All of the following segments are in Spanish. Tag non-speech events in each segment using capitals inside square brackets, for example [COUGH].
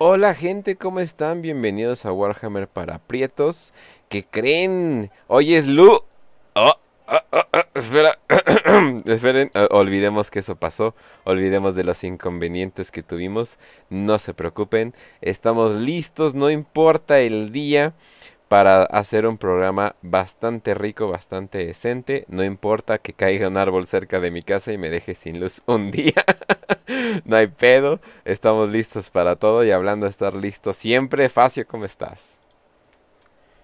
Hola gente, ¿cómo están? Bienvenidos a Warhammer para Prietos. ¿Qué creen? Hoy es Lu... Oh, oh, oh, oh, espera. [CLEARS THROAT] Esperen, eh, olvidemos que eso pasó. Olvidemos de los inconvenientes que tuvimos. No se preocupen. Estamos listos, no importa el día para hacer un programa bastante rico, bastante decente. No importa que caiga un árbol cerca de mi casa y me deje sin luz [LAUGHS] un día. no hay pedo. Estamos listos para todo y hablando de estar listos siempre. Facio, ¿cómo estás?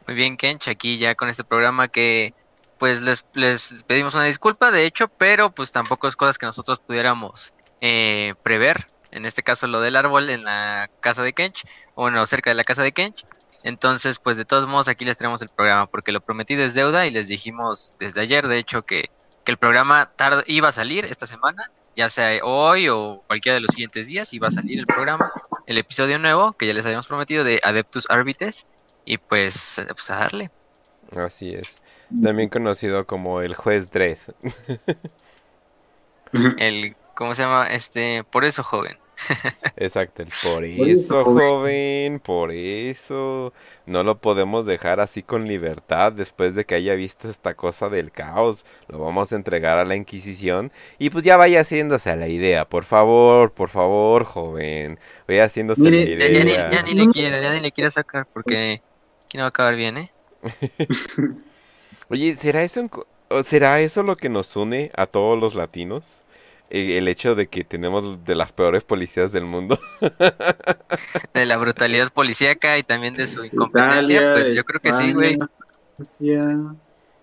Muy bien, Kench, aquí ya con este programa que pues les, les pedimos una disculpa, de hecho, pero pues tampoco es cosas que nosotros pudiéramos eh, prever. En este caso lo del árbol en la casa de Kench, o bueno, cerca de la casa de Kench. Entonces, pues de todos modos aquí les traemos el programa porque lo prometí desde deuda y les dijimos desde ayer, de hecho, que, que el programa iba a salir esta semana, ya sea hoy o cualquiera de los siguientes días, iba a salir el programa, el episodio nuevo que ya les habíamos prometido de Adeptus Arbites y pues, pues a darle. Así es. También conocido como el juez Dredd. el, ¿cómo se llama? Este, por eso joven. Exacto, el por [LAUGHS] eso, joven, por eso. No lo podemos dejar así con libertad después de que haya visto esta cosa del caos. Lo vamos a entregar a la Inquisición y pues ya vaya haciéndose a la idea, por favor, por favor, joven. Vaya haciéndose a la idea. Ya, ni le quiero, ya ni le quiero sacar porque aquí no va a acabar bien, ¿eh? [LAUGHS] Oye, ¿será eso, ¿será eso lo que nos une a todos los latinos? Eh, el hecho de que tenemos de las peores policías del mundo. [LAUGHS] de la brutalidad policíaca y también de su incompetencia, pues yo creo que sí, güey.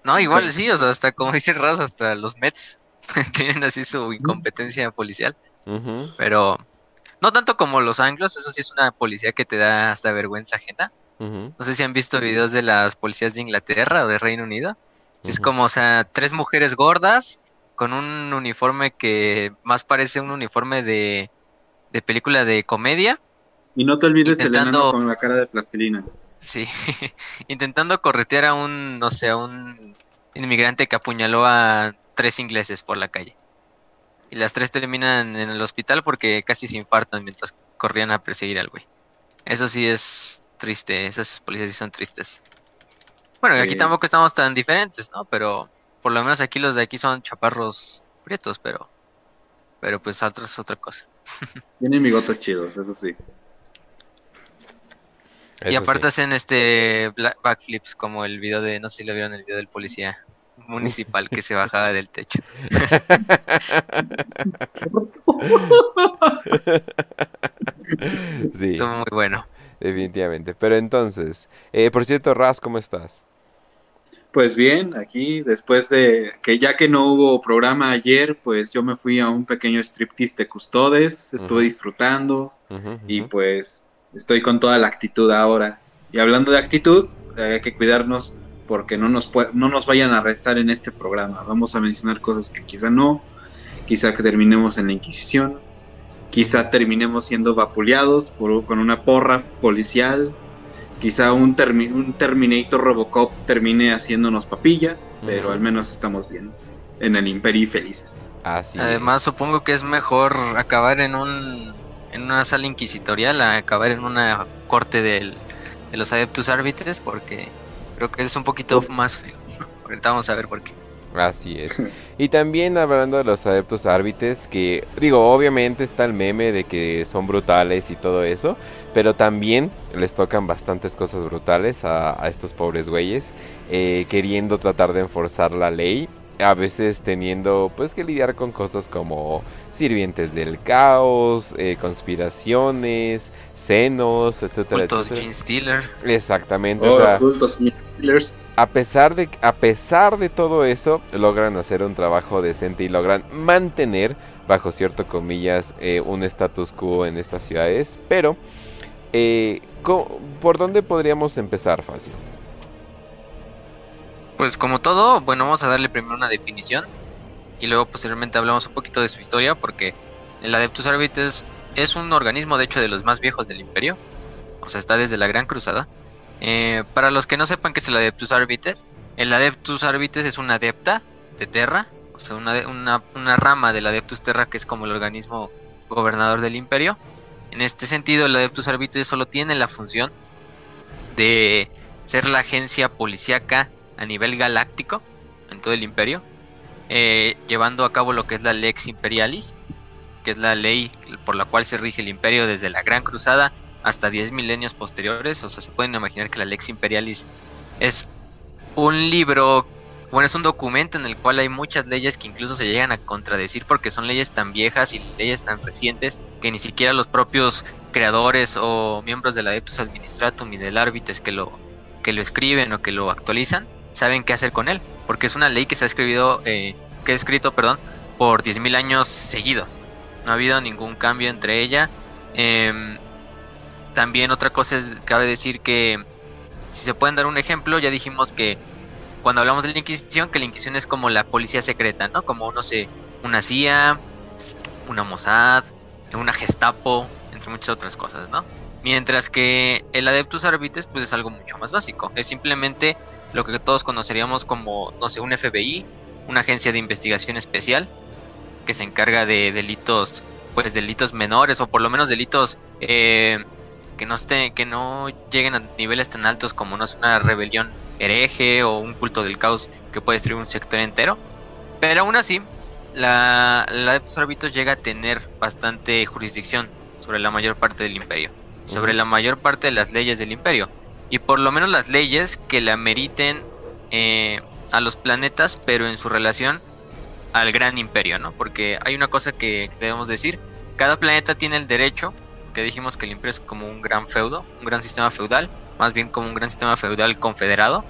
No, igual sí, o sea, hasta como dice Raz, hasta los Mets [LAUGHS] tienen así su incompetencia policial. Pero no tanto como los anglos, eso sí es una policía que te da hasta vergüenza ajena. No sé si han visto videos de las policías de Inglaterra o de Reino Unido. Es como, o sea, tres mujeres gordas con un uniforme que más parece un uniforme de, de película de comedia. Y no te olvides intentando... el con la cara de plastilina. Sí, [LAUGHS] intentando corretear a un, no sé, a un inmigrante que apuñaló a tres ingleses por la calle. Y las tres terminan en el hospital porque casi se infartan mientras corrían a perseguir al güey. Eso sí es triste, esas policías sí son tristes. Bueno, aquí tampoco estamos tan diferentes, ¿no? Pero por lo menos aquí los de aquí son chaparros prietos, pero pero pues otros es otra cosa. [LAUGHS] Tienen bigotes chidos, eso sí. y aparte hacen este backflips como el video de, no sé si lo vieron el video del policía municipal que se bajaba del techo. [LAUGHS] sí. Estuvo muy bueno. Definitivamente. Pero entonces, eh, por cierto, Raz, ¿cómo estás? Pues bien, aquí después de que ya que no hubo programa ayer, pues yo me fui a un pequeño striptease de Custodes, estuve disfrutando y pues estoy con toda la actitud ahora. Y hablando de actitud, hay que cuidarnos porque no nos, no nos vayan a arrestar en este programa. Vamos a mencionar cosas que quizá no, quizá que terminemos en la Inquisición, quizá terminemos siendo vapuleados por, con una porra policial Quizá un, un Terminator Robocop termine haciéndonos papilla, pero al menos estamos bien en el Imperio y felices. Además, supongo que es mejor acabar en un en una sala inquisitorial a acabar en una corte de los adeptus árbitres, porque creo que es un poquito más feo. [LAUGHS] Ahorita vamos a ver por qué. Así es. [LAUGHS] Y también hablando de los adeptos árbitres, que digo, obviamente está el meme de que son brutales y todo eso, pero también les tocan bastantes cosas brutales a, estos pobres güeyes, eh, queriendo tratar de enforzar la ley, a veces teniendo pues que lidiar con cosas como sirvientes del caos, eh, conspiraciones, senos, etcétera, cultos etcétera. Exactamente. Oh, cultos A pesar de a pesar de todo eso, logran hacer un trabajo decente y logran mantener bajo cierto comillas eh, un status quo en estas ciudades, pero eh, ¿Por dónde podríamos empezar, fácil? Pues como todo, bueno, vamos a darle primero una definición y luego posteriormente hablamos un poquito de su historia porque el Adeptus Arbites es un organismo de hecho de los más viejos del imperio, o sea, está desde la Gran Cruzada. Eh, para los que no sepan qué es el Adeptus Arbites, el Adeptus Arbites es una adepta de Terra, o sea, una, una, una rama del Adeptus Terra que es como el organismo gobernador del imperio En este sentido, el Adeptus Arbitrus solo tiene la función de ser la agencia policíaca a nivel galáctico en todo el imperio, eh, llevando a cabo lo que es la Lex Imperialis, que es la ley por la cual se rige el imperio desde la Gran Cruzada hasta 10 milenios posteriores. O sea, se pueden imaginar que la Lex Imperialis es un libro, bueno, es un documento en el cual hay muchas leyes que incluso se llegan a contradecir porque son leyes tan viejas y leyes tan recientes que ni siquiera los propios creadores o miembros del Adeptus Administratum y del Arbites que lo, que lo escriben o que lo actualizan saben qué hacer con él, porque es una ley que se ha escrito, eh, que ha escrito, perdón, por 10.000 años seguidos. No ha habido ningún cambio entre ella. Em, también otra cosa es, cabe decir que si se pueden dar un ejemplo, ya dijimos que cuando hablamos de la Inquisición, que la Inquisición es como la policía secreta, ¿no? Como, no sé, una CIA, una Mossad, una Gestapo, entre muchas otras cosas, ¿no? Mientras que el Adeptus Arbites, pues es algo mucho más básico. Es simplemente lo que todos conoceríamos como, no sé, un FBI, una agencia de investigación especial que se encarga de delitos, pues delitos menores o por lo menos delitos eh, que no esté, que no lleguen a niveles tan altos como no es una rebelión hereje o un culto del caos que puede destruir un sector entero. Pero aún así, la, la de los llega a tener bastante jurisdicción sobre la mayor parte del imperio, sobre la mayor parte de las leyes del imperio, y por lo menos las leyes que la meriten eh, a los planetas, pero en su relación al gran imperio, ¿no? Porque hay una cosa que debemos decir, cada planeta tiene el derecho que dijimos que el imperio es como un gran feudo, un gran sistema feudal, más bien como un gran sistema feudal confederado,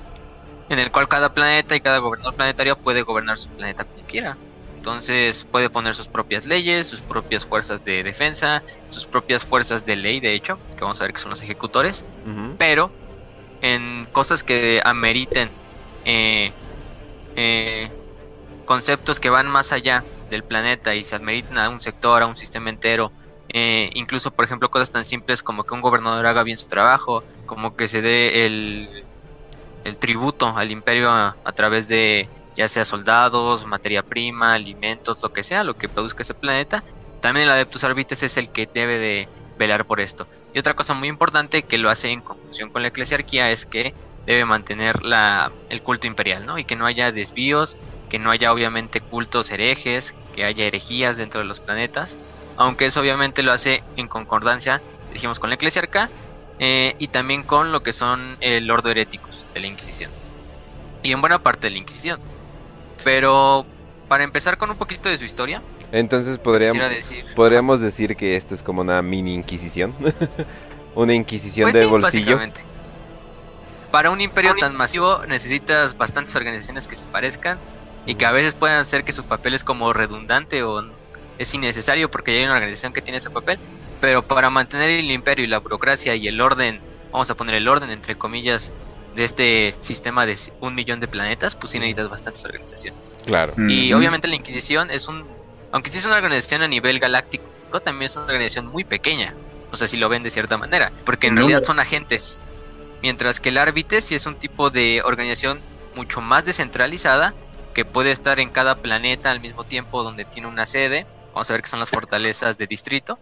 en el cual cada planeta y cada gobernador planetario puede gobernar su planeta como quiera. Entonces puede poner sus propias leyes, sus propias fuerzas de defensa, sus propias fuerzas de ley, de hecho, que vamos a ver que son los ejecutores, pero en cosas que ameriten eh, eh, conceptos que van más allá del planeta y se ameriten a un sector, a un sistema entero, eh, incluso, por ejemplo, cosas tan simples como que un gobernador haga bien su trabajo, como que se dé el, el tributo al imperio a, través de ya sea soldados, materia prima, alimentos, lo que sea, lo que produzca ese planeta. También el Adeptus Arbites es el que debe de por esto. Y otra cosa muy importante que lo hace en conjunción con la eclesiarquía es que debe mantener la, el culto imperial, ¿no? Y que no haya desvíos, que no haya obviamente cultos herejes, que haya herejías dentro de los planetas aunque eso obviamente lo hace en concordancia, dijimos, con la eclesiarca eh, y también con lo que son el ordo heréticos de la Inquisición. Y en buena parte de la Inquisición. Pero para empezar con un poquito de su historia. Entonces podríamos decir, podríamos decir que esto es como una mini Inquisición. [LAUGHS] una Inquisición pues de bolsillo. Para un imperio tan masivo necesitas bastantes organizaciones que se parezcan y que a veces puedan hacer que su papel es como redundante o es innecesario porque ya hay una organización que tiene ese papel, pero para mantener el imperio y la burocracia y el orden, vamos a poner el orden entre comillas, de este sistema de un millón de planetas, pues sí necesitas bastantes organizaciones. Claro. Y obviamente la Inquisición es un, aunque sí es una organización a nivel galáctico, también es una organización muy pequeña. O sea, si lo ven de cierta manera, porque en realidad son agentes. Mientras que el Árbite sí es un tipo de organización mucho más descentralizada, que puede estar en cada planeta al mismo tiempo donde tiene una sede Vamos a ver qué son las fortalezas de distrito,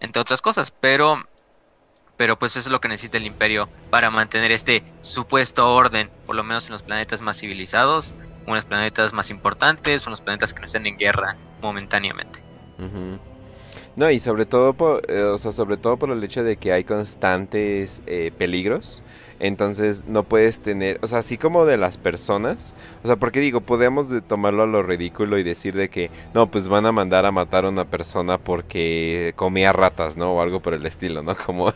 entre otras cosas, pero pero pues eso es lo que necesita el imperio para mantener este supuesto orden, por lo menos en los planetas más civilizados, en los planetas más importantes, en los planetas que no estén en guerra momentáneamente. No, y sobre todo por, eh, o sea, sobre todo por el hecho de que hay constantes eh, peligros entonces no puedes tener, o sea, así como de las personas, o sea, porque digo, podemos tomarlo a lo ridículo y decir de que, no, pues van a mandar a matar a una persona porque comía ratas, ¿no? O algo por el estilo, ¿no? [LAUGHS] Como,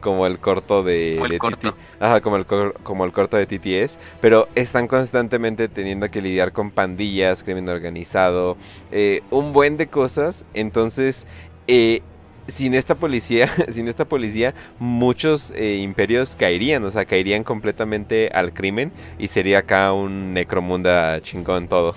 como el corto de... el corto. Ajá, como el, como el corto de TTS, pero están constantemente teniendo que lidiar con pandillas, crimen organizado, eh, un buen de cosas, entonces... Eh, sin esta policía, [LAUGHS] sin esta policía, muchos eh, imperios caerían, o sea, caerían completamente al crimen y sería acá un necromunda chingón todo.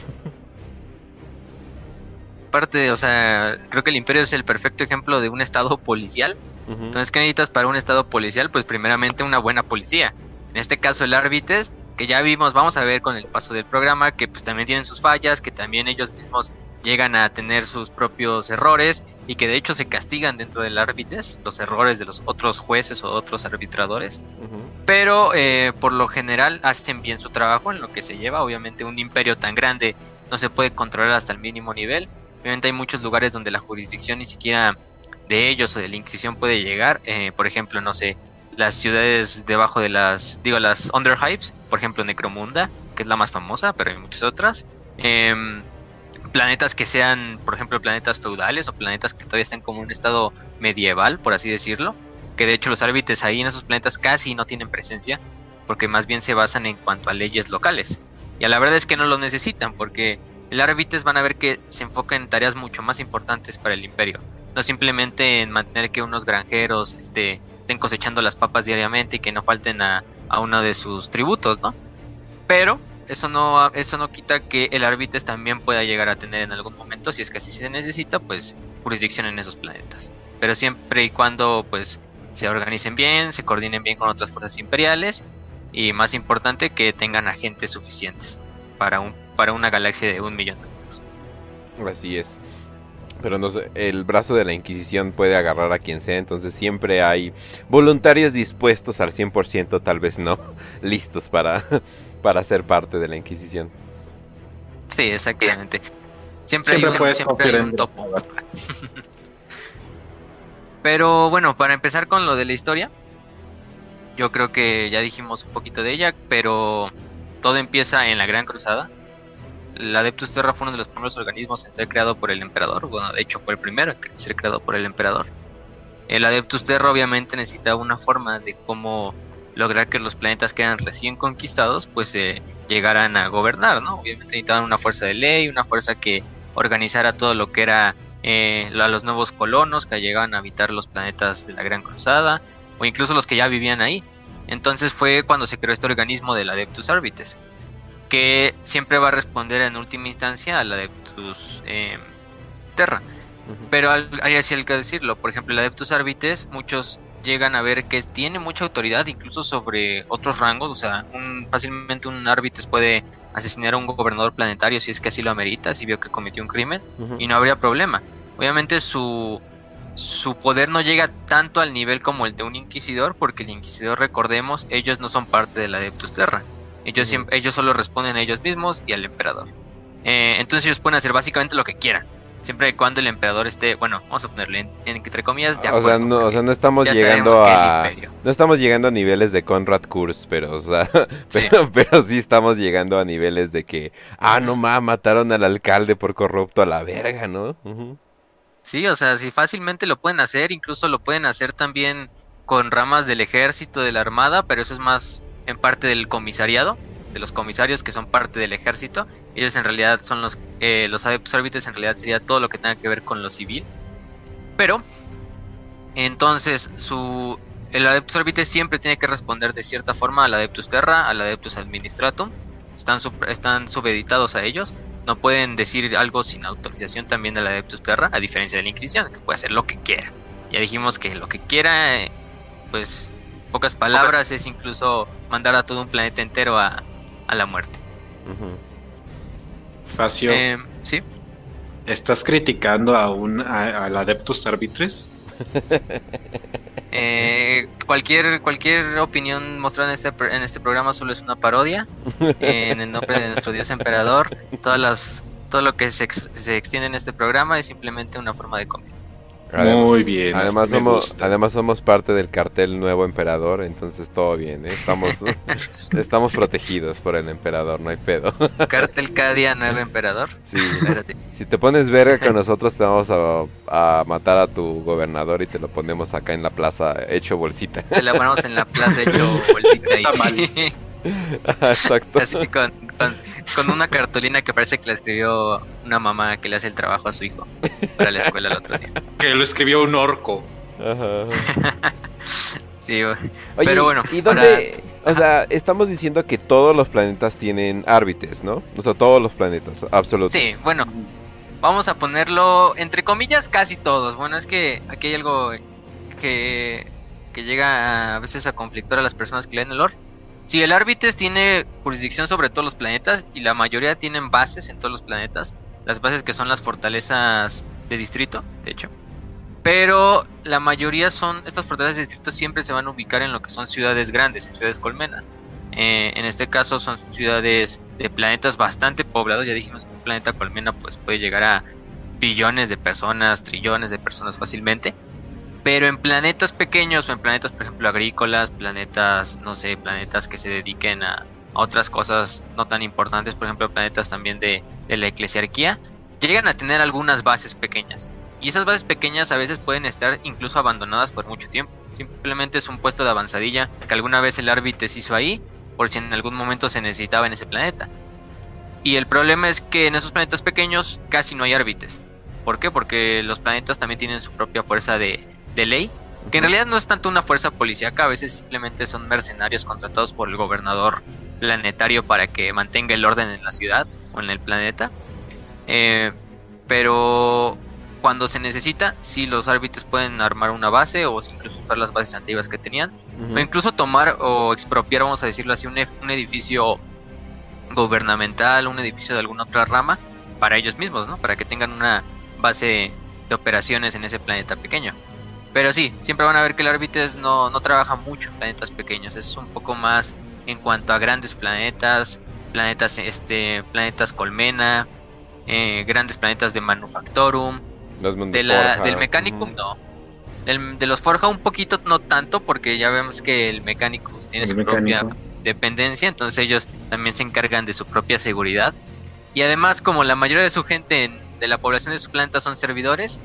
Parte, o sea, creo que el imperio es el perfecto ejemplo de un estado policial. Entonces, ¿qué necesitas para un estado policial? Pues primeramente una buena policía. En este caso el Árbites, que ya vimos, vamos a ver con el paso del programa, que pues también tienen sus fallas, que también ellos mismos llegan a tener sus propios errores y que de hecho se castigan dentro del árbitres, los errores de los otros jueces o otros arbitradores. Pero eh, por lo general hacen bien su trabajo en lo que se lleva. Obviamente un imperio tan grande no se puede controlar hasta el mínimo nivel. Obviamente hay muchos lugares donde la jurisdicción ni siquiera de ellos o de la Inquisición puede llegar. Eh, por ejemplo, no sé, las ciudades debajo de las, digo, las Underhypes, por ejemplo, Necromunda, que es la más famosa, pero hay muchas otras. Em, planetas que sean, por ejemplo, planetas feudales o planetas que todavía están como un estado medieval, por así decirlo, que de hecho los árbitres ahí en esos planetas casi no tienen presencia, porque más bien se basan en cuanto a leyes locales. Y a la verdad es que no lo necesitan, porque el árbitres van a ver que se enfoca en tareas mucho más importantes para el imperio, no simplemente en mantener que unos granjeros este, estén cosechando las papas diariamente y que no falten a, a uno de sus tributos, ¿no? Pero eso no, eso no quita que el árbitro también pueda llegar a tener en algún momento, si es que así se necesita, pues jurisdicción en esos planetas. Pero siempre y cuando pues se organicen bien, se coordinen bien con otras fuerzas imperiales y más importante que tengan agentes suficientes para un para una galaxia de un millón de años. Así es. Pero el brazo de la Inquisición puede agarrar a quien sea, entonces siempre hay voluntarios dispuestos al 100%, tal vez no, [LAUGHS] listos para para ser parte de la Inquisición. Sí, exactamente. Siempre, hay, un, siempre un topo. Pero bueno, para empezar con lo de la historia, yo creo que ya dijimos un poquito de ella, pero todo empieza en la Gran Cruzada. El Adeptus Terra fue uno de los primeros organismos en ser creado por el emperador. Bueno, de hecho fue el primero en ser creado por el emperador. El Adeptus Terra obviamente necesitaba una forma de cómo lograr que los planetas que eran recién conquistados pues eh, llegaran a gobernar, ¿no? Obviamente necesitaban una fuerza de ley, una fuerza que organizara todo lo que era eh, a los nuevos colonos que llegaban a habitar los planetas de la Gran Cruzada o incluso los que ya vivían ahí. Entonces fue cuando se creó este organismo del Adeptus Arbites, que siempre va a responder en última instancia al Adeptus eh, Terra. Pero hay así el que decirlo, por ejemplo, el Adeptus Arbites, muchos llegan a ver que tiene mucha autoridad incluso sobre otros rangos, o sea, fácilmente un árbitro puede asesinar a un gobernador planetario si es que así lo amerita, si vio que cometió un crimen, y no habría problema. Obviamente su, su poder no llega tanto al nivel como el de un inquisidor, porque el inquisidor, recordemos, ellos no son parte de la Adeptus Terra. Ellos, siempre, ellos solo responden a ellos mismos y al emperador. Eh, entonces ellos pueden hacer básicamente lo que quieran siempre y cuando el emperador esté, bueno, vamos a ponerle en, entre comillas, ya o sea, no, o sea, no estamos llegando a no estamos llegando a niveles de Conrad Kurz, pero o sea, [LAUGHS] pero sí. estamos llegando a niveles de que ah, no ma, mataron al alcalde por corrupto a la verga, ¿no? Sí, o sea, si fácilmente lo pueden hacer, incluso lo pueden hacer también con ramas del ejército, de la armada, pero eso es más en parte del comisariado de los comisarios que son parte del ejército. Ellos en realidad son los, eh, los adeptos árbitres, en realidad sería todo lo que tenga que ver con lo civil. Pero, entonces, su, el adeptus arbitres siempre tiene que responder de cierta forma al adeptus terra, al adeptus administratum. Están, están subeditados a ellos. No pueden decir algo sin autorización también del adeptus terra, a diferencia de la Inquisición, que puede hacer lo que quiera. Ya dijimos que lo que quiera, eh, pues pocas palabras, es incluso mandar a todo un planeta entero a, a la muerte. Facio. Eh, sí. ¿Estás criticando a un al Adeptus Arbitres? Eh, cualquier cualquier opinión mostrada en este en este programa solo es una parodia en el nombre de nuestro dios emperador todas las todo lo que se, se extiende en este programa es simplemente una forma de comer muy bien. Además somos, además somos parte del cartel Nuevo Emperador, entonces todo bien, ¿eh? estamos, [LAUGHS] estamos protegidos por el emperador, no hay pedo. [LAUGHS] Cartel cada día Nuevo Emperador. Sí. Si te pones verga con nosotros te vamos a, matar a tu gobernador y te lo ponemos acá en la plaza hecho bolsita. Te lo ponemos en la plaza hecho bolsita y... [LAUGHS] [LAUGHS] Exacto. Así con, con, una cartulina que parece que la escribió una mamá que le hace el trabajo a su hijo para la escuela el otro día. [LAUGHS] Que lo escribió un orco. [LAUGHS] sí, pero bueno. ¿Y dónde? O sea, estamos diciendo que todos los planetas tienen árbitres, ¿no? O sea, todos los planetas, absolutamente. Sí, bueno. Vamos a ponerlo entre comillas casi todos. Bueno, es que aquí hay algo que, que llega a, veces a conflictar a las personas que leen el lore si el Árbitres tiene jurisdicción sobre todos los planetas y la mayoría tienen bases en todos los planetas, las bases que son las fortalezas de distrito, de hecho. Pero la mayoría son, estas fortalezas de distrito siempre se van a ubicar en lo que son ciudades grandes, en ciudades colmena. Eh, en este caso son ciudades de planetas bastante poblados. Ya dijimos que un planeta colmena pues, puede llegar a billones de personas, trillones de personas fácilmente. Pero en planetas pequeños o en planetas, por ejemplo, agrícolas, planetas, no sé, planetas que se dediquen a, otras cosas no tan importantes, por ejemplo, planetas también de, la eclesiarquía, llegan a tener algunas bases pequeñas. Y esas bases pequeñas a veces pueden estar incluso abandonadas por mucho tiempo. Simplemente es un puesto de avanzadilla que alguna vez el árbitro se hizo ahí por si en algún momento se necesitaba en ese planeta. Y el problema es que en esos planetas pequeños casi no hay árbitres. ¿Por qué? Porque los planetas también tienen su propia fuerza de, ley, que en realidad no es tanto una fuerza policíaca, a veces simplemente son mercenarios contratados por el gobernador planetario para que mantenga el orden en la ciudad o en el planeta. Eh, pero cuando se necesita, sí los árbitros pueden armar una base o incluso usar las bases antiguas que tenían. O incluso tomar o expropiar, vamos a decirlo así, un, un, edificio gubernamental, un edificio de alguna otra rama para ellos mismos, ¿no? Para que tengan una base de operaciones en ese planeta pequeño. Pero sí, siempre van a ver que el Arbites no, no trabaja mucho en planetas pequeños, es un poco más en cuanto a grandes planetas, planetas, este, planetas colmena, eh, grandes planetas de Manufactorum, de la, del Mechanicum no. de los Forja un poquito, no tanto, porque ya vemos que el Mechanicus tiene su propia dependencia, entonces ellos también se encargan de su propia seguridad. Y además, como la mayoría de su gente de la población de su planeta son servidores,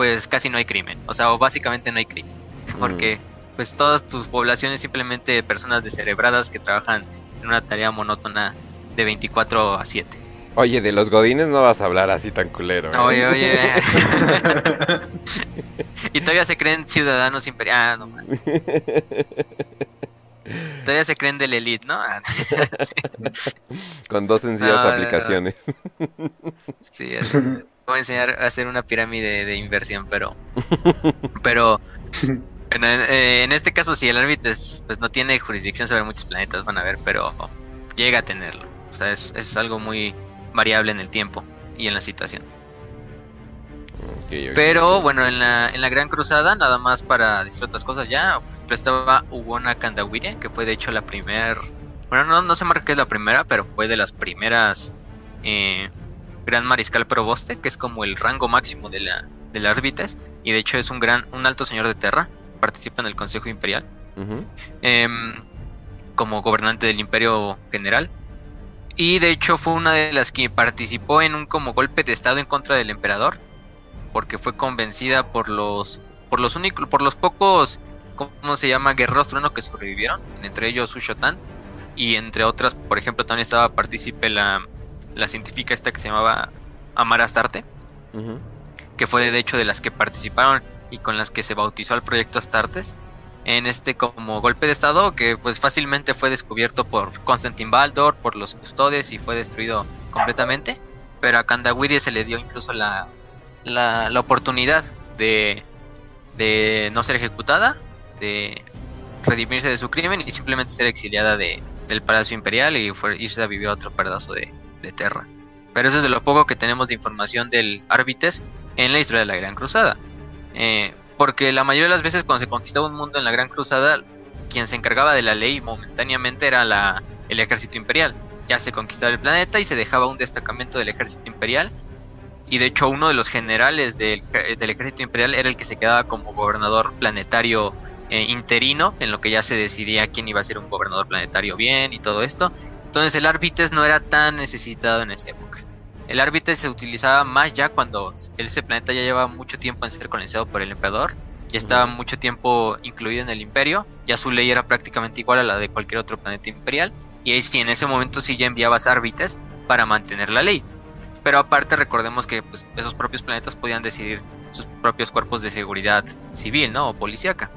pues casi no hay crimen. O sea, básicamente no hay crimen. Porque pues todas tus poblaciones simplemente personas descerebradas que trabajan en una tarea monótona de 24 a 7. Oye, de los godines no vas a hablar así tan culero. ¿eh? Oye, oye. [LAUGHS] [LAUGHS] y todavía se creen ciudadanos imperiales. Ah, todavía se creen del elite, ¿no? [LAUGHS] Con dos sencillas aplicaciones. Sí, voy a enseñar a hacer una pirámide de inversión, pero. [LAUGHS] Pero eh, en, este caso, sí, el árbitro pues, no tiene jurisdicción sobre muchos planetas, van a ver, pero llega a tenerlo. O sea, es, algo muy variable en el tiempo y en la situación. Pero bueno, en la, en la Gran Cruzada, nada más para decir otras cosas ya, estaba Ugona Kandawire, que fue de hecho la primera. Bueno, no, no sé marca que es la primera, pero fue de las primeras eh, Gran Mariscal Proboste, que es como el rango máximo de la, de la y de hecho es un gran, un alto señor de Terra participa en el Consejo Imperial em, como gobernante del Imperio General. Y de hecho fue una de las que participó en un como golpe de estado en contra del emperador, porque fue convencida por los por los únicos por los pocos ¿cómo se llama? guerreros trueno que sobrevivieron, entre ellos Ushotan y entre otras, por ejemplo, también estaba partícipe la la científica esta que se llamaba Amara Astarte, que fue de hecho de las que participaron y con las que se bautizó al proyecto Astartes en este como golpe de estado que pues fácilmente fue descubierto por Constantin Baldor, por los custodes y fue destruido completamente. Pero a Kandawiri se le dio incluso la, la, oportunidad de, de no ser ejecutada, de redimirse de su crimen y simplemente ser exiliada de, del Palacio Imperial y fue, irse a vivir a otro pedazo de, de Terra. Pero eso es de lo poco que tenemos de información del Árbites en la historia de la Gran Cruzada. Eh, porque la mayoría de las veces cuando se conquistaba un mundo en la Gran Cruzada, quien se encargaba de la ley momentáneamente era la, el ejército imperial. Ya se conquistaba el planeta y se dejaba un destacamento del ejército imperial. Y de hecho uno de los generales del, ejército imperial era el que se quedaba como gobernador planetario eh, interino, en lo que ya se decidía quién iba a ser un gobernador planetario bien y todo esto. Entonces el Arbites no era tan necesitado en esa época. El árbitro se utilizaba más ya cuando ese planeta ya llevaba mucho tiempo en ser colonizado por el emperador, ya estaba mucho tiempo incluido en el imperio, ya su ley era prácticamente igual a la de cualquier otro planeta imperial, y ahí sí, en ese momento sí ya enviabas árbitres para mantener la ley. Pero aparte recordemos que pues, esos propios planetas podían decidir sus propios cuerpos de seguridad civil, ¿no? O policíaca.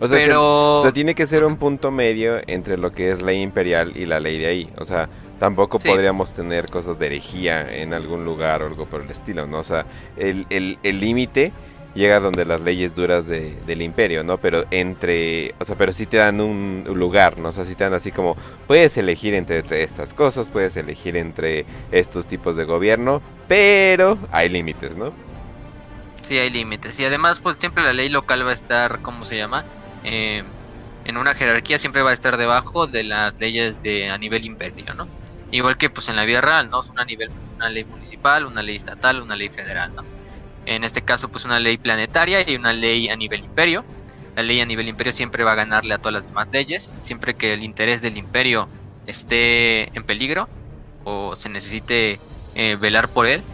O sea, Pero... o sea, tiene que ser un punto medio entre lo que es ley imperial y la ley de ahí. O sea, Tampoco podríamos tener cosas de herejía en algún lugar o algo por el estilo, ¿no? O sea, el límite llega donde las leyes duras de, del imperio, ¿no? Pero entre, o sea, pero sí te dan un lugar, ¿no? O sea, sí te dan así como, puedes elegir entre, estas cosas, puedes elegir entre estos tipos de gobierno, pero hay límites, ¿no? Sí, hay límites. Y además, pues siempre la ley local va a estar, ¿cómo se llama? Eh, en una jerarquía siempre va a estar debajo de las leyes de a nivel imperio, ¿no? Igual que pues en la vida real, ¿no? Son a nivel una ley municipal, una ley estatal, una ley federal, ¿no? En este caso, pues una ley planetaria y una ley a nivel imperio. La ley a nivel imperio siempre va a ganarle a todas las demás leyes, siempre que el interés del imperio esté en peligro o se necesite eh, velar por él.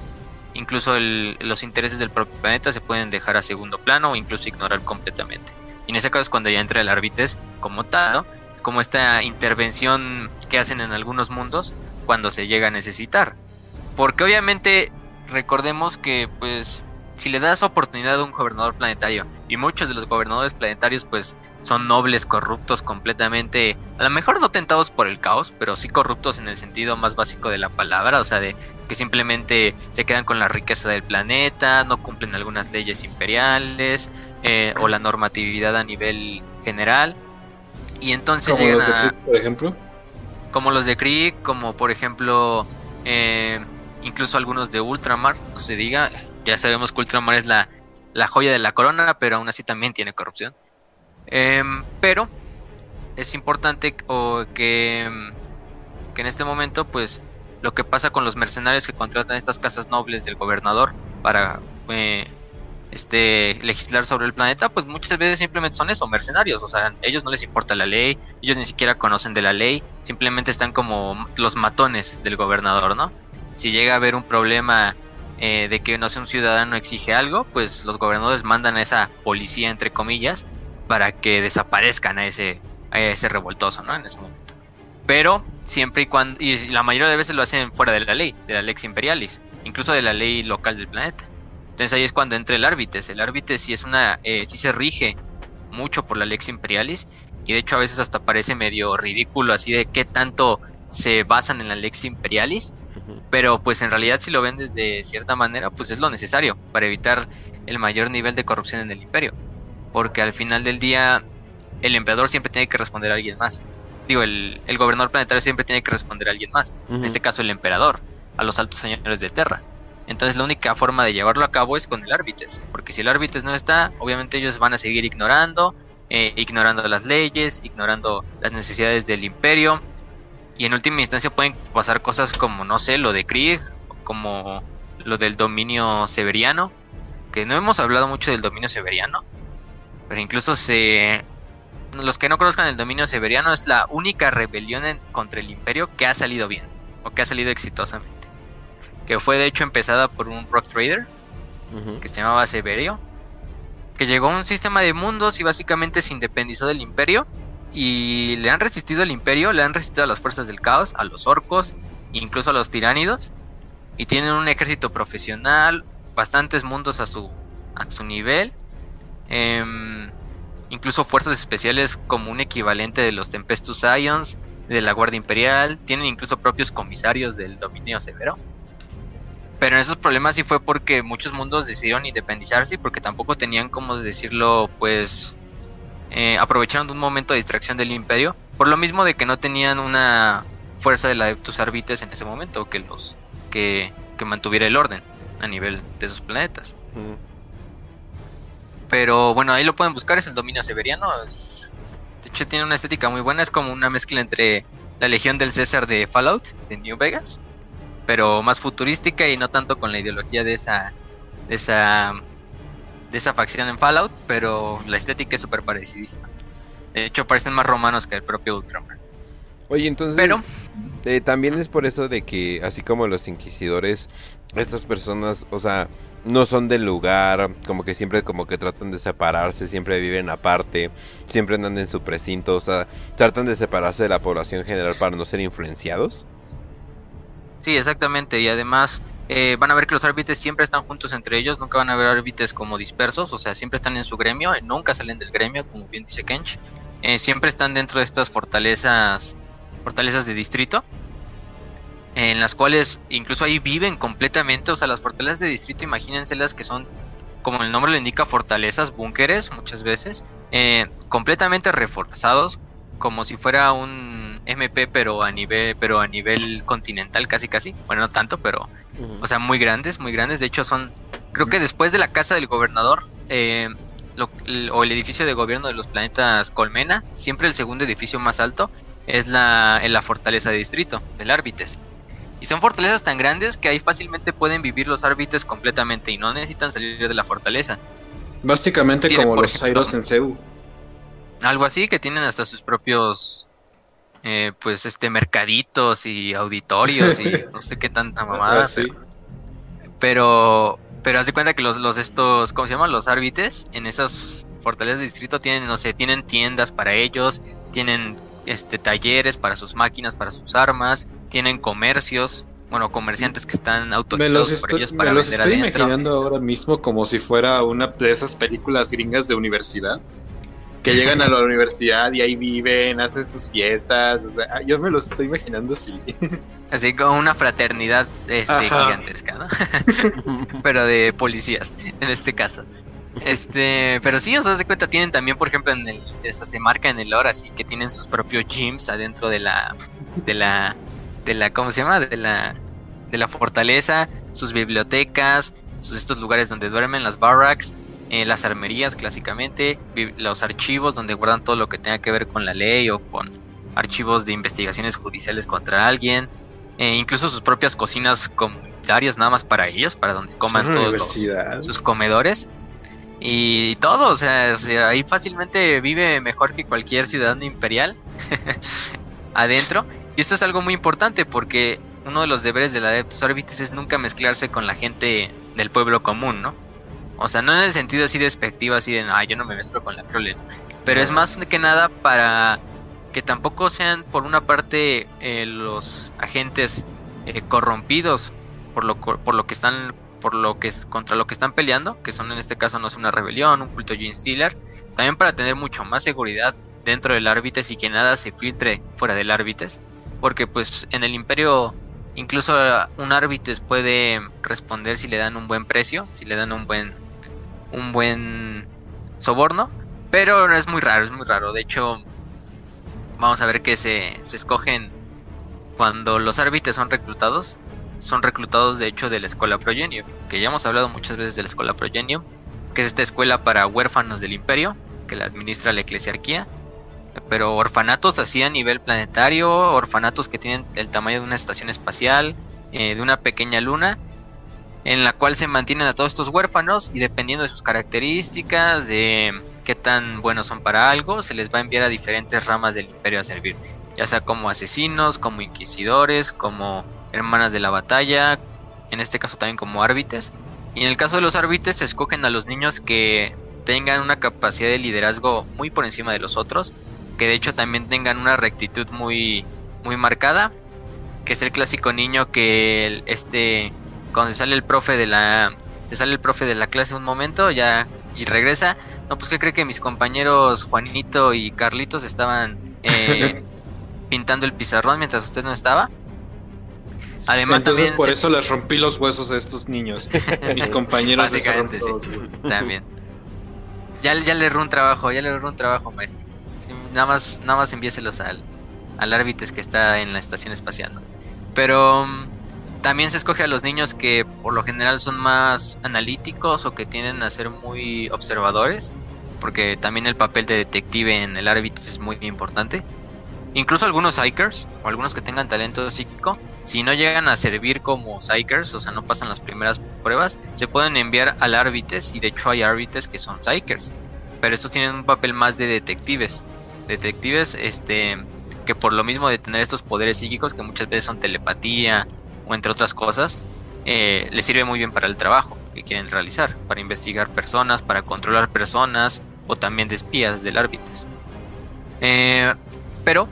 Incluso los intereses del propio planeta se pueden dejar a segundo plano o incluso ignorar completamente. Y en ese caso es cuando ya entra el árbitres como tal, como esta intervención que hacen en algunos mundos cuando se llega a necesitar. Porque obviamente recordemos que pues si le das oportunidad a un gobernador planetario, y muchos de los gobernadores planetarios pues son nobles, corruptos completamente, a lo mejor no tentados por el caos, pero sí corruptos en el sentido más básico de la palabra, o sea, de que simplemente se quedan con la riqueza del planeta, no cumplen algunas leyes imperiales eh, o la normatividad a nivel general. Y entonces como los de Krieg, por ejemplo. Como los de Krieg, como por ejemplo, eh, incluso algunos de Ultramar, no se diga, ya sabemos que Ultramar es la, joya de la corona, pero aún así también tiene corrupción. Em, pero es importante o que, que en este momento, pues, lo que pasa con los mercenarios que contratan estas casas nobles del gobernador para eh, este, legislar sobre el planeta, pues muchas veces simplemente son eso, mercenarios. O sea, ellos no les importa la ley, ellos ni siquiera conocen de la ley, simplemente están como los matones del gobernador, ¿no? Si llega a haber un problema eh, de que no sé un ciudadano exige algo, pues los gobernadores mandan a esa policía entre comillas para que desaparezcan a ese, a ese revoltoso, ¿no? En ese momento. Pero siempre y cuando, y la mayoría de veces lo hacen fuera de la ley, de la lex imperialis, incluso de la ley local del planeta. Entonces ahí es cuando entra el árbitro. El árbitro sí es una, eh, sí se rige mucho por la lex imperialis y de hecho a veces hasta parece medio ridículo así de qué tanto se basan en la lex imperialis pero pues en realidad si lo ven desde cierta manera, pues es lo necesario para evitar el mayor nivel de corrupción en el imperio. Porque al final del día el emperador siempre tiene que responder a alguien más. Digo, el, gobernador planetario siempre tiene que responder a alguien más. En este caso el emperador, a los altos señores de Terra. Entonces la única forma de llevarlo a cabo es con el árbitres. Porque si el árbitres no está, obviamente ellos van a seguir ignorando, eh, ignorando las leyes, ignorando las necesidades del imperio y en última instancia pueden pasar cosas como, no sé, lo de Krieg, como lo del dominio severiano, que no hemos hablado mucho del dominio severiano, pero incluso se... Los que no conozcan el dominio severiano es la única rebelión contra el imperio que ha salido bien, o que ha salido exitosamente. Que fue de hecho empezada por un rock trader, que se llamaba Severio, que llegó a un sistema de mundos y básicamente se independizó del imperio y le han resistido al imperio, le han resistido a las fuerzas del caos, a los orcos, incluso a los tiránidos, y tienen un ejército profesional, bastantes mundos a su, a su nivel, em, incluso fuerzas especiales como un equivalente de los Tempestus Ions, de la Guardia Imperial, tienen incluso propios comisarios del dominio severo. Pero en esos problemas sí fue porque muchos mundos decidieron independizarse y porque tampoco tenían, como decirlo, pues eh, aprovecharon de un momento de distracción del imperio, por lo mismo de que no tenían una fuerza de la Adeptus Arbites en ese momento que los que, mantuviera el orden a nivel de esos planetas. Pero bueno, ahí lo pueden buscar, es el dominio severiano. de hecho, tiene una estética muy buena, es como una mezcla entre la Legión del César de Fallout, de New Vegas, pero más futurística y no tanto con la ideología de esa, de esa de esa facción en Fallout, pero la estética es súper parecidísima. De hecho, parecen más romanos que el propio Ultraman. Oye, entonces, pero eh, también es por eso de que, así como los inquisidores, estas personas, o sea, no son del lugar, como que siempre como que tratan de separarse, siempre viven aparte, siempre andan en su precinto, o sea, tratan de separarse de la población general para no ser influenciados. Sí, exactamente, y además eh, van a ver que los árbitres siempre están juntos entre ellos, nunca van a ver árbitres como dispersos, o sea, siempre están en su gremio, nunca salen del gremio, como bien dice Kench. Eh, siempre están dentro de estas fortalezas, fortalezas de distrito, en las cuales incluso ahí viven completamente, o sea, las fortalezas de distrito, imagínenselas que son como el nombre lo indica, fortalezas, búnkeres muchas veces, eh, completamente reforzados, como si fuera un MP, pero a nivel, pero a nivel continental, casi casi. Bueno, no tanto, pero, o sea, muy grandes, muy grandes. De hecho, son, creo que después de la casa del gobernador, eh, o el edificio de gobierno de los planetas Colmena, siempre el segundo edificio más alto es la, en la fortaleza de distrito, del Árbites. Y son fortalezas tan grandes que ahí fácilmente pueden vivir los árbitres completamente y no necesitan salir de la fortaleza. Básicamente como los Cyros en Cebu. Algo así, que tienen hasta sus propios eh, pues este mercaditos y auditorios y [LAUGHS] no sé qué tanta mamada. Ah, pero, pero haz de cuenta que los, los estos, ¿cómo se llaman? Los árbitres en esas fortalezas de distrito tienen, no sé, tienen tiendas para ellos, tienen este talleres para sus máquinas, para sus armas, tienen comercios, bueno, comerciantes que están autorizados por ellos para me los estoy imaginando ahora mismo como si fuera una de esas películas gringas de universidad que llegan a la universidad y ahí viven, hacen sus fiestas, o sea, yo me los estoy imaginando así. Así como una fraternidad este, gigantesca, ¿no? [LAUGHS] Pero de policías, en este caso. Este, pero sí, os das de cuenta, tienen también, por ejemplo, en el, esta se marca en el lore, así que tienen sus propios gyms adentro de la, de la, de la, ¿cómo se llama? De la, de la fortaleza, sus bibliotecas, sus estos lugares donde duermen, las barracks, eh, las armerías clásicamente, los archivos donde guardan todo lo que tenga que ver con la ley o con archivos de investigaciones judiciales contra alguien, eh, incluso sus propias cocinas comunitarias nada más para ellos, para donde coman todos sus comedores. Y todo, o sea, ahí fácilmente vive mejor que cualquier ciudadano imperial [LAUGHS] adentro. Y esto es algo muy importante porque uno de los deberes de la Adeptus Orbitis es nunca mezclarse con la gente del pueblo común, ¿no? O sea, no en el sentido así despectivo, así de, ah, yo no me mezclo con la prole. Pero es más que nada para que tampoco sean, por una parte, eh, los agentes eh, corrompidos por lo, por lo que están por lo que es contra lo que están peleando, que son en este caso no es una rebelión, un culto Gene Stealer, también para tener mucho más seguridad dentro del Árbites y que nada se filtre fuera del Árbites, porque pues en el Imperio incluso un Árbites puede responder si le dan un buen precio, si le dan un buen un buen soborno, pero es muy raro, es muy raro. De hecho, vamos a ver que se, se escogen cuando los árbitres son reclutados, son reclutados de hecho de la escuela Progenio, que ya hemos hablado muchas veces de la escuela Progenio, que es esta escuela para huérfanos del imperio, que la administra la eclesiarquía, pero orfanatos así a nivel planetario, orfanatos que tienen el tamaño de una estación espacial, eh, de una pequeña luna, en la cual se mantienen a todos estos huérfanos y dependiendo de sus características, de qué tan buenos son para algo, se les va a enviar a diferentes ramas del imperio a servir, ya sea como asesinos, como inquisidores, como hermanas de la batalla, en este caso también como árbitres. Y en el caso de los árbitres se escogen a los niños que tengan una capacidad de liderazgo muy por encima de los otros, que de hecho también tengan una rectitud muy muy marcada, que es el clásico niño que este cuando se sale el profe de la se sale el profe de la clase un momento ya y regresa, no pues que cree que mis compañeros Juanito y Carlitos estaban eh, [LAUGHS] pintando el pizarrón mientras usted no estaba. Además, Entonces por eso les rompí los huesos a estos niños. [LAUGHS] Mis compañeros. Básicamente, sí. También. Ya, ya le erró un trabajo, ya le erró un trabajo, maestro. nada más, nada más envíeselos al, al árbitres que está en la estación espacial. Pero mm, también se escoge a los niños que por lo general son más analíticos o que tienden a ser muy observadores. Porque también el papel de detective en el árbitro es muy importante. Incluso algunos psychers o algunos que tengan talento psíquico, si no llegan a servir como psychers, o sea, no pasan las primeras pruebas, se pueden enviar al árbites y de hecho hay árbites que son psychers, pero estos tienen un papel más de detectives. Detectives este que por lo mismo de tener estos poderes psíquicos que muchas veces son telepatía o entre otras cosas, eh, les sirve muy bien para el trabajo que quieren realizar, para investigar personas, para controlar personas o también de espías del árbites. Eh, pero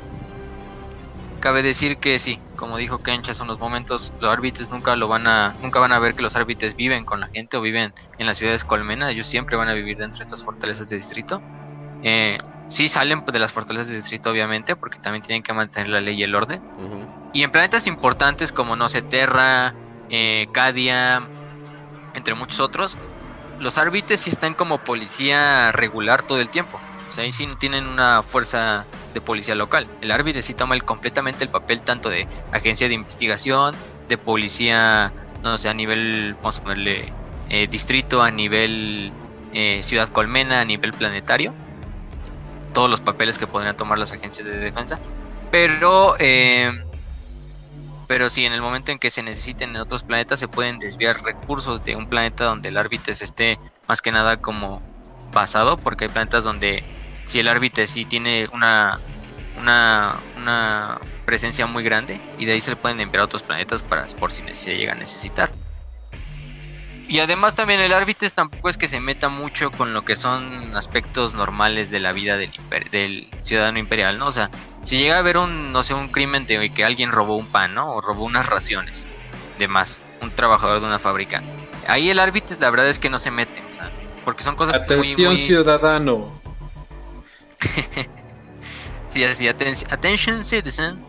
Cabe decir que sí, como dijo Kench hace unos momentos, los árbitres nunca lo van a, nunca van a ver que los árbitres viven con la gente o viven en las ciudades colmena, ellos siempre van a vivir dentro de estas fortalezas de distrito. Eh, sí salen de las fortalezas de distrito, obviamente, porque también tienen que mantener la ley y el orden. Y en planetas importantes como, no sé, Terra, eh, Cadia, entre muchos otros, los árbitres sí están como policía regular todo el tiempo. O sea, ahí sí no tienen una fuerza de policía local. El árbitro sí toma el, completamente el papel tanto de agencia de investigación, de policía, no sé, a nivel, vamos a ponerle, eh, distrito, a nivel eh, ciudad colmena, a nivel planetario. Todos los papeles que podrían tomar las agencias de defensa. Pero, eh, pero sí, en el momento en que se necesiten en otros planetas, se pueden desviar recursos de un planeta donde el árbitro esté más que nada como basado, porque hay planetas donde si el árbitro sí tiene una, una, presencia muy grande y de ahí se le pueden enviar a otros planetas para por si se llega a necesitar. Y además también el árbitro tampoco es que se meta mucho con lo que son aspectos normales de la vida del, del ciudadano imperial, ¿no? O sea, si llega a haber un, no sé, un crimen de que alguien robó un pan, ¿no? O robó unas raciones de más, un trabajador de una fábrica. Ahí el árbitro la verdad es que no se mete, o sea, porque son cosas Atención muy, ciudadano. [LAUGHS] sí, así, attention citizen.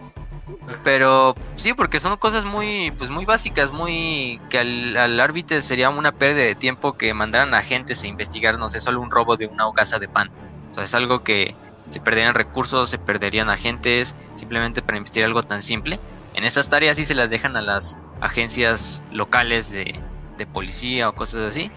Pero sí, porque son cosas muy, pues muy básicas, muy que al, árbitro sería una pérdida de tiempo que mandaran agentes a investigar, no sé, solo un robo de una casa de pan. O sea, es algo que se perderían recursos, se perderían agentes, simplemente para investigar algo tan simple. En esas tareas sí se las dejan a las agencias locales de, de policía o cosas así.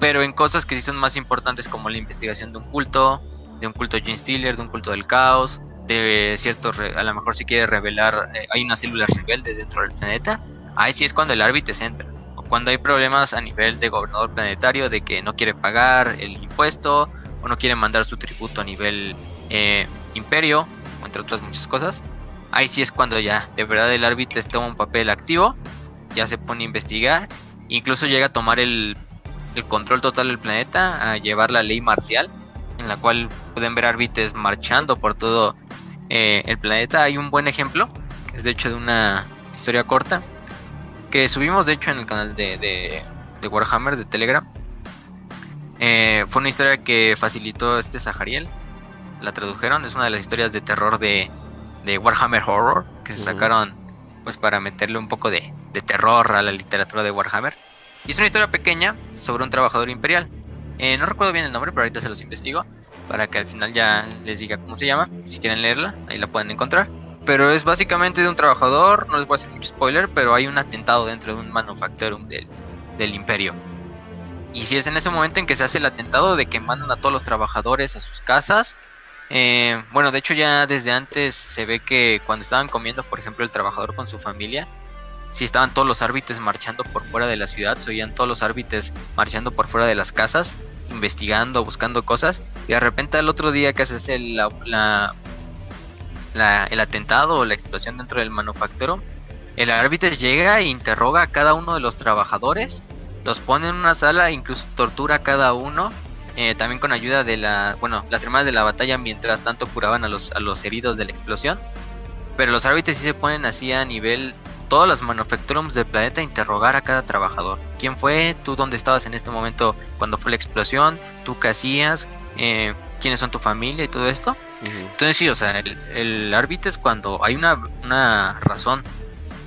Pero en cosas que sí son más importantes como la investigación de un culto, de un culto Gene Stealer, de un culto del caos, de cierto, a lo mejor si quiere revelar, eh, hay unas células rebeldes dentro del planeta, ahí sí es cuando el árbitro se entra. O cuando hay problemas a nivel de gobernador planetario de que no quiere pagar el impuesto o no quiere mandar su tributo a nivel eh, imperio, entre otras muchas cosas. Ahí sí es cuando ya de verdad el árbitro toma un papel activo, ya se pone a investigar, incluso llega a tomar el, el control total del planeta, a llevar la ley marcial en la cual pueden ver árbitres marchando por todo eh, el planeta. Hay un buen ejemplo, es de hecho de una historia corta, que subimos de hecho en el canal de, de, Warhammer de Telegram. Eh, fue una historia que facilitó este Sahariel, la tradujeron, es una de las historias de terror de, de Warhammer Horror, que se sacaron pues para meterle un poco de, de terror a la literatura de Warhammer. Y es una historia pequeña sobre un trabajador imperial eh, no recuerdo bien el nombre, pero ahorita se los investigo para que al final ya les diga cómo se llama. Si quieren leerla, ahí la pueden encontrar. Pero es básicamente de un trabajador, no les voy a hacer mucho spoiler, pero hay un atentado dentro de un manufacturum del, del imperio. Y si es en ese momento en que se hace el atentado de que mandan a todos los trabajadores a sus casas. Eh, bueno, de hecho ya desde antes se ve que cuando estaban comiendo, por ejemplo, el trabajador con su familia, si estaban todos los árbitres marchando por fuera de la ciudad, se oían todos los árbitres marchando por fuera de las casas, investigando, buscando cosas, y de repente al otro día que se hace el atentado o la explosión dentro del manufacturo, el árbitro llega e interroga a cada uno de los trabajadores, los pone en una sala, incluso tortura a cada uno, eh, también con ayuda de la, bueno, las hermanas de la batalla mientras tanto curaban a los, a los heridos de la explosión. Pero los árbitros sí se ponen así a nivel todas las manufacturums del planeta interrogar a cada trabajador. ¿Quién fue? ¿Tú dónde estabas en este momento cuando fue la explosión? ¿Tú qué hacías? Eh, ¿Quiénes son tu familia y todo esto? Entonces sí, o sea, el, árbitro es cuando hay una, una razón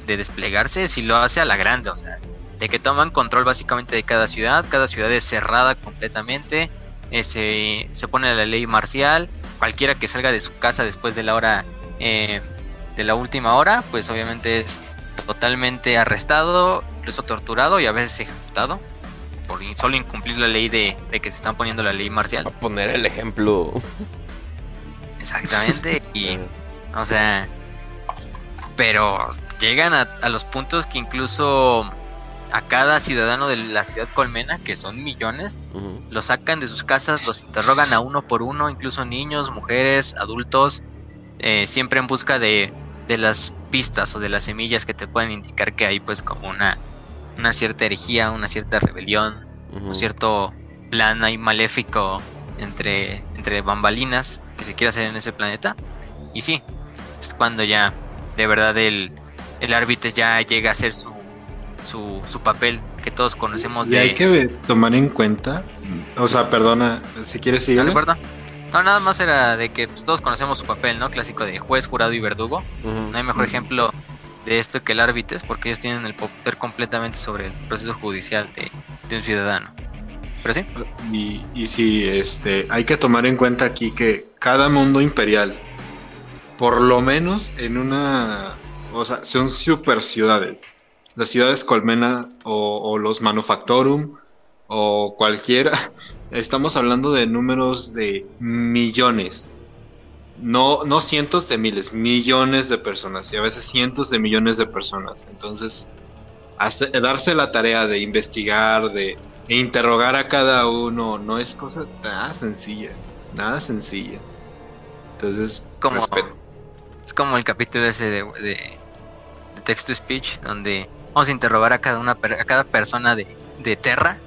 de desplegarse, si lo hace a la grande, o sea, de que toman control básicamente de cada ciudad, cada ciudad es cerrada completamente, eh, se, se, pone la ley marcial, cualquiera que salga de su casa después de la hora, eh, de la última hora, pues obviamente es totalmente arrestado, incluso torturado y a veces ejecutado por solo incumplir la ley de, que se están poniendo la ley marcial. A poner el ejemplo. Exactamente. [LAUGHS] y, o sea, pero llegan a, los puntos que incluso a cada ciudadano de la ciudad colmena, que son millones, los sacan de sus casas, los interrogan a uno por uno, incluso niños, mujeres, adultos, eh, siempre en busca de, de las pistas o de las semillas que te pueden indicar que hay pues como una, una cierta herejía, una cierta rebelión, un cierto plan ahí maléfico entre, entre bambalinas que se quiere hacer en ese planeta. Y sí, es cuando ya de verdad el, el árbitro ya llega a ser su, su, su papel que todos conocemos. Y hay que tomar en cuenta, o sea, perdona, si quieres seguir. No, nada más era de que pues, todos conocemos su papel, ¿no? Clásico de juez, jurado y verdugo. No hay mejor ejemplo de esto que el árbitro, porque ellos tienen el poder completamente sobre el proceso judicial de, un ciudadano. Pero sí. Y, y sí, este, hay que tomar en cuenta aquí que cada mundo imperial, por lo menos en una, o sea, son super ciudades. Las ciudades colmena o, los manufactorum o cualquiera, [LAUGHS] estamos hablando de números de millones. No, no cientos de miles, millones de personas y a veces cientos de millones de personas. Entonces, darse la tarea de investigar, de interrogar a cada uno, no es cosa nada sencilla, nada sencilla. Entonces, como, es como el capítulo ese de, de, text to speech, donde vamos a interrogar a cada una a cada persona de, de Terra,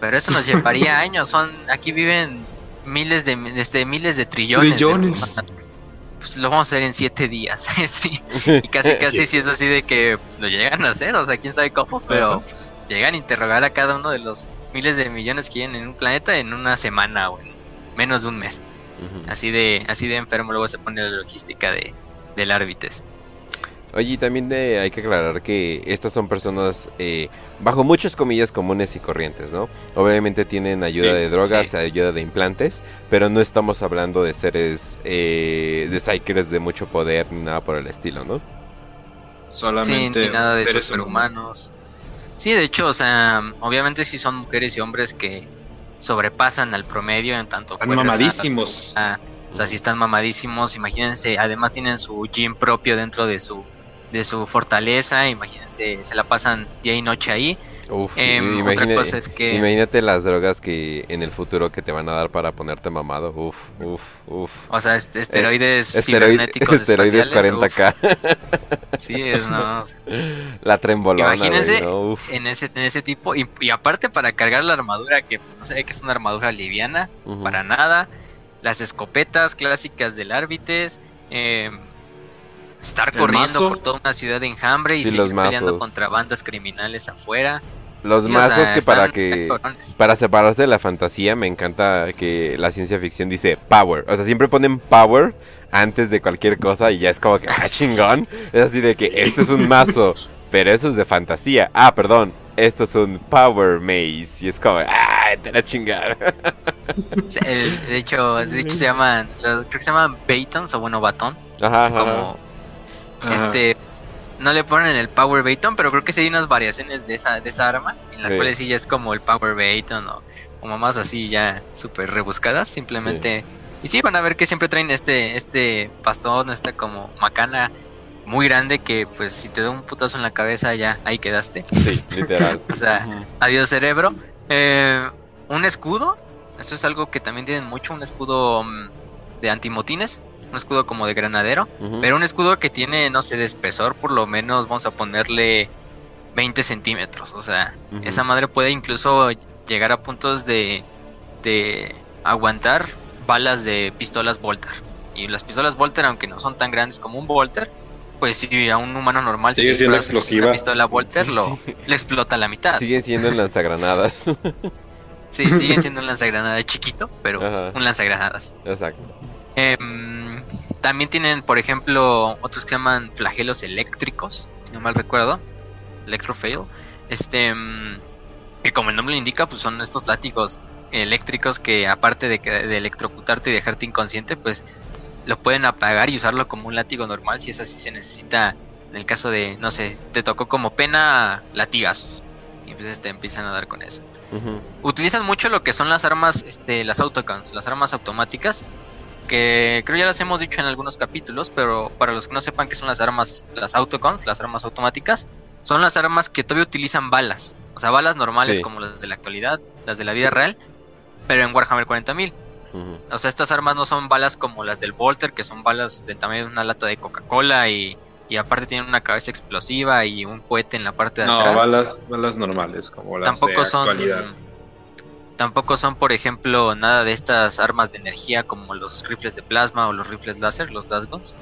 pero eso nos llevaría [LAUGHS] años. Son aquí viven miles de este, miles de trillones. Trillones pues lo vamos a hacer en siete días. [LAUGHS] sí. Y casi, [LAUGHS] casi si es así de que pues, lo llegan a hacer, o sea, quién sabe cómo, pero pues, llegan a interrogar a cada uno de los miles de millones que hay en un planeta en una semana o en menos de un mes. Así de, así de enfermo luego se pone la logística de, del árbitres. Oye, también de, hay que aclarar que estas son personas eh, bajo muchas comillas comunes y corrientes, ¿no? Obviamente tienen ayuda de drogas, ayuda de implantes, pero no estamos hablando de seres, eh, de psychers de mucho poder ni nada por el estilo, ¿no? Solamente nada de superhumanos. Sí, de hecho, o sea, obviamente sí son mujeres y hombres que sobrepasan al promedio en tanto... Están mamadísimos. o sea, si están mamadísimos, imagínense, además tienen su gym propio dentro de su de su fortaleza, imagínense, se la pasan día y noche ahí. Em, otra cosa es que... Imagínate las drogas que en el futuro que te van a dar para ponerte mamado. Uf, uf, uf. O sea, esteroides cibernéticos [LAUGHS] esteroides 40k. [LAUGHS] Sí, es no. La trembolona. Imagínense en ese en ese tipo y, aparte para cargar la armadura que pues, no sé que es una armadura liviana para nada. Las escopetas clásicas del árbites. Eh, estar corriendo por toda una ciudad de enjambre y seguir peleando contra bandas criminales afuera. Los mazos que para que para separarse de la fantasía me encanta que la ciencia ficción dice power, o sea, siempre ponen power antes de cualquier cosa y ya es como que ah, [LAUGHS] chingón, es así de que esto es un mazo, pero eso es de fantasía. Ah, perdón, esto es un power maze y es como ah, te la chingar. [LAUGHS] de hecho, se llaman creo que se llaman batons o bueno, batón. Ajá, como este no le ponen el Power Baton, pero creo que sí hay unas variaciones de esa, de esa arma, en las cuales sí ya es como el Power Baton o como más así ya súper rebuscadas, simplemente. Y sí, van a ver que siempre traen este, este bastón, esta como macana muy grande que pues si te da un putazo en la cabeza ya ahí quedaste. Sí, literal. [LAUGHS] o sea, adiós cerebro. Eh, un escudo, esto es algo que también tienen mucho, un escudo mm, de antimotines un escudo como de granadero, pero un escudo que tiene, no sé, de espesor, por lo menos vamos a ponerle 20 centímetros. O sea, esa madre puede incluso llegar a puntos de, de aguantar balas de pistolas Volter. Y las pistolas Volter, aunque no son tan grandes como un Volter, pues si a un humano normal sigue siendo explosiva. Una pistola Volter lo, le explota a la mitad. Siguen siendo lanzagranadas. sí, siguen siendo un lanzagranadas chiquito, pero un lanzagranadas. Exacto. Em, también tienen, por ejemplo, otros que llaman flagelos eléctricos, si no mal recuerdo. Electrofail. Este, em, que como el nombre lo indica, pues son estos látigos eléctricos que aparte de, de electrocutarte y dejarte inconsciente, pues lo pueden apagar y usarlo como un látigo normal si es así se necesita en el caso de, no sé, te tocó como pena latigazos y pues te este, empiezan a dar con eso. Utilizan mucho lo que son las armas, este, las autocons, las armas automáticas, que creo ya las hemos dicho en algunos capítulos, pero para los que no sepan qué son las armas, las autocons, las armas automáticas, son las armas que todavía utilizan balas, o sea, balas normales como las de la actualidad, las de la vida real, pero en Warhammer 40.000. O sea, estas armas no son balas como las del Volter, que son balas de tamaño de una lata de Coca-Cola y, y, aparte tienen una cabeza explosiva y un cohete en la parte de atrás. No, balas, balas normales, como las Tampoco de actualidad. Son, Tampoco son, por ejemplo, nada de estas armas de energía como los rifles de plasma o los rifles láser, los Lasguns,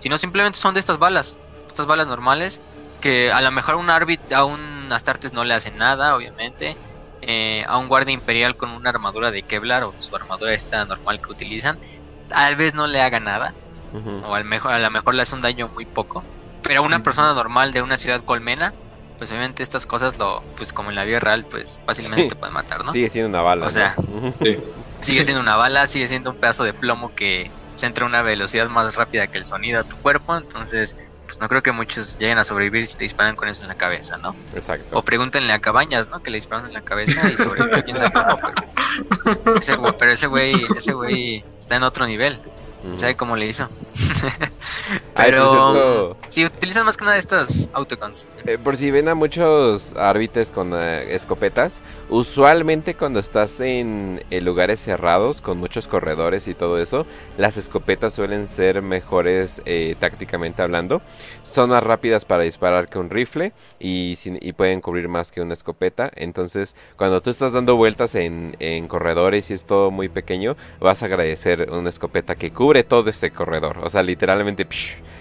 sino simplemente son de estas balas, estas balas normales que a lo mejor a un Arbit, a un Astartes no le hacen nada, obviamente. Eh, a un guardia imperial con una armadura de Kevlar o su armadura esta normal que utilizan, tal vez no le haga nada, o al mejor, a lo mejor le hace un daño muy poco. Pero a una persona normal de una ciudad colmena, pues obviamente estas cosas, lo pues como en la vida real, pues fácilmente te pueden matar, ¿no? Sigue siendo una bala. O sea, sigue siendo una bala, sigue siendo un pedazo de plomo que entra a una velocidad más rápida que el sonido a tu cuerpo, entonces pues no creo que muchos lleguen a sobrevivir si te disparan con eso en la cabeza, ¿no? Exacto. O pregúntenle a Cabañas, ¿no? Que le disparan en la cabeza y sobrevivió quién sabe cómo, pero, pero ese güey, ese güey está en otro nivel. ¿Sabe cómo le hizo? [LAUGHS] Pero si utilizan más que una de estas autocons. Eh, por si ven a muchos árbitres con eh, escopetas, usualmente cuando estás en, lugares cerrados con muchos corredores y todo eso, las escopetas suelen ser mejores eh, tácticamente hablando. Son más rápidas para disparar que un rifle y, y, pueden cubrir más que una escopeta. Entonces, cuando tú estás dando vueltas en, en corredores y es todo muy pequeño, vas a agradecer una escopeta que cubre todo ese corredor. O sea, literalmente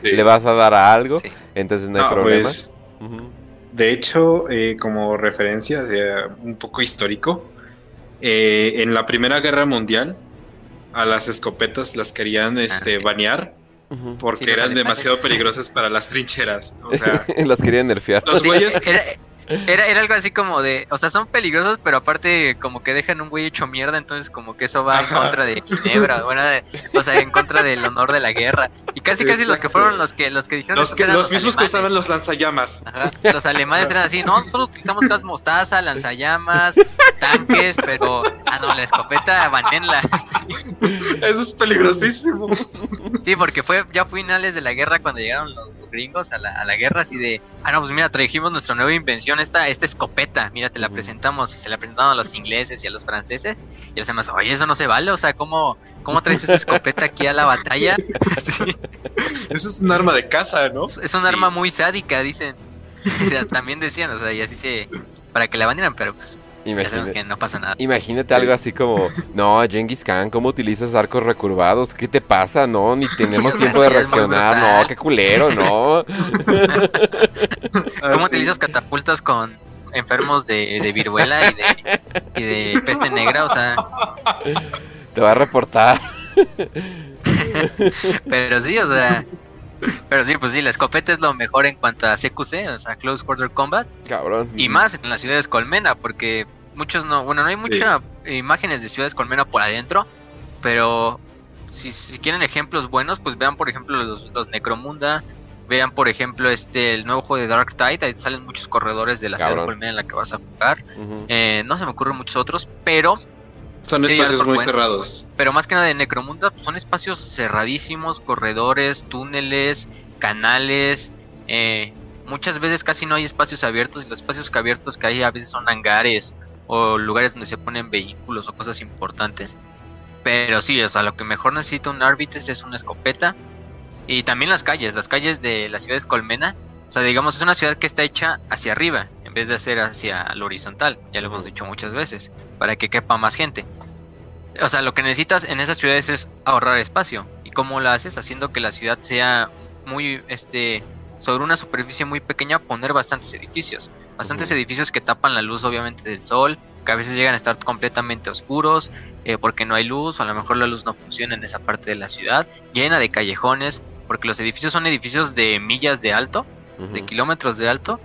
le vas a dar a algo, entonces no hay ah, problema. Pues, de hecho, eh, como referencia, un poco histórico, eh, en la Primera Guerra Mundial a las escopetas las querían ah, este, banear porque eran demasiado peligrosas para las trincheras. O sea, [LAUGHS] las querían nerfear. Los güeyes... Era, era algo así como de, o sea, son peligrosos, pero aparte como que dejan un güey hecho mierda, entonces como que eso va en contra de Ginebra, bueno, o sea, en contra del honor de la guerra. Y casi casi los que fueron los que los que dijeron los, que, los, mismos que usaban los lanzallamas. Ajá, los alemanes eran así, no, solo utilizamos gas mostaza, lanzallamas, tanques, pero ah no, la escopeta banenla. [LAUGHS] Eso es peligrosísimo. Sí, porque fue ya finales de la guerra cuando llegaron los, gringos a la, a la guerra así de, ah no, pues mira, trajimos nuestra nueva invención esta, esta escopeta, mira, te la presentamos y se la presentaron a los ingleses y a los franceses y los demás, oye, eso no se vale, o sea, ¿cómo, cómo traes esa escopeta aquí a la batalla? [LAUGHS] Eso es un arma de caza, ¿no? Es un arma muy sádica, dicen. [LAUGHS] También decían, o sea, y así se, para que la banieran, pero pues Imagínate, que no pasa nada. Imagínate algo así como, no, Genghis Khan, ¿cómo utilizas arcos recurvados? ¿Qué te pasa? No, ni [LAUGHS] tenemos tiempo de reaccionar, no, qué culero, no. [LAUGHS] ¿Cómo utilizas catapultas con enfermos de, de viruela y de, y de peste negra? O sea... Te va a reportar. [LAUGHS] Pero sí, o sea, pero sí, pues sí, la escopeta es lo mejor en cuanto a CQC, o sea, Close Quarter Combat. Cabrón. Y más en las ciudades colmena, porque muchos no, bueno, no hay muchas imágenes de ciudades colmena por adentro, pero si, quieren ejemplos buenos, pues vean por ejemplo los, los Necromunda, vean por ejemplo este el nuevo juego de Dark Tide, ahí salen muchos corredores de la ciudad colmena en la que vas a jugar. Eh, no se me ocurren muchos otros, pero son espacios muy cerrados. Pero más que nada de Necromunda, pues son espacios cerradísimos, corredores, túneles, canales. Eh, muchas veces casi no hay espacios abiertos y los espacios abiertos que hay a veces son hangares o lugares donde se ponen vehículos o cosas importantes. Pero sí, o sea, lo que mejor necesita un Arbites es una escopeta. Y también las calles, las calles de la ciudad de Colmena. O sea, digamos, es una ciudad que está hecha hacia arriba, en vez de hacer hacia lo horizontal. Ya lo hemos dicho muchas veces, para que quepa más gente. O sea, lo que necesitas en esas ciudades es ahorrar espacio. ¿Y cómo lo haces? Haciendo que la ciudad sea muy, este, sobre una superficie muy pequeña, poner bastantes edificios. Bastantes edificios que tapan la luz, obviamente, del sol, que a veces llegan a estar completamente oscuros, eh, porque no hay luz, o a lo mejor la luz no funciona en esa parte de la ciudad, llena de callejones, porque los edificios son edificios de millas de alto, de kilómetros de alto,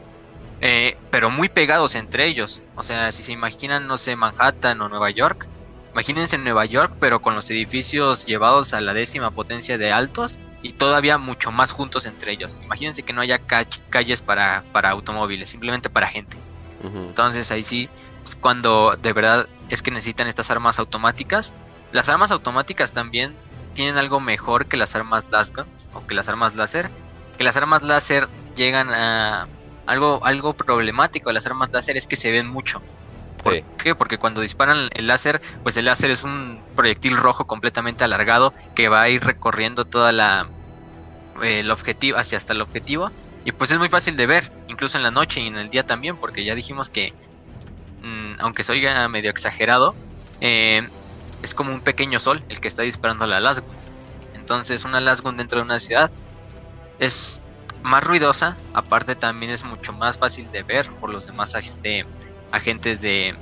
eh, pero muy pegados entre ellos. O sea, si se imaginan, no sé, Manhattan o Nueva York, imagínense Nueva York, pero con los edificios llevados a la décima potencia de altos y todavía mucho más juntos entre ellos. Imagínense que no haya calles para, para automóviles, simplemente para gente. Entonces ahí sí, es cuando de verdad es que necesitan estas armas automáticas. Las armas automáticas también tienen algo mejor que las armas lasguns o que las armas láser. Que las armas láser llegan a algo, algo problemático de las armas láser es que se ven mucho. ¿Por qué? Porque cuando disparan el láser, pues el láser es un proyectil rojo completamente alargado que va a ir recorriendo toda la el objetivo hacia hasta el objetivo y pues es muy fácil de ver, incluso en la noche y en el día también, porque ya dijimos que mm, aunque se oiga medio exagerado, eh, es como un pequeño sol el que está disparando la Lasgun. Entonces una Lasgun dentro de una ciudad es más ruidosa, aparte también es mucho más fácil de ver por los demás este, agentes de,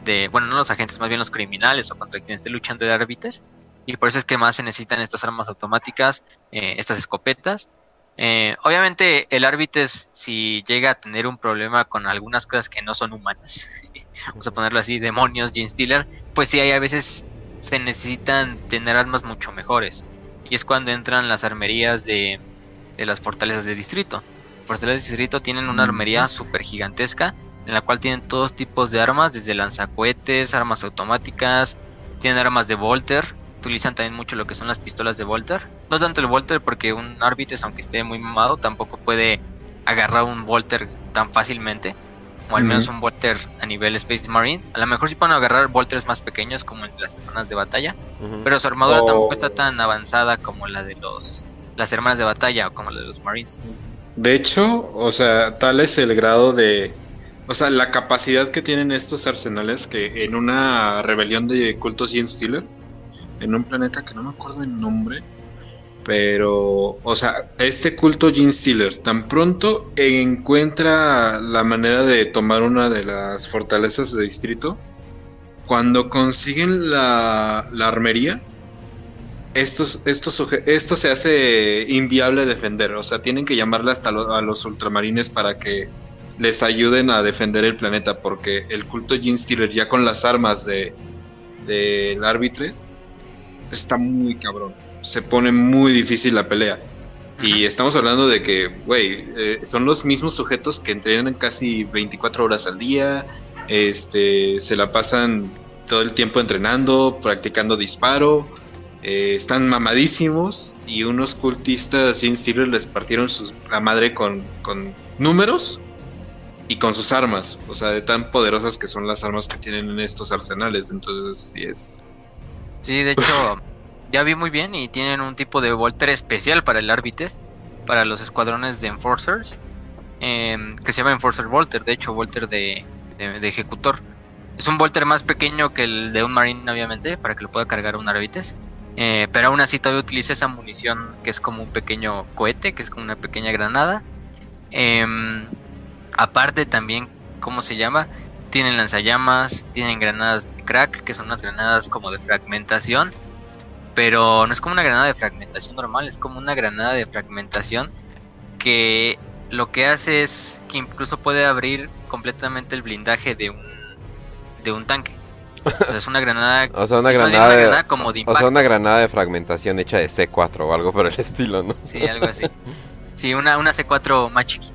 de, bueno, no los agentes, más bien los criminales o contra quien esté luchando de árbitres. Y por eso es que más se necesitan estas armas automáticas, eh, estas escopetas. Eh, obviamente el árbitro si llega a tener un problema con algunas cosas que no son humanas, [LAUGHS] vamos a ponerlo así, demonios, Gene Stealer, pues sí hay a veces se necesitan tener armas mucho mejores. Y es cuando entran las armerías de, de las fortalezas de distrito. Las fortalezas de distrito tienen una armería súper gigantesca en la cual tienen todos tipos de armas, desde lanzacohetes, armas automáticas, tienen armas de Volter, utilizan también mucho lo que son las pistolas de Volter. No tanto el Volter porque un árbitro, aunque esté muy mamado, tampoco puede agarrar un Volter tan fácilmente. O al menos un Volter a nivel Space Marine. A lo mejor sí pueden agarrar Volters más pequeños como en las hermanas de batalla. Pero su armadura tampoco está tan avanzada como la de los las hermanas de batalla o como la de los Marines. De hecho, o sea, tal es el grado de o sea, la capacidad que tienen estos arsenales que en una rebelión de cultos Gene Stealer, en un planeta que no me acuerdo el nombre, pero, o sea, este culto Gene Stealer tan pronto encuentra la manera de tomar una de las fortalezas de distrito, cuando consiguen la, la armería, estos, estos, esto se hace inviable defender. O sea, tienen que llamarle hasta a los ultramarines para que les ayuden a defender el planeta, porque el culto Gene Stealer ya con las armas de del Arbitres está muy cabrón. Se pone muy difícil la pelea. Y estamos hablando de que, güey, eh, son los mismos sujetos que entrenan casi 24 horas al día, este, se la pasan todo el tiempo entrenando, practicando disparo, eh, están mamadísimos y unos cultistas Gene Stealer les partieron su, la madre con, con números y con sus armas, o sea, de tan poderosas que son las armas que tienen en estos arsenales, entonces sí es. Sí, de hecho, [LAUGHS] ya vi muy bien y tienen un tipo de Volter especial para el árbitro, para los escuadrones de Enforcers, em, que se llama Enforcer Volter, de hecho, Volter de, de, ejecutor. Es un Volter más pequeño que el de un Marine, obviamente, para que lo pueda cargar un Arbites. Eh, pero aún así todavía utiliza esa munición que es como un pequeño cohete, que es como una pequeña granada. Eh, Aparte también, ¿cómo se llama? Tienen lanzallamas, tienen granadas de crack, que son unas granadas como de fragmentación. Pero no es como una granada de fragmentación normal, es como una granada de fragmentación que lo que hace es que incluso puede abrir completamente el blindaje de un, de un tanque. O sea, es una granada, [LAUGHS] o sea, una granada, como de O sea, una granada de fragmentación hecha de C4 o algo por el [LAUGHS] estilo, ¿no? Sí, algo así. [LAUGHS] Sí, una, una C4 más chiquita.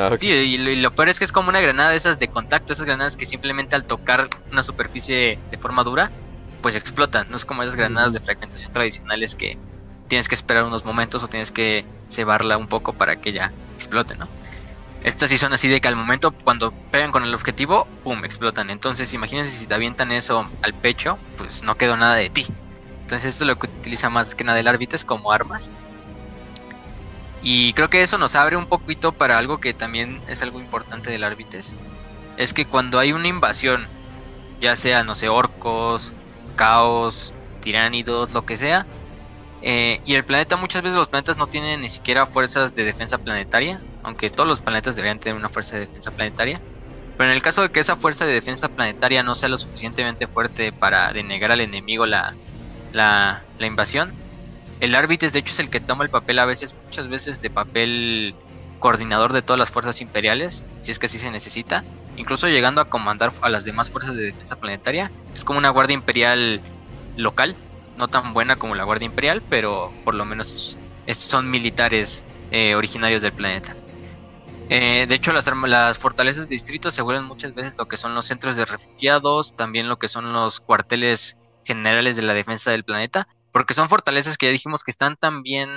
Ah, sí, y lo, peor es que es como una granada de esas de contacto, esas granadas que simplemente al tocar una superficie de forma dura, pues explotan. No es como esas granadas de fragmentación tradicionales que tienes que esperar unos momentos o tienes que cebarla un poco para que ya explote, ¿no? Estas sí son así de que al momento cuando pegan con el objetivo, ¡pum! explotan. Entonces imagínense si te avientan eso al pecho, pues no quedó nada de ti. Entonces esto es lo que utiliza más que nada el árbitro como armas y creo que eso nos abre un poquito para algo que también es algo importante del Arbites. Es que cuando hay una invasión, ya sea, no sé, orcos, caos, tiránidos, lo que sea, eh, y el planeta, muchas veces los planetas no tienen ni siquiera fuerzas de defensa planetaria, aunque todos los planetas deberían tener una fuerza de defensa planetaria. Pero en el caso de que esa fuerza de defensa planetaria no sea lo suficientemente fuerte para denegar al enemigo la, la invasión, el árbitro, de hecho, es el que toma el papel a veces, muchas veces, de papel coordinador de todas las fuerzas imperiales, si es que así se necesita, incluso llegando a comandar a las demás fuerzas de defensa planetaria. Es como una guardia imperial local, no tan buena como la guardia imperial, pero por lo menos son militares eh, originarios del planeta. Eh, de hecho, las, las fortalezas de distrito se vuelven muchas veces lo que son los centros de refugiados, también lo que son los cuarteles generales de la defensa del planeta, porque son fortalezas que ya dijimos que están tan bien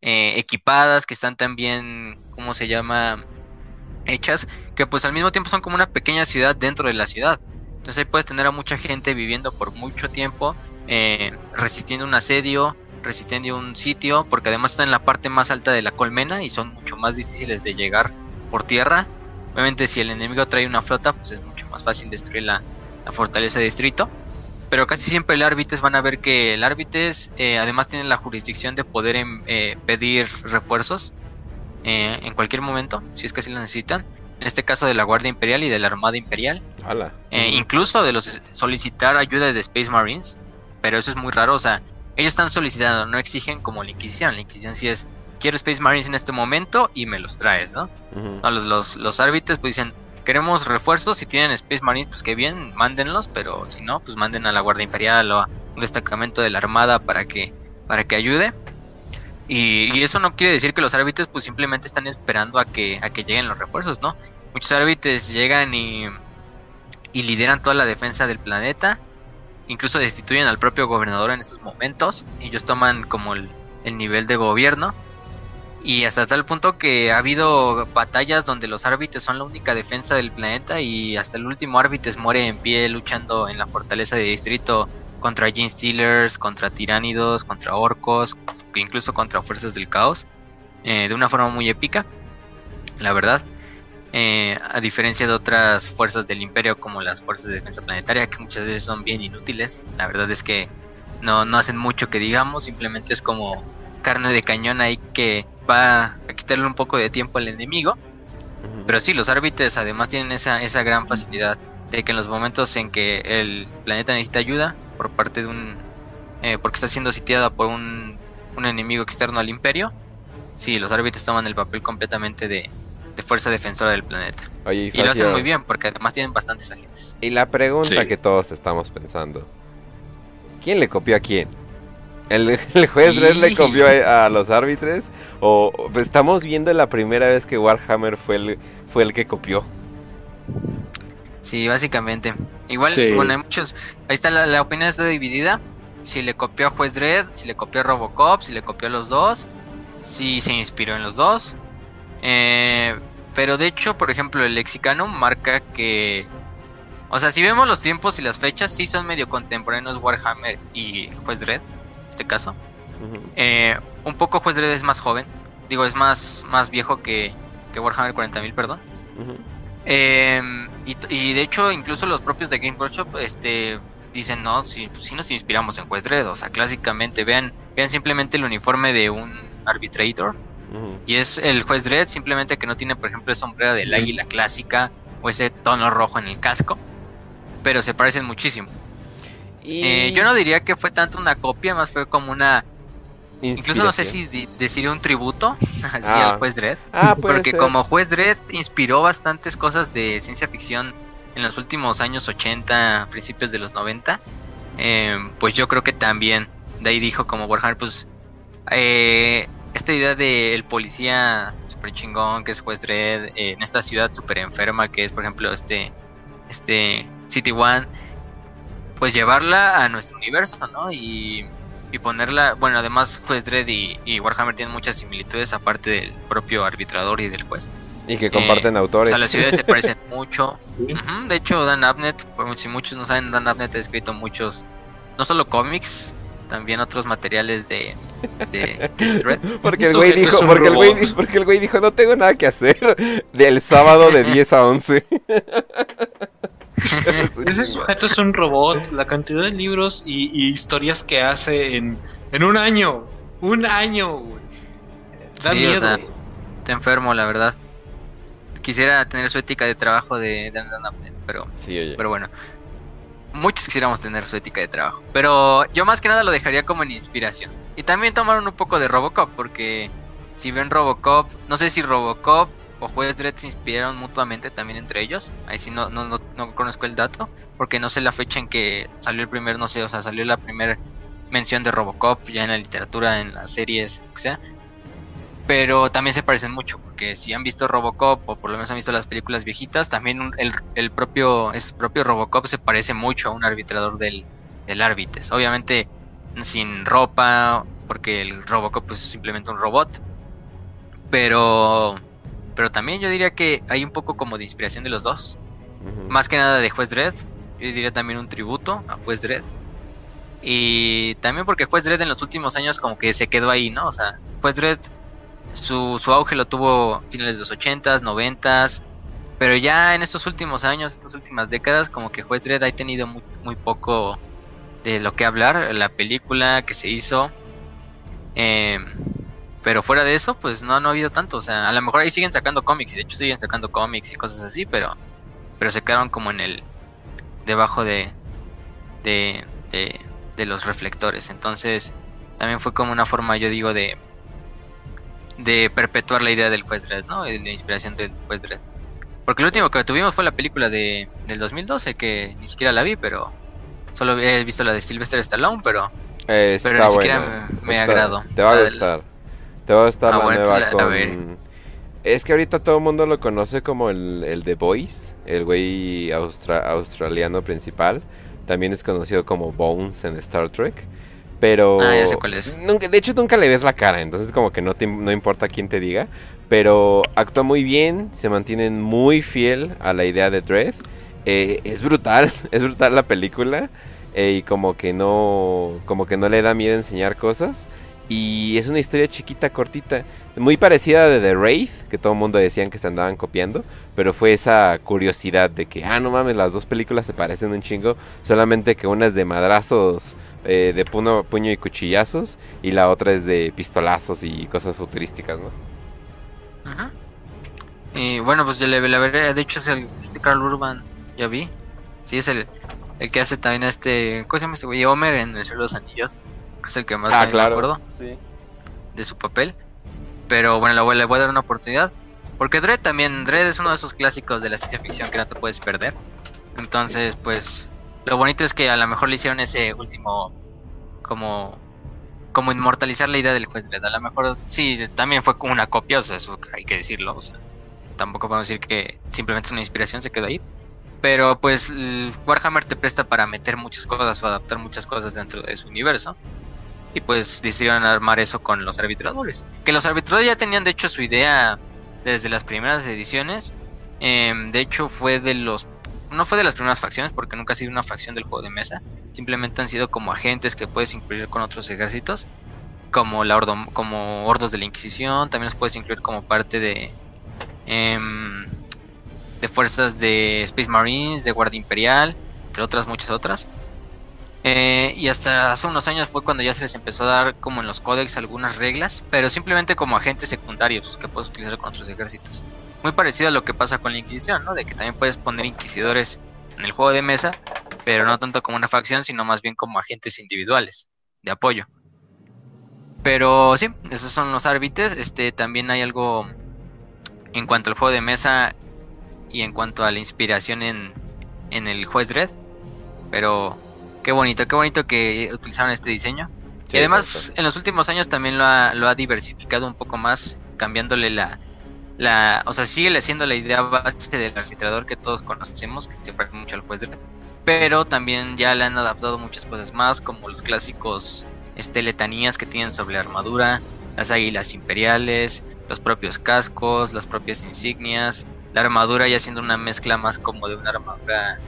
eh, equipadas, que están tan bien, ¿cómo se llama? Hechas, que pues al mismo tiempo son como una pequeña ciudad dentro de la ciudad. Entonces ahí puedes tener a mucha gente viviendo por mucho tiempo, eh, resistiendo un asedio, resistiendo un sitio, porque además están en la parte más alta de la colmena y son mucho más difíciles de llegar por tierra. Obviamente si el enemigo trae una flota, pues es mucho más fácil destruir la, la fortaleza de distrito pero casi siempre el árbitro van a ver que el árbitro eh, además tiene la jurisdicción de poder em, eh, pedir refuerzos eh, en cualquier momento, si es que así lo necesitan. En este caso de la Guardia Imperial y de la Armada Imperial. Incluso de los solicitar ayuda de Space Marines, pero eso es muy raro, o sea, ellos están solicitando, no exigen como la Inquisición. La Inquisición sí es quiero Space Marines en este momento y me los traes, ¿no? los, los, los árbitros pues dicen, queremos refuerzos, si tienen Space Marines, pues que bien, mándenlos, pero si no, pues manden a la Guardia Imperial o a un destacamento de la Armada para que, para que ayude. Y, eso no quiere decir que los árbitros pues simplemente están esperando a que, a que lleguen los refuerzos, ¿no? Muchos árbitros llegan y, y lideran toda la defensa del planeta, incluso destituyen al propio gobernador en esos momentos, ellos toman como el, el nivel de gobierno y hasta tal punto que ha habido batallas donde los árbitres son la única defensa del planeta y hasta el último árbitro muere en pie luchando en la fortaleza de distrito contra Gene Stealers, contra tiránidos, contra orcos, incluso contra fuerzas del caos, eh, de una forma muy épica, la verdad. Eh, a diferencia de otras fuerzas del imperio como las fuerzas de defensa planetaria, que muchas veces son bien inútiles, la verdad es que no, no hacen mucho que digamos, simplemente es como carne de cañón ahí que va a quitarle un poco de tiempo al enemigo. Pero sí, los árbitros además tienen esa, esa gran facilidad de que en los momentos en que el planeta necesita ayuda por parte de un... Eh, porque está siendo sitiada por un, un, enemigo externo al imperio, sí, los árbitros toman el papel completamente de, de fuerza defensora del planeta. y, lo hacen muy bien porque además tienen bastantes agentes. Y la pregunta que todos estamos pensando, ¿quién le copió a quién? ¿El, juez le copió a, los árbitros? ¿O estamos viendo la primera vez que Warhammer fue el, fue el que copió? Sí, básicamente. Igual, bueno, hay muchos. Ahí está la, opinión está dividida. Si le copió a Juez Dredd, si le copió a Robocop, si le copió a los dos, si se inspiró en los dos. Eh, pero de hecho, por ejemplo, el lexicano marca que. O sea, si vemos los tiempos y las fechas, sí son medio contemporáneos Warhammer y Juez Dredd este caso. Eh, un poco Juez Dredd es más joven, digo, es más, más viejo que, que Warhammer 40.000, perdón. Em, y, de hecho, incluso los propios de Game Workshop este, dicen, no, si, si nos inspiramos en Juez Dredd, o sea, clásicamente, vean, vean simplemente el uniforme de un Arbitrator. Y es el Juez Dredd, simplemente que no tiene, por ejemplo, el sombrero del águila clásica o ese tono rojo en el casco, pero se parecen muchísimo. Eh, yo no diría que fue tanto una copia, más fue como una. Incluso no sé si decir un tributo [LAUGHS] así al ah. juez Dredd. Ah, porque como juez Dredd inspiró bastantes cosas de ciencia ficción en los últimos años 80, principios de los 90. Em, pues yo creo que también de ahí dijo como Warhammer, pues eh, esta idea del policía super chingón que es juez Dredd en esta ciudad super enferma que es por ejemplo este este City One pues llevarla a nuestro universo, ¿no? Y, y ponerla, bueno, además Juez Dredd y, Warhammer tienen muchas similitudes aparte del propio arbitrador y del juez. Y que comparten autores. O sea, las ciudades se [LAUGHS] parecen mucho. de hecho, Dan Abnett, si muchos no saben, Dan Abnett ha escrito muchos, no solo cómics, también otros materiales de, de [LAUGHS] porque el güey dijo, porque el güey, porque el güey dijo, no tengo nada que hacer [LAUGHS] del sábado de 10 a 11. [LAUGHS] Ese sujeto es un robot. La cantidad de libros y, historias que hace en, en, un año. Un año, Da miedo. te enfermo, la verdad. Quisiera tener su ética de trabajo de Dan pero, pero bueno. Muchos quisiéramos tener su ética de trabajo. Pero yo más que nada lo dejaría como en inspiración. Y también tomaron un poco de Robocop, porque si ven Robocop, no sé si Robocop o Juez Dredd se inspiraron mutuamente también entre ellos. Ahí sí no, no, no, conozco el dato, porque no sé la fecha en que salió el primer, no sé, o sea, salió la primera mención de Robocop ya en la literatura, en las series, o sea. Pero también se parecen mucho, porque si han visto Robocop o por lo menos han visto las películas viejitas, también el, el propio, es propio Robocop se parece mucho a un arbitrador del, del Arbites. Obviamente sin ropa, porque el Robocop es simplemente un robot. Pero pero también yo diría que hay un poco como de inspiración de los dos. Más que nada de Juez Dredd. Yo diría también un tributo a Juez Dredd. Y también porque Juez Dredd en los últimos años como que se quedó ahí, ¿no? O sea, Juez Dredd su, su auge lo tuvo a finales de los 80s, 90s. Pero ya en estos últimos años, estas últimas décadas, como que Juez Dredd ha tenido muy, muy poco de lo que hablar. La película que se hizo. Eh, pero fuera de eso, pues no, no ha habido tanto. O sea, a lo mejor ahí siguen sacando cómics. Y de hecho siguen sacando cómics y cosas así. Pero, pero se quedaron como en el. Debajo de. De. De, los reflectores. Entonces. También fue como una forma, yo digo, de. de perpetuar la idea del juez Dredd, ¿no? De la inspiración del juez Dredd. Porque lo último que tuvimos fue la película de, del 2012, que ni siquiera la vi, pero solo he visto la de Sylvester Stallone, pero, pero ni siquiera me, agradó. Te va a gustar. Te va a gustar ah, la nueva con... Es que ahorita todo el mundo lo conoce como el, el The Voice, el güey australiano principal. También es conocido como Bones en Star Trek. Pero. Ah, ya sé cuál es. Nunca, de hecho, nunca le ves la cara, entonces, como que no, no importa quién te diga. Pero actúa muy bien, se mantienen muy fiel a la idea de Dread. Eh, es brutal, [LAUGHS] es brutal la película. Eh, y como que no. Como que no le da miedo enseñar cosas. Y es una historia chiquita, cortita. Muy parecida de The Wraith, que todo el mundo decían que se andaban copiando. Pero fue esa curiosidad de que, ah, no mames, las dos películas se parecen un chingo. Solamente que una es de madrazos eh, de puño, puño y cuchillazos. Y la otra es de pistolazos y cosas futurísticas, ¿no? Ajá. Y bueno, pues ya le, la veré. De hecho, es el este Carl Urban, ya vi. Sí, es el, el que hace también a este. ¿Cómo se llama este güey? Homer en El Señor de los Anillos es el que más ah, claro. me acuerdo de su papel. Pero bueno, le voy, le voy a dar una oportunidad. Porque Dredd también, Dredd es uno de esos clásicos de la ciencia ficción que no te puedes perder. Entonces, pues, lo bonito es que a lo mejor le hicieron ese último, como, como inmortalizar la idea del juez Dredd. A lo mejor, sí, también fue como una copia, o sea, eso hay que decirlo. O sea, tampoco podemos decir que simplemente es una inspiración, se quedó ahí. Pero pues Warhammer te presta para meter muchas cosas o adaptar muchas cosas dentro de su universo y pues decidieron armar eso con los arbitradores. Que los arbitradores ya tenían de hecho su idea desde las primeras ediciones. Em, de hecho fue de los... No fue de las primeras facciones porque nunca ha sido una facción del juego de mesa. Simplemente han sido como agentes que puedes incluir con otros ejércitos. Como, la ordo, como Ordos de la Inquisición. También los puedes incluir como parte de... Em, de fuerzas de Space Marines, de Guardia Imperial, entre otras muchas otras. Eh, y hasta hace unos años fue cuando ya se les empezó a dar como en los códex algunas reglas, pero simplemente como agentes secundarios que puedes utilizar con otros ejércitos. Muy parecido a lo que pasa con la Inquisición, ¿no? De que también puedes poner inquisidores en el juego de mesa, pero no tanto como una facción, sino más bien como agentes individuales de apoyo. Pero sí, esos son los árbitros. Este también hay algo en cuanto al juego de mesa y en cuanto a la inspiración en, en el juez Dredd. Pero Qué bonito, qué bonito que utilizaron este diseño. y además en los últimos años también lo ha, lo ha diversificado un poco más, cambiándole la, la, o sea, sigue siendo la idea base del arbitrador que todos conocemos, que se parece mucho al juez de pero también ya le han adaptado muchas cosas más, como los clásicos este, letanías que tienen sobre la armadura, las águilas imperiales, los propios cascos, las propias insignias, la armadura ya siendo una mezcla más como de una armadura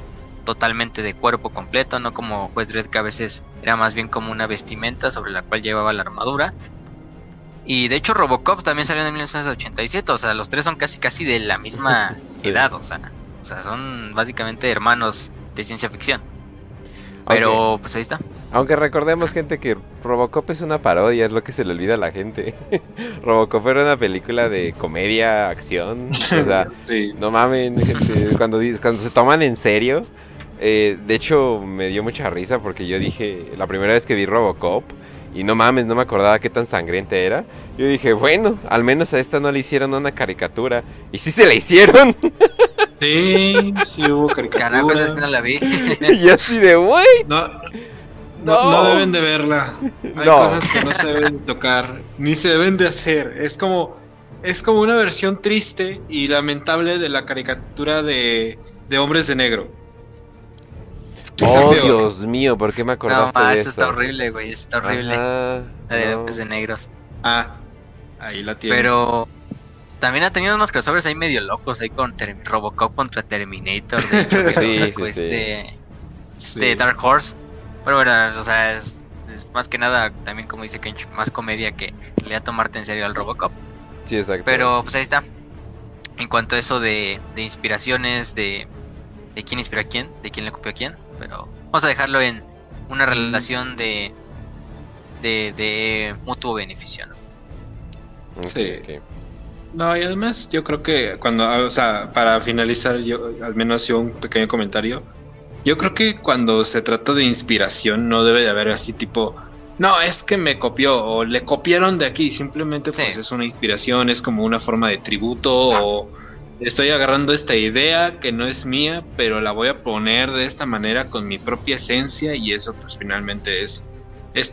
totalmente de cuerpo completo, no como Juez Dredd que a veces era más bien como una vestimenta sobre la cual llevaba la armadura. Y de hecho Robocop también salió en 1987, o sea, los tres son casi casi de la misma [LAUGHS] edad, o sea, o sea, son básicamente hermanos de ciencia ficción. Pero pues ahí está. Aunque recordemos gente que Robocop es una parodia, es lo que se le olvida a la gente. [LAUGHS] Robocop era una película de comedia, acción, o sea, [LAUGHS] no mamen, cuando, cuando se toman en serio, eh, de hecho, me dio mucha risa porque yo dije, la primera vez que vi Robocop, y no mames, no me acordaba qué tan sangriente era. Yo dije, bueno, al menos a esta no le hicieron una caricatura. Y sí se la hicieron. [LAUGHS] Sí, sí hubo [LAUGHS] caricatura. Carajo, no la vi. [LAUGHS] y así de, güey. No, no, deben de verla. Hay cosas que no se deben tocar, ni se deben de hacer. Es como, es como una versión triste y lamentable de la caricatura de, de Hombres de Negro. Oh, Dios mío, ¿por qué me acordaste no, de eso? está horrible, güey, está horrible. la de Hombres de Negros. Ah, ahí la tiene. Pero también ha tenido unos crossovers ahí medio locos, ahí con Robocop contra Terminator, de hecho, [LAUGHS] que sí, sacó este, este Dark Horse. Pero bueno, o sea, es, más que nada también como dice Kench, más comedia que le a tomarte en serio al Robocop. Sí, exacto. Pero pues ahí está. En cuanto a eso de, de inspiraciones, de, de quién inspira a quién, de quién le copió a quién, pero vamos a dejarlo en una relación de, de, mutuo beneficio, ¿no? Sí. No, y además yo creo que cuando, o sea, para finalizar, yo al menos yo un pequeño comentario. Yo creo que cuando se trata de inspiración no debe de haber así tipo no, es que me copió o le copiaron de aquí, simplemente pues es una inspiración, es como una forma de tributo o estoy agarrando esta idea que no es mía, pero la voy a poner de esta manera con mi propia esencia y eso pues finalmente es,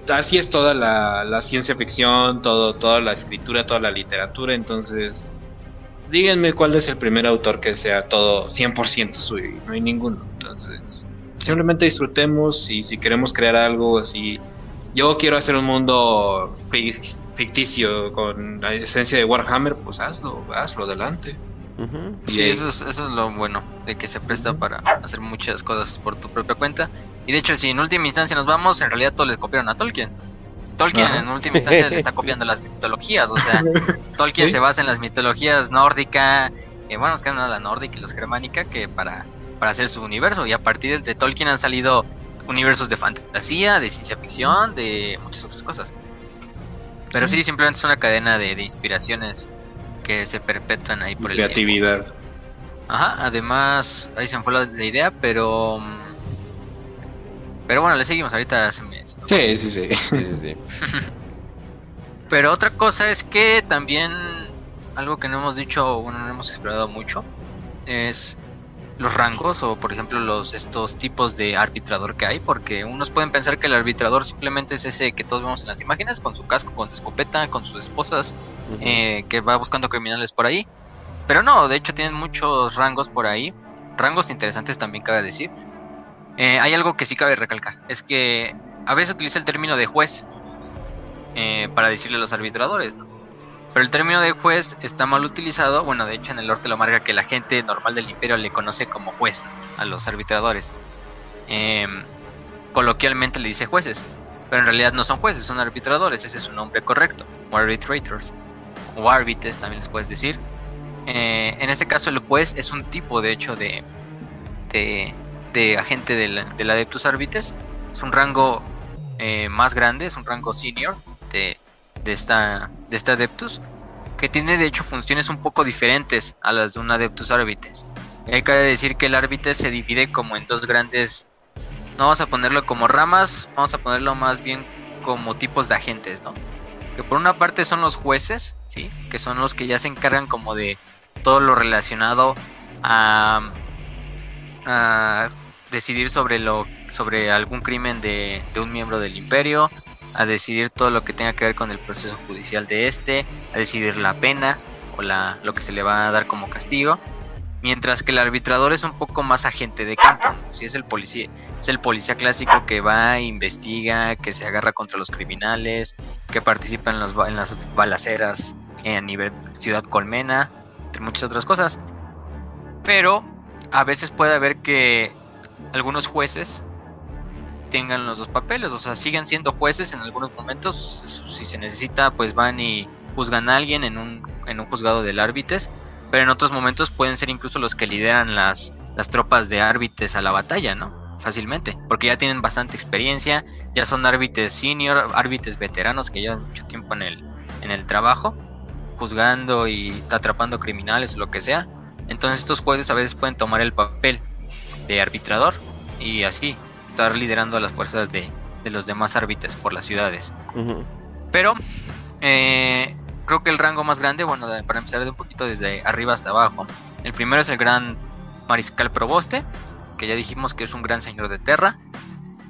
así es toda la, ciencia ficción, todo, toda la escritura, toda la literatura, entonces díganme cuál es el primer autor que sea todo 100% suyo, no hay ninguno, entonces simplemente disfrutemos y si queremos crear algo así yo quiero hacer un mundo ficticio con la esencia de Warhammer, pues hazlo, hazlo adelante. Sí, eso es, eso es lo bueno, de que se presta para hacer muchas cosas por tu propia cuenta. Y de hecho, si en última instancia nos vamos, en realidad todos le copiaron a Tolkien. Tolkien en última instancia le está [LAUGHS] copiando las mitologías, o sea, [LAUGHS] Tolkien se basa en las mitologías nórdica, eh, bueno, es que nada la nórdica y los germánica, que para, para hacer su universo. Y a partir de Tolkien han salido universos de fantasía, de ciencia ficción, de muchas otras cosas. Pero sí, simplemente es una cadena de, inspiraciones que se perpetran ahí por el Creatividad. Ajá, además, ahí se me fue la, idea, pero... Pero bueno, le seguimos, ahorita se me... sí, sí, sí, sí, sí. [LAUGHS] pero otra cosa es que también algo que no hemos dicho, bueno, no hemos explorado mucho, es los rangos o por ejemplo los estos tipos de arbitrador que hay porque unos pueden pensar que el arbitrador simplemente es ese que todos vemos en las imágenes con su casco con su escopeta con sus esposas eh, que va buscando criminales por ahí. Pero no de hecho tienen muchos rangos por ahí. Rangos interesantes también cabe decir. Eh, hay algo que sí cabe recalcar es que a veces utiliza el término de juez eh, para decirle a los arbitradores ¿no? Pero el término de juez está mal utilizado. Bueno, de hecho en el norte lo marca que la gente normal del imperio le conoce como juez a los arbitradores. Em, coloquialmente le dice jueces, pero en realidad no son jueces, son arbitradores. Ese es su nombre correcto. O arbitrators. O árbitres también les puedes decir. Eh, en este caso el juez es un tipo de hecho de, de, agente del, del Adeptus Arbites. Es un rango eh, más grande, es un rango senior de de esta, de este Adeptus, que tiene de hecho funciones un poco diferentes a las de un Adeptus Arbites. hay que decir que el Arbites se divide como en dos grandes, no vamos a ponerlo como ramas, vamos a ponerlo más bien como tipos de agentes, ¿no? Que por una parte son los jueces, ¿sí? Que son los que ya se encargan como de todo lo relacionado a, a decidir sobre lo sobre algún crimen de, de un miembro del imperio, a decidir todo lo que tenga que ver con el proceso judicial de este, a decidir la pena o la, lo que se le va a dar como castigo. Mientras que el arbitrador es un poco más agente de campo, si es el policía, es el policía clásico que va, investiga, que se agarra contra los criminales, que participa en, los, en las balaceras a nivel ciudad colmena, entre muchas otras cosas. Pero a veces puede haber que algunos jueces tengan los dos papeles, o sea, siguen siendo jueces en algunos momentos, si se necesita, pues van y juzgan a alguien en un, en un juzgado del árbitres, pero en otros momentos pueden ser incluso los que lideran las, las tropas de árbitres a la batalla, ¿no? Fácilmente, porque ya tienen bastante experiencia, ya son árbitres senior, árbitres veteranos que llevan mucho tiempo en el, en el trabajo, juzgando y atrapando criminales o lo que sea. Entonces estos jueces a veces pueden tomar el papel de arbitrador y así estar liderando a las fuerzas de, los demás árbitres por las ciudades. Pero eh, creo que el rango más grande, bueno, para empezar de un poquito desde arriba hasta abajo, el primero es el gran mariscal proboste, que ya dijimos que es un gran señor de Terra.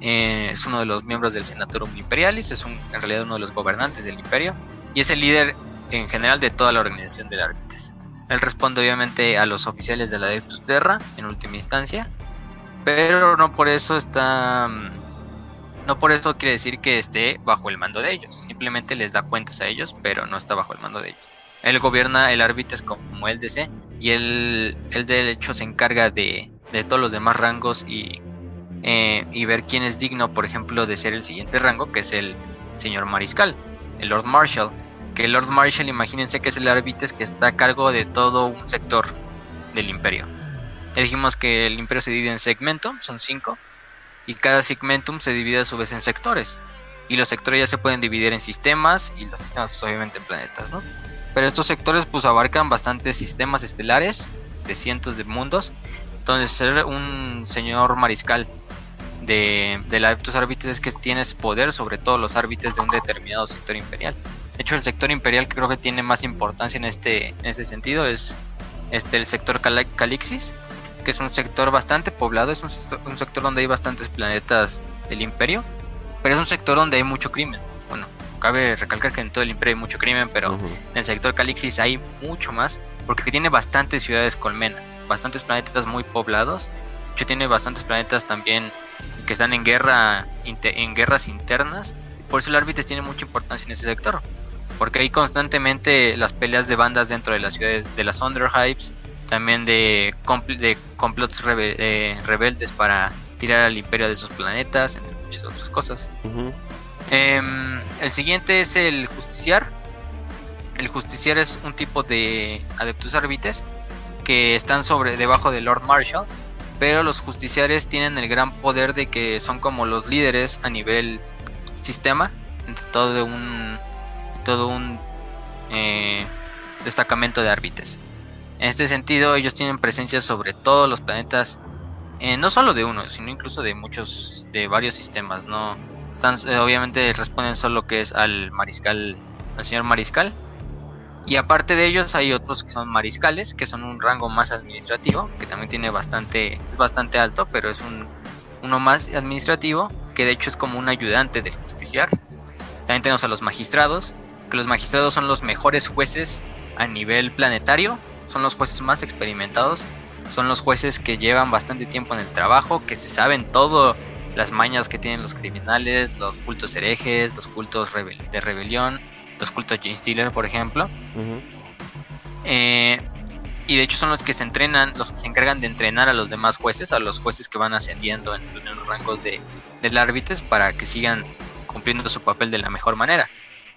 Eh, es uno de los miembros del Senatorum Imperialis, es un, en realidad uno de los gobernantes del imperio y es el líder en general de toda la organización del Árbitres. Él responde obviamente a los oficiales de la Adeptus Terra en última instancia pero no por eso está mm, no por eso quiere decir que esté bajo el mando de ellos, simplemente les da cuentas a ellos, pero no está bajo el mando de ellos. Él gobierna el árbitro como él desee y él, él de hecho se encarga de, de todos los demás rangos y, eh, y ver quién es digno, por ejemplo, de ser el siguiente rango, que es el señor mariscal, el Lord Marshal. Que el Lord Marshal, imagínense que es el árbitro que está a cargo de todo un sector del imperio. Ya dijimos que el imperio se divide en segmentum, son cinco, y cada segmentum se divide a su vez en sectores. Y los sectores ya se pueden dividir en sistemas y los sistemas pues, obviamente en planetas, ¿no? Pero estos sectores pues abarcan bastantes sistemas estelares de cientos de mundos. Entonces ser un señor mariscal de, del Adeptus Arbites es que tienes poder sobre todos los árbitres de un determinado sector imperial. De hecho, el sector imperial que creo que tiene más importancia en este, en ese sentido es este, el sector Calixis, que es un sector bastante poblado, es un, un, sector donde hay bastantes planetas del imperio, pero es un sector donde hay mucho crimen. Bueno, cabe recalcar que en todo el imperio hay mucho crimen, pero en el sector Calixis hay mucho más, porque tiene bastantes ciudades colmena, bastantes planetas muy poblados. De hecho, tiene bastantes planetas también que están en guerra en guerras internas. Por eso el Árbitres tiene mucha importancia en ese sector. Porque hay constantemente las peleas de bandas dentro de las ciudades de las Underhypes, también de, de complots eh, rebeldes para tirar al imperio de esos planetas, entre muchas otras cosas. Em, el siguiente es el Justiciar. El Justiciar es un tipo de Adeptus Arbites que están sobre debajo de Lord Marshall pero los justiciares tienen el gran poder de que son como los líderes a nivel sistema, todo un, todo un eh, destacamento de árbitres. En este sentido, ellos tienen presencia sobre todos los planetas, eh, no solo de uno, sino incluso de muchos, de varios sistemas. No, están, eh, obviamente responden solo que es al mariscal, al señor mariscal, y aparte de ellos hay otros que son mariscales, que son un rango más administrativo, que también tiene bastante, es bastante alto, pero es un, uno más administrativo, que de hecho es como un ayudante del justiciar. También tenemos a los magistrados, que los magistrados son los mejores jueces a nivel planetario, son los jueces más experimentados, son los jueces que llevan bastante tiempo en el trabajo, que se saben todo las mañas que tienen los criminales, los cultos herejes, los cultos de rebelión, los cultos Jane Steeler, por ejemplo. Eh, y de hecho son los que se entrenan, los que se encargan de entrenar a los demás jueces, a los jueces que van ascendiendo en, los rangos de, del árbitro para que sigan cumpliendo su papel de la mejor manera.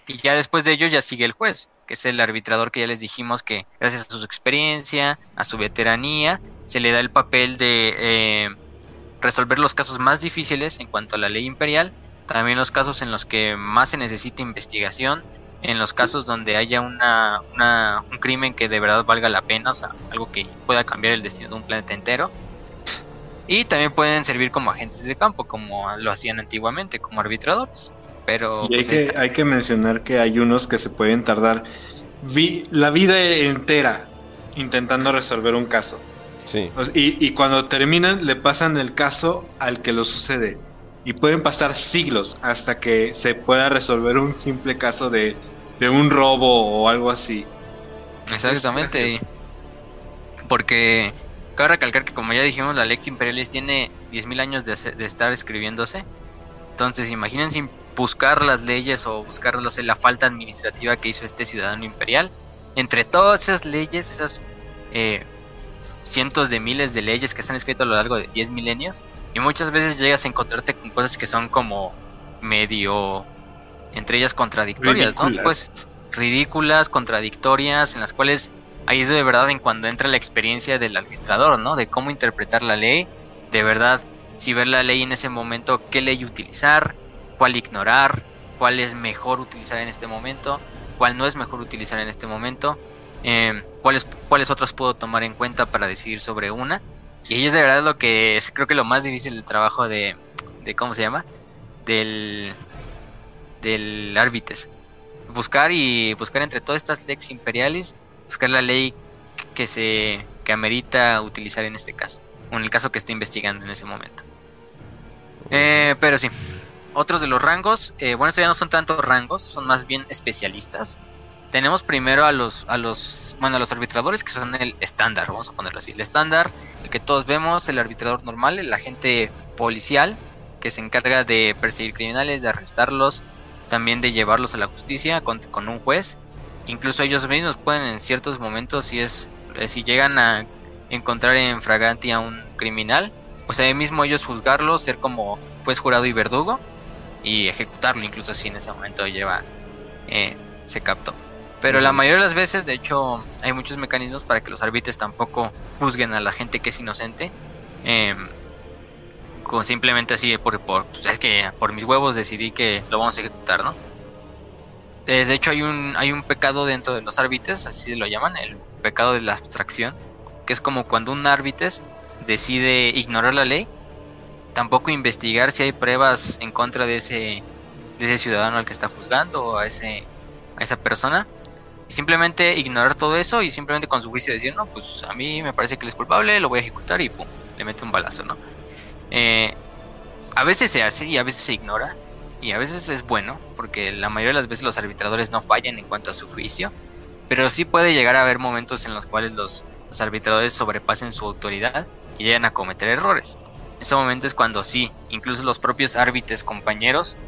Y ya después de ello ya sigue el juez, que es el arbitrador que ya les dijimos que gracias a su experiencia, a su veteranía, se le da el papel de eh, resolver los casos más difíciles en cuanto a la ley imperial, también los casos en los que más se necesita investigación en los casos donde haya una, un crimen que de verdad valga la pena, o sea, algo que pueda cambiar el destino de un planeta entero. Y también pueden servir como agentes de campo, como lo hacían antiguamente, como arbitradores. Pero hay, pues, que, hay que mencionar que hay unos que se pueden tardar la vida entera intentando resolver un caso. Sí. Y, y cuando terminan, le pasan el caso al que lo sucede y pueden pasar siglos hasta que se pueda resolver un simple caso de, un robo o algo así. Exactamente. Porque cabe recalcar que como ya dijimos, la Lex Imperialis tiene 10.000 años de, estar escribiéndose. Entonces imagínense buscar las leyes o buscar la falta administrativa que hizo este ciudadano imperial. Entre todas esas leyes, esas eh, cientos de miles de leyes que están escritas a lo largo de 10 milenios, y muchas veces llegas a encontrarte con cosas que son como medio, entre ellas contradictorias, ¿no? Pues ridículas, contradictorias, en las cuales ahí es de verdad en cuando entra la experiencia del arbitrador, ¿no? De cómo interpretar la ley, de verdad, si ver la ley en ese momento, qué ley utilizar, cuál ignorar, cuál es mejor utilizar en este momento, cuál no es mejor utilizar en este momento, eh, cuáles, cuáles otras puedo tomar en cuenta para decidir sobre una. Y ahí es de verdad lo que es, creo que lo más difícil del trabajo de, de ¿cómo se llama? Del, del árbitres. Buscar y buscar entre todas estas lex imperiales, buscar la ley que se que amerita utilizar en este caso, o en el caso que esté investigando en ese momento. Eh, pero sí, otros de los rangos, eh, bueno, estos ya no son tantos rangos, son más bien especialistas tenemos primero a los, a los, bueno, a los arbitradores que son el estándar, vamos a ponerlo así. El estándar, el que todos vemos, el arbitrador normal, el agente policial que se encarga de perseguir criminales, de arrestarlos, también de llevarlos a la justicia con, un juez. Incluso ellos mismos pueden en ciertos momentos, si es, eh, si llegan a encontrar en fraganti a un criminal, pues ahí mismo ellos juzgarlo, ser como juez jurado y verdugo y ejecutarlo, incluso si en ese momento lleva, eh, se captó. Pero la mayoría de las veces, de hecho, hay muchos mecanismos para que los árbitros tampoco juzguen a la gente que es inocente. Eh, como simplemente así, por, por, pues, es que por mis huevos decidí que lo vamos a ejecutar, ¿no? Eh, de hecho, hay un, hay un pecado dentro de los árbitros, así lo llaman, el pecado de la abstracción, que es como cuando un árbitro decide ignorar la ley, tampoco investigar si hay pruebas en contra de ese, de ese ciudadano al que está juzgando o a, ese, a esa persona. Y simplemente ignorar todo eso y simplemente con su juicio decir, no, pues a mí me parece que él es culpable, lo voy a ejecutar y pum, le mete un balazo, ¿no? Eh, a veces se hace y a veces se ignora y a veces es bueno porque la mayoría de las veces los arbitradores no fallan en cuanto a su juicio, pero sí puede llegar a haber momentos en los cuales los, los arbitradores sobrepasen su autoridad y llegan a cometer errores. Ese momento es cuando sí, incluso los propios árbitros compañeros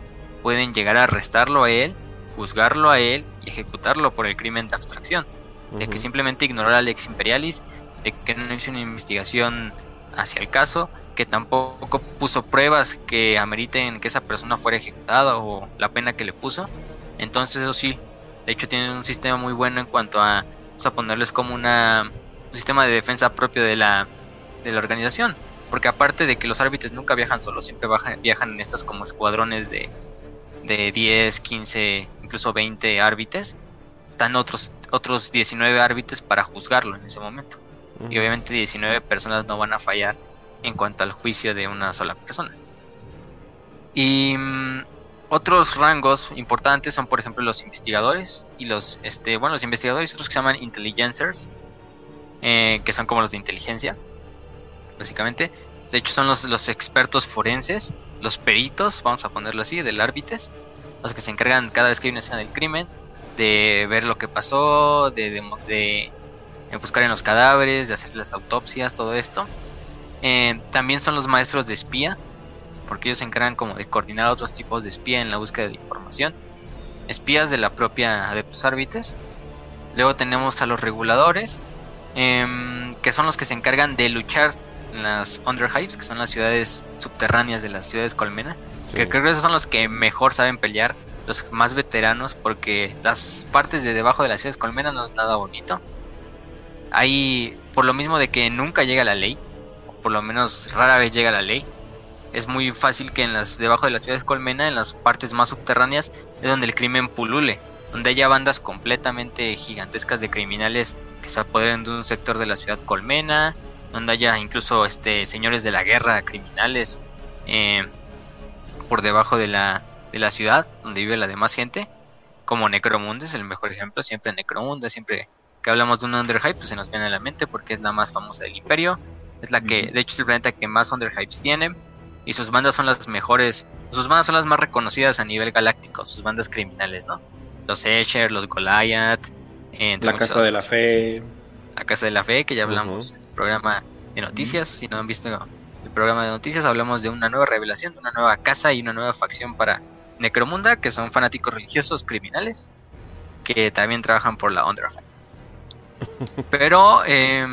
pueden llegar a arrestarlo a él, juzgarlo a él y ejecutarlo por el crimen de abstracción, de que simplemente ignoró a Lex Imperialis, de que no hizo una investigación hacia el caso, que tampoco puso pruebas que ameriten que esa persona fuera ejecutada o la pena que le puso. Entonces eso sí, de hecho tienen un sistema muy bueno en cuanto a, a ponerles como una, un sistema de defensa propio de la, de la organización. Porque aparte de que los árbitros nunca viajan solos, siempre viajan en estas como escuadrones de, de 10, 15, incluso 20 árbitros, están otros, otros 19 árbitros para juzgarlo en ese momento. Y obviamente 19 personas no van a fallar en cuanto al juicio de una sola persona. Y mm, otros rangos importantes son, por ejemplo, los investigadores y los, este, bueno, los investigadores otros que se llaman intelligencers, eh, que son como los de inteligencia, básicamente. De hecho, son los, los expertos forenses, los peritos, vamos a ponerlo así, del árbitres, los que se encargan cada vez que hay una escena del crimen de ver lo que pasó, de, de, buscar en los cadáveres, de hacer las autopsias, todo esto. Eh, también son los maestros de espía, porque ellos se encargan como de coordinar otros tipos de espía en la búsqueda de información. Espías de la propia Adeptus Arbites. Luego tenemos a los reguladores, em, que son los que se encargan de luchar en las Underhives, que son las ciudades subterráneas de las ciudades colmena. Que creo que esos son los que mejor saben pelear, los más veteranos, porque las partes de debajo de las ciudades colmena no es nada bonito. Ahí, por lo mismo de que nunca llega la ley, o por lo menos rara vez llega la ley, es muy fácil que en las debajo de las ciudades colmena, en las partes más subterráneas, es donde el crimen pulule, donde haya bandas completamente gigantescas de criminales que se apoderen de un sector de la ciudad colmena, donde haya incluso este señores de la guerra, criminales, eh, por debajo de la, de la ciudad, donde vive la demás gente, como Necromunda es el mejor ejemplo, siempre Necromunda, siempre que hablamos de un Underhype, pues se nos viene a la mente porque es la más famosa del imperio, es la que, de hecho es el planeta que más Underhypes tiene, y sus bandas son las mejores, sus bandas son las más reconocidas a nivel galáctico, sus bandas criminales, ¿no? Los Escher, los Goliath, la Casa de la Fe. La Casa de la Fe, que ya hablamos en el programa de noticias, si no han visto el programa de noticias, hablamos de una nueva revelación, de una nueva casa y una nueva facción para Necromunda, que son fanáticos religiosos criminales, que también trabajan por la Underhand. [LAUGHS] Pero eh,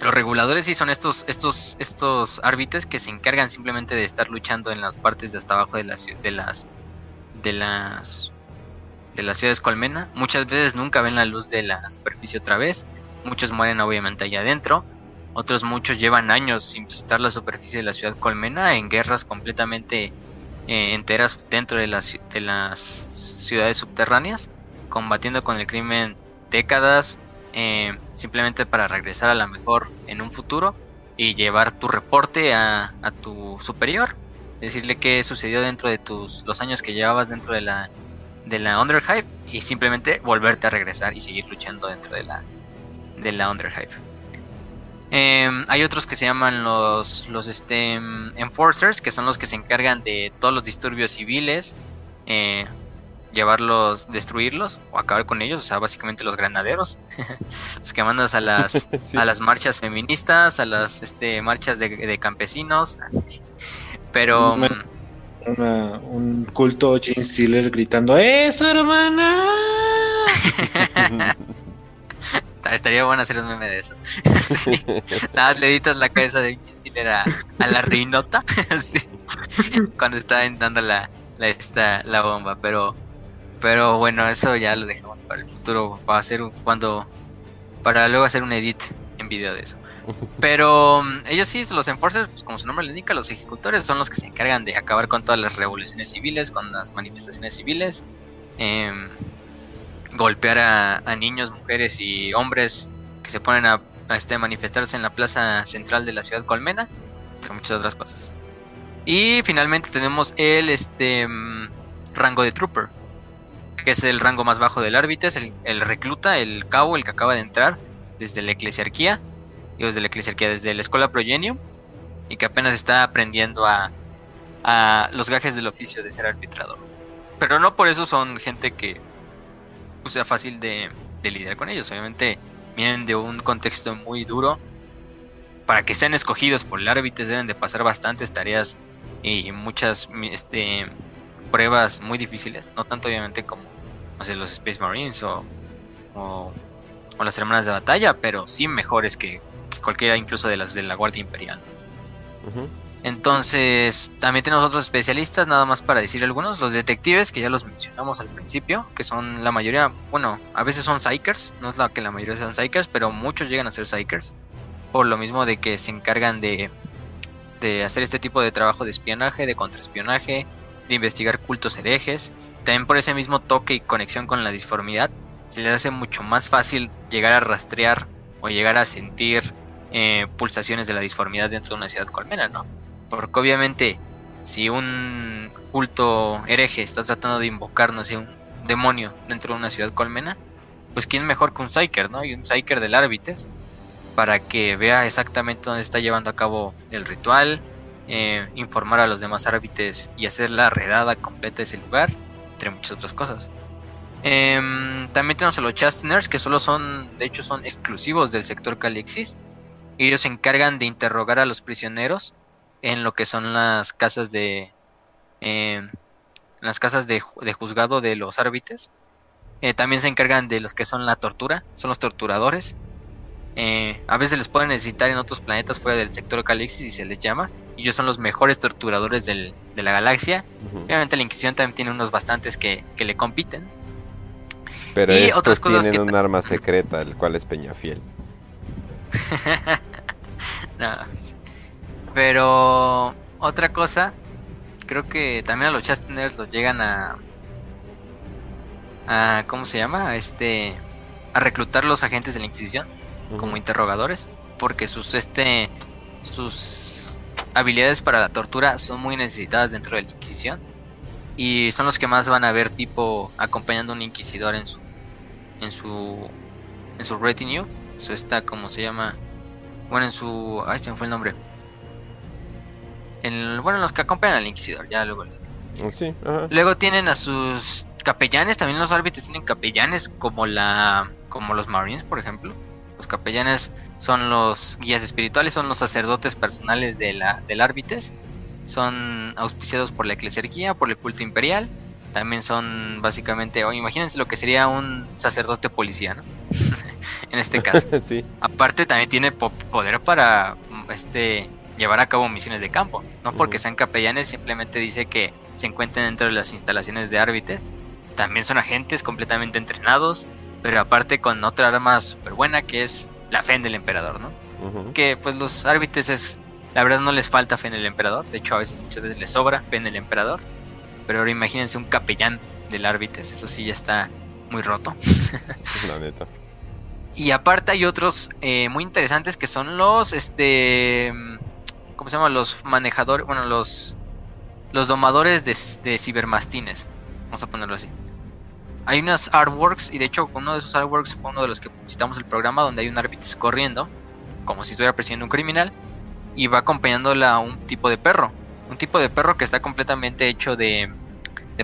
los reguladores sí son estos, estos, estos árbitres que se encargan simplemente de estar luchando en las partes de hasta abajo de las, de las, de las, de las ciudades colmena. Muchas veces nunca ven la luz de la superficie otra vez. Muchos mueren obviamente allá adentro. Otros muchos llevan años sin visitar la superficie de la ciudad colmena en guerras completamente eh, enteras dentro de las, de las ciudades subterráneas, combatiendo con el crimen décadas, eh, simplemente para regresar a la mejor en un futuro y llevar tu reporte a, tu superior, decirle qué sucedió dentro de tus los años que llevabas dentro de la de la Underhive y simplemente volverte a regresar y seguir luchando dentro de la de la Underhive. Em, hay otros que se llaman los los este, enforcers que son los que se encargan de todos los disturbios civiles eh, llevarlos, destruirlos o acabar con ellos, o sea, básicamente los granaderos, [LAUGHS] los que mandas a las [LAUGHS] a las marchas feministas, a las este marchas de, campesinos, pero un culto Gene Steeler gritando ¡Eso, hermana! [LAUGHS] Estaría bueno hacer un meme de eso. [LAUGHS] Nada, le editas la cabeza de Gene Steeler a, la reinota [LAUGHS] cuando está dando la, la, esta, la bomba, pero pero bueno, eso ya lo dejamos para el futuro, para hacer cuando para luego hacer un edit en video de eso. Pero mm, ellos sí, los enforcers, pues como su nombre le indica, los ejecutores son los que se encargan de acabar con todas las revoluciones civiles, con las manifestaciones civiles, em, golpear a, niños, mujeres y hombres que se ponen a, este, manifestarse en la plaza central de la ciudad colmena entre muchas otras cosas. Y finalmente tenemos el este mm, rango de trooper, que es el rango más bajo del árbitro, es el, recluta, el cabo, el que acaba de entrar desde la eclesiarquía, y desde la eclesiarquía, desde la escuela Progenium, y que apenas está aprendiendo a, los gajes del oficio de ser arbitrador. Pero no por eso son gente que pues, sea fácil de, de lidiar con ellos. Obviamente vienen de un contexto muy duro. Para que sean escogidos por el árbitro deben de pasar bastantes tareas y muchas este, pruebas muy difíciles. No tanto obviamente como los Space Marines o, o, las hermanas de batalla, pero sí mejores que, cualquiera incluso de las de la Guardia Imperial. Entonces, también tenemos otros especialistas, nada más para decir algunos, los detectives, que ya los mencionamos al principio, que son la mayoría, bueno, a veces son psychers, no es la que la mayoría sean psychers, pero muchos llegan a ser psychers, por lo mismo de que se encargan de, de hacer este tipo de trabajo de espionaje, de contraespionaje, de investigar cultos herejes, también por ese mismo toque y conexión con la disformidad, se les hace mucho más fácil llegar a rastrear o llegar a sentir eh, pulsaciones de la disformidad dentro de una ciudad colmena, ¿no? Porque obviamente si un culto hereje está tratando de invocar, no sé, un demonio dentro de una ciudad colmena, pues quién mejor que un Psyker, ¿no? Y un Psyker del Árbites para que vea exactamente dónde está llevando a cabo el ritual, eh, informar a los demás árbitres y hacer la redada completa de ese lugar, entre muchas otras cosas. Em, también tenemos a los Chasteners, que solo son, de hecho, son exclusivos del sector Calixis. Ellos se encargan de interrogar a los prisioneros en lo que son las casas de. Em, las casas de, juzgado de los árbitres. Eh, también se encargan de los que son la tortura, son los torturadores. Eh, a veces les pueden necesitar en otros planetas fuera del sector Calixis y se les llama. Ellos son los mejores torturadores de la galaxia. Obviamente la Inquisición también tiene unos bastantes que, le compiten. Pero y otras cosas tienen un arma secreta, el cual es Peñafiel. [LAUGHS] no, pero otra cosa, creo que también a los Chasteners los llegan a, a ¿cómo se llama? A este a reclutar los agentes de la Inquisición como interrogadores, porque sus este sus habilidades para la tortura son muy necesitadas dentro de la Inquisición y son los que más van a ver tipo acompañando a un inquisidor en su en su en su retinue, eso está como se llama, bueno en su, ay se me fue el nombre, en, bueno los que acompañan al inquisidor, ya luego les oh, Luego tienen a sus capellanes, también los árbitros tienen capellanes como la como los marines, por ejemplo los capellanes son los guías espirituales, son los sacerdotes personales de la, del árbites. Son auspiciados por la eclesiarquía, por el culto imperial. También son básicamente, o imagínense lo que sería un sacerdote policía, ¿no? [LAUGHS] en este caso. [LAUGHS] Aparte también tiene poder para este llevar a cabo misiones de campo. No porque sean capellanes, simplemente dice que se encuentren dentro de las instalaciones de árbitro. También son agentes completamente entrenados, pero aparte con otra arma súper buena que es la fe en el emperador, ¿no? Que pues los árbitros es, la verdad no les falta fe en el emperador, de hecho a veces muchas veces les sobra fe en el emperador, pero ahora imagínense un capellán del árbitro, eso sí ya está muy roto. [LAUGHS] la neta. Y aparte hay otros eh, muy interesantes que son los, este, ¿cómo se llama? Los manejadores, bueno, los, los domadores de, de cibermastines, vamos a ponerlo así hay unas artworks, y de hecho uno de esos artworks fue uno de los que visitamos el programa, donde hay un árbitro corriendo, como si estuviera persiguiendo un criminal, y va acompañándola a un tipo de perro. Un tipo de perro que está completamente hecho de,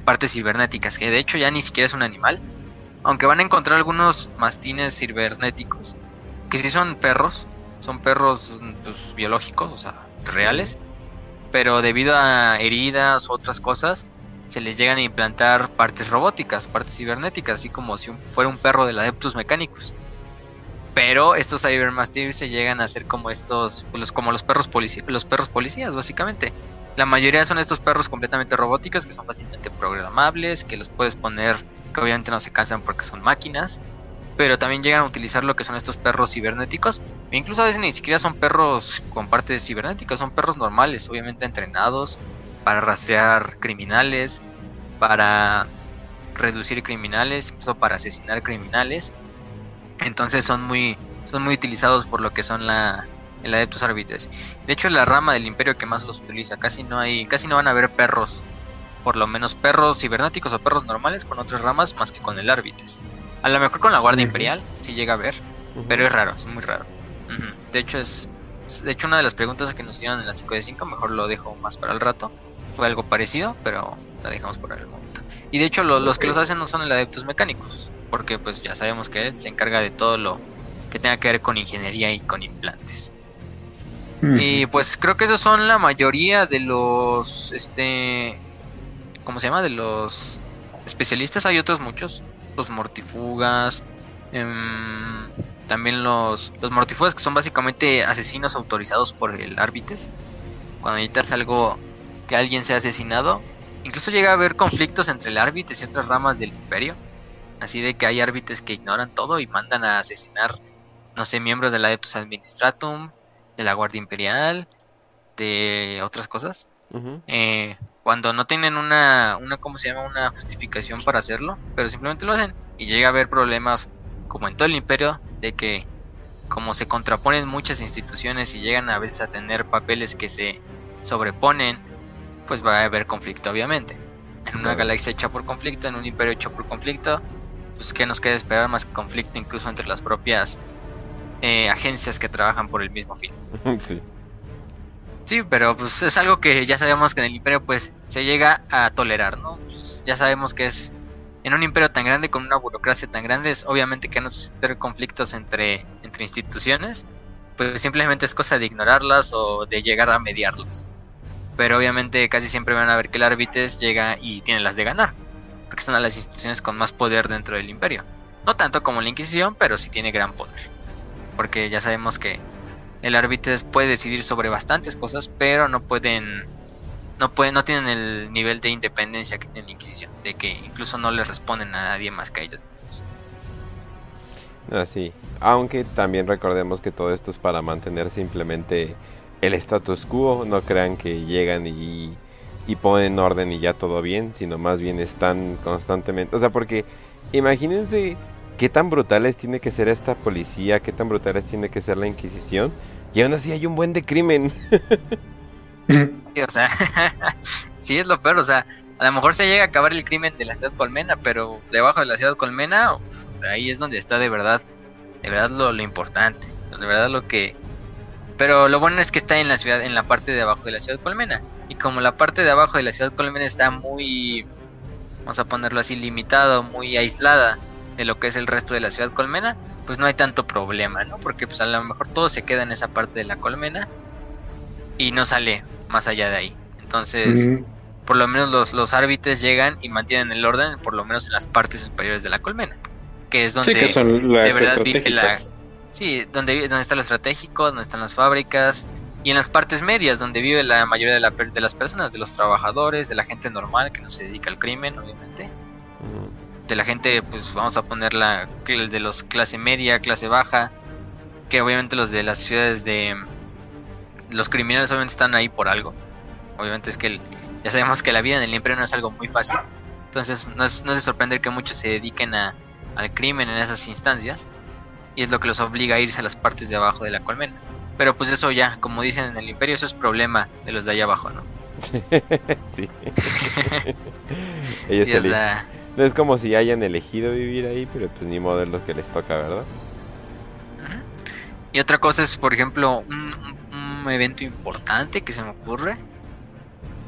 partes cibernéticas, que de hecho ya ni siquiera es un animal. Aunque van a encontrar algunos mastines cibernéticos, que sí son perros, son perros pues, biológicos, o sea, reales, pero debido a heridas u otras cosas, se les llegan a implantar partes robóticas, partes cibernéticas, así como si fuera un perro del Adeptus Mechanicus. Pero estos Cybermastiffs se llegan a ser como estos, pues, como los perros, los perros policías, básicamente. La mayoría son estos perros completamente robóticos que son fácilmente programables, que los puedes poner, que obviamente no se cansan porque son máquinas, pero también llegan a utilizar lo que son estos perros cibernéticos. E incluso a veces ni siquiera son perros con partes cibernéticas, son perros normales, obviamente entrenados, para rastrear criminales, para reducir criminales, incluso para asesinar criminales. Entonces son muy, son muy utilizados por lo que son la, el Adeptus Arbites. De hecho, es la rama del imperio que más los utiliza. Casi no hay, casi no van a ver perros, por lo menos perros cibernéticos o perros normales con otras ramas más que con el Arbites. A lo mejor con la Guardia Imperial si llega a ver, pero es raro, es muy raro. De hecho, es, de hecho una de las preguntas que nos hicieron en la 5 de 5, mejor lo dejo más para el rato. Fue algo parecido, pero la dejamos por el momento. Y de hecho, los que los hacen no son el Adeptus Mecánicos, porque pues ya sabemos que él se encarga de todo lo que tenga que ver con ingeniería y con implantes. Y pues creo que esos son la mayoría de los, este, ¿cómo se llama? De los especialistas. Hay otros muchos, los mortifugas, em, también los, los mortifugas que son básicamente asesinos autorizados por el árbites. Cuando necesitas algo que alguien sea asesinado, incluso llega a haber conflictos entre el árbites y otras ramas del imperio. Así de que hay árbites que ignoran todo y mandan a asesinar, no sé, miembros del Adeptus Administratum, de la Guardia Imperial, de otras cosas. eh, cuando no tienen una, una, ¿cómo se llama? Una justificación para hacerlo, pero simplemente lo hacen. Y llega a haber problemas, como en todo el imperio, de que como se contraponen muchas instituciones y llegan a veces a tener papeles que se sobreponen, pues va a haber conflicto, obviamente. En una galaxia hecha por conflicto, en un imperio hecho por conflicto, pues que nos queda esperar más conflicto incluso entre las propias eh, agencias que trabajan por el mismo fin. [LAUGHS] Sí. Sí, pero pues es algo que ya sabemos que en el imperio pues se llega a tolerar, ¿no? Pues, ya sabemos que es en un imperio tan grande con una burocracia tan grande es obviamente que no suceder conflictos entre, entre instituciones, pues simplemente es cosa de ignorarlas o de llegar a mediarlas. Pero obviamente casi siempre van a ver que el árbitres llega y tiene las de ganar, porque son las instituciones con más poder dentro del imperio. No tanto como la Inquisición, pero sí tiene gran poder porque ya sabemos que el árbitro puede decidir sobre bastantes cosas, pero no pueden no pueden no tienen el nivel de independencia que tiene la Inquisición, de que incluso no le responden a nadie más que a ellos Así, ah, aunque también recordemos que todo esto es para mantener simplemente el status quo, no crean que llegan y, y ponen orden y ya todo bien, sino más bien están constantemente, o sea, porque imagínense qué tan brutales tiene que ser esta policía, qué tan brutales tiene que ser la Inquisición, y aún así hay un buen de crimen. [LAUGHS] o sea, [LAUGHS] sí es lo peor, o sea, a lo mejor se llega a acabar el crimen de la ciudad colmena, pero debajo de la ciudad colmena, ahí es donde está de verdad, de verdad lo, lo importante, de verdad lo que... Pero lo bueno es que está en la ciudad, en la parte de abajo de la ciudad colmena. Y como la parte de abajo de la ciudad colmena está muy, vamos a ponerlo así, limitado, muy aislada de lo que es el resto de la ciudad colmena, pues no hay tanto problema, ¿no? Porque pues a lo mejor todo se queda en esa parte de la colmena y no sale más allá de ahí. Entonces, por lo menos los, los árbitres llegan y mantienen el orden, por lo menos en las partes superiores de la colmena, que es donde sí, que son las de verdad vive la... Sí, donde, donde está lo estratégico, donde están las fábricas, y en las partes medias, donde vive la mayoría de, la, de las personas, de los trabajadores, de la gente normal que no se dedica al crimen, obviamente de la gente, pues vamos a ponerla de los clase media, clase baja, que obviamente los de las ciudades de los criminales obviamente están ahí por algo. Obviamente es que ya sabemos que la vida en el imperio no es algo muy fácil, entonces no es, no es de sorprender que muchos se dediquen a, al crimen en esas instancias y es lo que los obliga a irse a las partes de abajo de la colmena. Pero pues eso ya, como dicen en el imperio, eso es problema de los de allá abajo, ¿no? [LAUGHS] sí. [LAUGHS] sí o sea, es como si hayan elegido vivir ahí, pero pues ni modo es lo que les toca, ¿verdad? Y otra cosa es, por ejemplo, un, evento importante que se me ocurre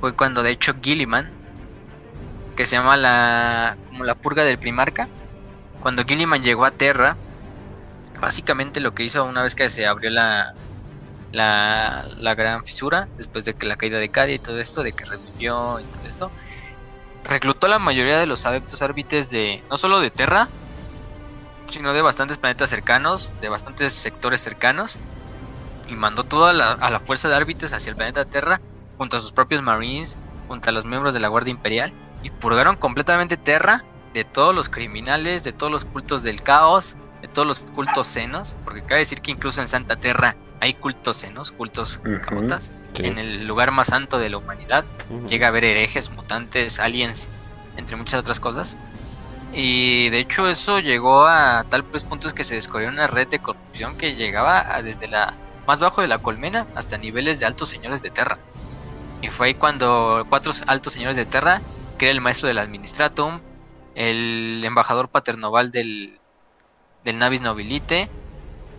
fue cuando de hecho Gilliman, que se llama la como la purga del primarca, cuando Gilliman llegó a Terra, básicamente lo que hizo una vez que se abrió la la, la gran fisura, después de que la caída de Cadia y todo esto, de que revivió y todo esto, reclutó a la mayoría de los adeptos árbitres de no solo de Terra, sino de bastantes planetas cercanos, de bastantes sectores cercanos, y mandó toda la, a la fuerza de árbitres hacia el planeta Terra, junto a sus propios Marines, junto a los miembros de la Guardia Imperial, y purgaron completamente Terra de todos los criminales, de todos los cultos del caos, de todos los cultos senos, porque cabe decir que incluso en Santa Terra hay cultos senos, cultos camotas en el lugar más santo de la humanidad. Llega a haber herejes, mutantes, aliens, entre muchas otras cosas. Y de hecho eso llegó a tal pues puntos que se descubrió una red de corrupción que llegaba desde la más bajo de la colmena hasta niveles de altos señores de Terra. Y fue ahí cuando cuatro altos señores de Terra, que era el maestro del Administratum, el embajador paternoval del, del Navis Nobilite,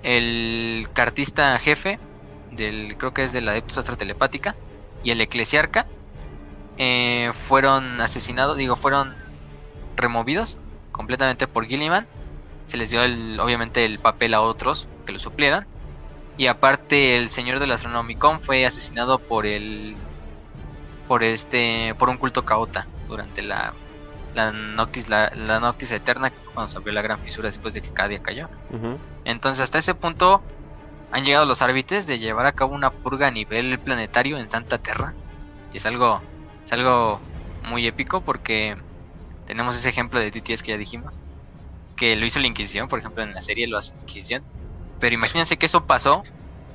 el cartista jefe del creo que es de la Adeptus Astra Telepática y el eclesiarca eh, fueron asesinados, digo, fueron removidos completamente por Gilliman. Se les dio el, obviamente el papel a otros que lo suplieran. Y aparte el señor del Astronomicon fue asesinado por el por este por un culto caota durante la la Noctis, la, Noctis Eterna, que fue cuando se abrió la gran fisura después de que Cadia cayó. Entonces, hasta ese punto han llegado los árbitres de llevar a cabo una purga a nivel planetario en Santa Terra. Y es algo, es algo muy épico porque tenemos ese ejemplo de TTS que ya dijimos, que lo hizo la Inquisición, por ejemplo, en la serie lo hace la Inquisición. Pero imagínense que eso pasó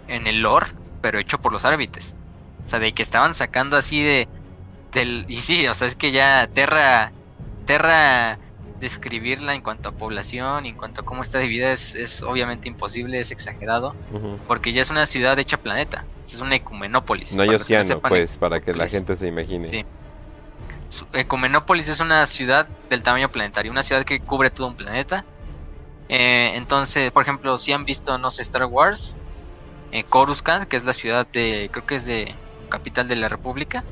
en el lore, pero hecho por los árbitres. O sea, de que estaban sacando así de. Del, y sí, o sea, es que ya Terra Terra describirla en cuanto a población, en cuanto a cómo está dividida, es, es obviamente imposible, es exagerado, porque ya es una ciudad hecha planeta, es una ecumenópolis. No hay océano, pues, para que la gente se imagine. Sí. Ecumenópolis es una ciudad del tamaño planetario, una ciudad que cubre todo un planeta. Eh, entonces, por ejemplo, si han visto, no sé, Star Wars, eh, Coruscant, que es la ciudad de, creo que es de capital de la República,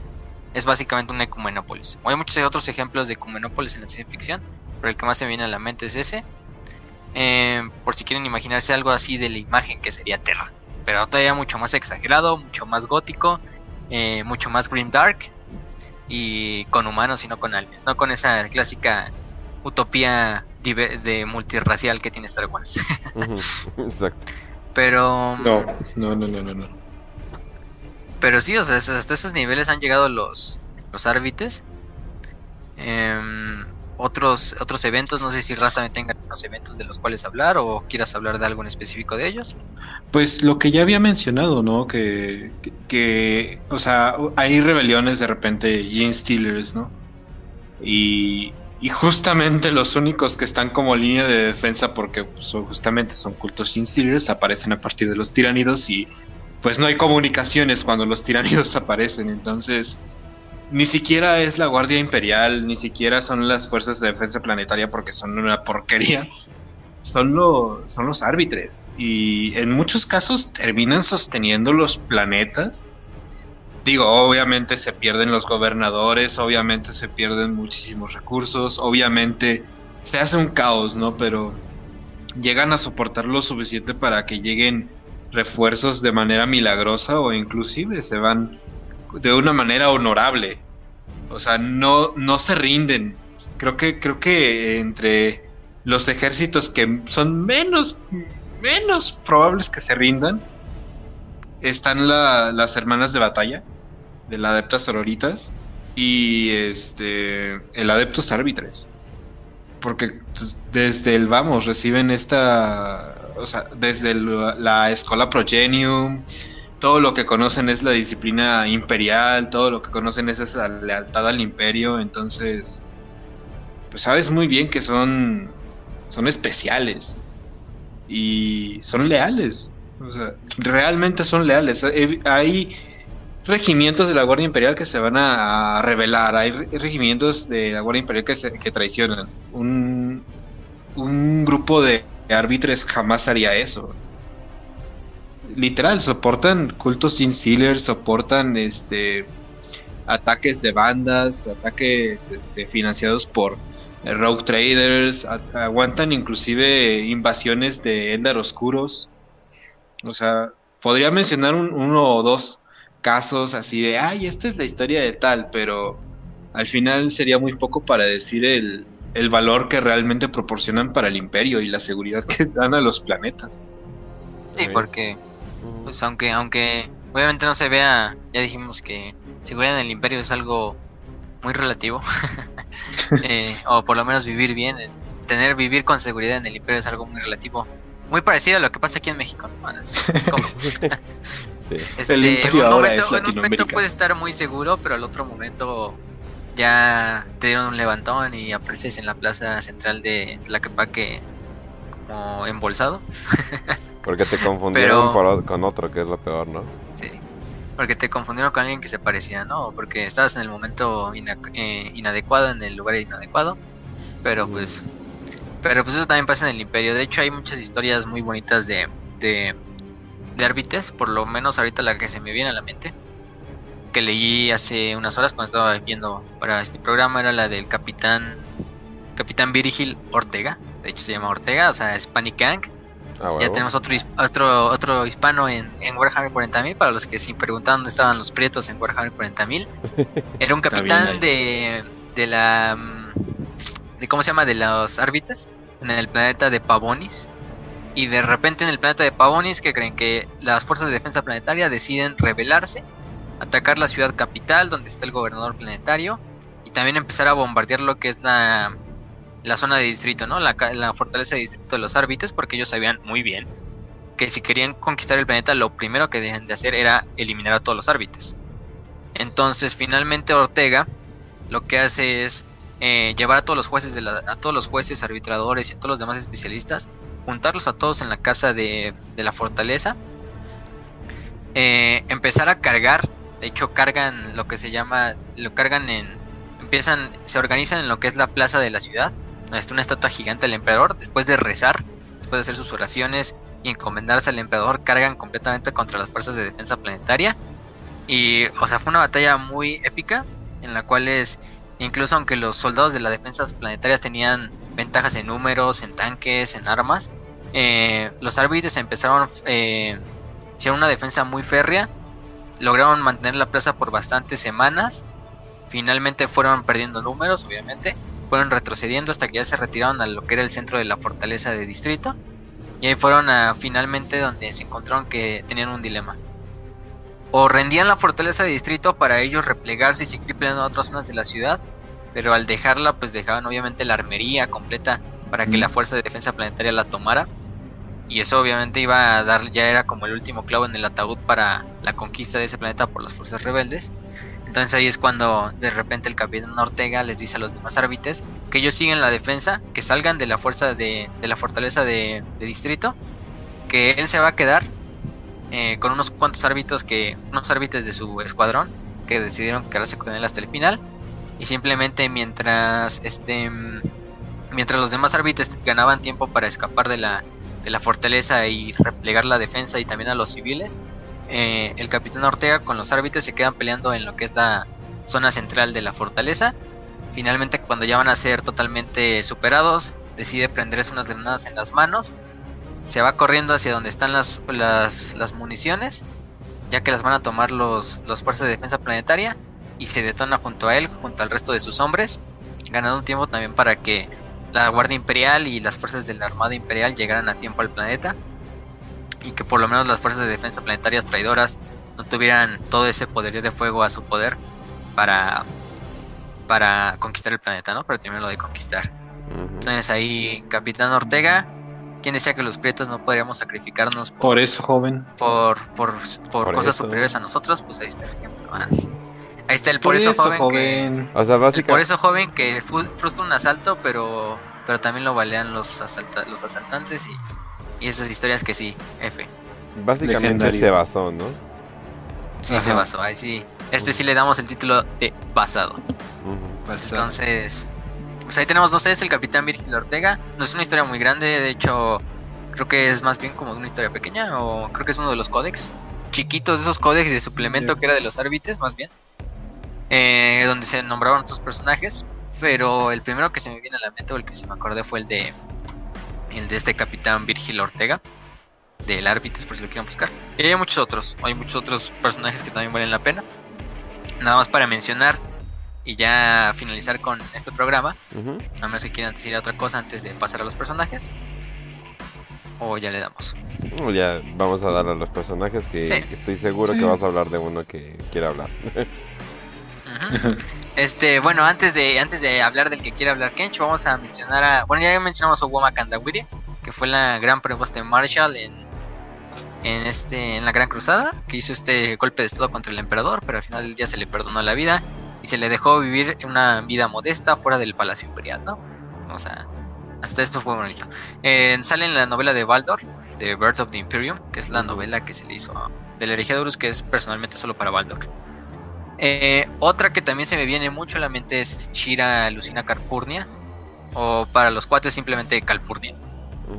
es básicamente una ecumenópolis. Hay muchos otros ejemplos de ecumenópolis en la ciencia ficción, pero el que más se me viene a la mente es ese. Eh, por si quieren imaginarse algo así de la imagen que sería Terra, pero todavía mucho más exagerado, mucho más gótico, eh, mucho más grim dark y con humanos y no con aliens, no con esa clásica utopía de multirracial que tiene Star Wars. [LAUGHS] Exacto. Pero no, no, no, no, no. Pero sí, o sea, hasta esos niveles han llegado los, los árbitres. Em, otros, otros eventos, no sé si Raz también tenga unos eventos de los cuales hablar o quieras hablar de algo en específico de ellos. Pues lo que ya había mencionado, ¿no? Que, que, o sea, hay rebeliones de repente, Gene Stealers, ¿no? Y, y justamente los únicos que están como línea de defensa, porque pues, justamente son cultos Gene Stealers, aparecen a partir de los tiranidos y pues no hay comunicaciones cuando los tiranidos [LAUGHS] aparecen, entonces ni siquiera es la Guardia Imperial, ni siquiera son las Fuerzas de Defensa Planetaria porque son una porquería. Son, son los árbitres. Y en muchos casos terminan sosteniendo los planetas. Digo, obviamente se pierden los gobernadores, obviamente se pierden muchísimos recursos, obviamente se hace un caos, ¿no? Pero llegan a soportar lo suficiente para que lleguen refuerzos de manera milagrosa o inclusive se van de una manera honorable. O sea, no, no se rinden. Creo que, creo que entre los ejércitos que son menos, menos probables que se rindan, están las hermanas de batalla, de la Adeptas Sororitas, y este el Adeptos Árbitres. Porque desde el vamos reciben esta o sea, desde la escuela Progenium, todo lo que conocen es la disciplina imperial, todo lo que conocen es esa lealtad al imperio, entonces, pues sabes muy bien que son, son especiales y son leales, o sea, realmente son leales. Hay regimientos de la Guardia Imperial que se van a, revelar, hay regimientos de la Guardia Imperial que, se, traicionan. Un, un grupo de árbitres jamás haría eso. Literal, soportan cultos sin sealers, soportan este ataques de bandas, ataques este, financiados por rogue traders, aguantan inclusive invasiones de Endar oscuros. O sea, podría mencionar uno o dos casos así de, ay, esta es la historia de tal, pero al final sería muy poco para decir el, el valor que realmente proporcionan para el imperio y la seguridad que dan a los planetas. Sí, porque pues aunque aunque obviamente no se vea, ya dijimos que seguridad en el imperio es algo muy relativo. [LAUGHS] Eh, o por lo menos vivir bien, tener vivir con seguridad en el imperio es algo muy relativo. Muy parecido a lo que pasa aquí en México. [LAUGHS] Este, el imperio ahora es en un momento puede estar muy seguro, pero al otro momento ya te dieron un levantón y apareces en la plaza central de Tlaquepaque como embolsado. [LAUGHS] Porque te confundieron con otro, que es lo peor, ¿no? Sí. Porque te confundieron con alguien que se parecía, ¿no? Porque estabas en el momento eh, inadecuado, en el lugar inadecuado. Pero pues. Pero pues eso también pasa en el Imperio. De hecho, hay muchas historias muy bonitas de. de. de árbitres. Por lo menos ahorita la que se me viene a la mente. Que leí hace unas horas cuando estaba viendo para este programa. Era la del capitán. Capitán Virgil Ortega. De hecho se llama Ortega, o sea, es Panic Gang Ah, ya tenemos otro, otro, otro hispano en, en Warhammer 40.000, para los que se preguntaban dónde estaban los prietos en Warhammer 40.000. [LAUGHS] Era un capitán de, de la... De, ¿Cómo se llama? De los árbitres en el planeta de Pavonis. Y de repente en el planeta de Pavonis, que creen que las fuerzas de defensa planetaria deciden rebelarse, atacar la ciudad capital donde está el gobernador planetario y también empezar a bombardear lo que es la, la zona de distrito, ¿no? La, fortaleza de distrito de los árbitres, porque ellos sabían muy bien que si querían conquistar el planeta, lo primero que deben de hacer era eliminar a todos los árbitres. Entonces, finalmente Ortega lo que hace es eh, llevar a todos los jueces, de la, a todos los jueces, arbitradores y a todos los demás especialistas, juntarlos a todos en la casa de, la fortaleza, eh, empezar a cargar, de hecho cargan lo que se llama, lo cargan en, empiezan, se organizan en lo que es la plaza de la ciudad, una estatua gigante del emperador, después de rezar, después de hacer sus oraciones y encomendarse al emperador, cargan completamente contra las fuerzas de defensa planetaria. Y, o sea, fue una batalla muy épica, en la cual es, incluso aunque los soldados de las defensas planetarias tenían ventajas en números, en tanques, en armas, eh, los árbitres empezaron, eh, hicieron una defensa muy férrea, lograron mantener la plaza por bastantes semanas, finalmente fueron perdiendo números, obviamente, fueron retrocediendo hasta que ya se retiraron a lo que era el centro de la fortaleza de distrito. Y ahí fueron a finalmente donde se encontraron que tenían un dilema. O rendían la fortaleza de distrito para ellos replegarse y seguir peleando en otras zonas de la ciudad, pero al dejarla pues dejaban obviamente la armería completa para que la fuerza de defensa planetaria la tomara. Y eso obviamente iba a dar, ya era como el último clavo en el ataúd para la conquista de ese planeta por las fuerzas rebeldes. Entonces ahí es cuando de repente el capitán Ortega les dice a los demás árbitres que ellos siguen la defensa, que salgan de la fuerza de, la fortaleza de, distrito, que él se va a quedar eh, con unos cuantos árbitros que, unos árbitres de su escuadrón que decidieron quedarse con él hasta el final. Y simplemente mientras este mientras los demás árbitros ganaban tiempo para escapar de la, de la fortaleza y replegar la defensa y también a los civiles, eh, el capitán Ortega con los árbitros se quedan peleando en lo que es la zona central de la fortaleza. Finalmente, cuando ya van a ser totalmente superados, decide prenderse unas granadas en las manos. Se va corriendo hacia donde están las, las, municiones, ya que las van a tomar los, los fuerzas de defensa planetaria. Y se detona junto a él, junto al resto de sus hombres, ganando un tiempo también para que la Guardia Imperial y las fuerzas de la Armada Imperial llegaran a tiempo al planeta y que por lo menos las fuerzas de defensa planetarias traidoras no tuvieran todo ese poderío de fuego a su poder para, para conquistar el planeta, ¿no? Pero lo de conquistar. Entonces ahí, Capitán Ortega, quien decía que los prietos no podríamos sacrificarnos por, eso, joven. Por, por, por, cosas superiores a nosotros, pues ahí está el ejemplo. Ahí está el por, eso, joven, Que, por eso joven que frustra un asalto, pero pero también lo balean los, los asaltantes y y esas historias que sí, F. Básicamente se basó, ¿no? Sí, se basó, ahí sí. Este sí le damos el título de basado. Entonces, pues ahí tenemos, no sé, es el Capitán Virgil Ortega. No es una historia muy grande, de hecho, creo que es más bien como una historia pequeña, o creo que es uno de los códex chiquitos, de esos códex de suplemento que era de los árbitres, más bien. Eh, donde se nombraban otros personajes. Pero el primero que se me viene a la mente, o el que se me acordé, fue el de el de este capitán Virgil Ortega, del Árbitres, por si lo quieren buscar. Y hay muchos otros, hay muchos otros personajes que también valen la pena. Nada más para mencionar y ya finalizar con este programa. A menos que quieran decir otra cosa antes de pasar a los personajes. O ya le damos. ya vamos a dar a los personajes que estoy seguro que vas a hablar de uno que quiera hablar. [LAUGHS] Este, bueno, antes de, antes de hablar del que quiere hablar Kench, vamos a mencionar a. Bueno, ya mencionamos a Woma Kandawiri, que fue la gran propuesta de Marshall en, en este, en la Gran Cruzada, que hizo este golpe de estado contra el emperador, pero al final del día se le perdonó la vida y se le dejó vivir una vida modesta fuera del Palacio Imperial, ¿no? O sea, hasta esto fue bonito. Eh, sale en la novela de Baldor, The Birds of the Imperium, que es la novela que se le hizo del herejía que es personalmente solo para Baldor. Eh, otra que también se me viene mucho a la mente es Shira Lucina Calpurnia, o para los cuates simplemente Calpurnia.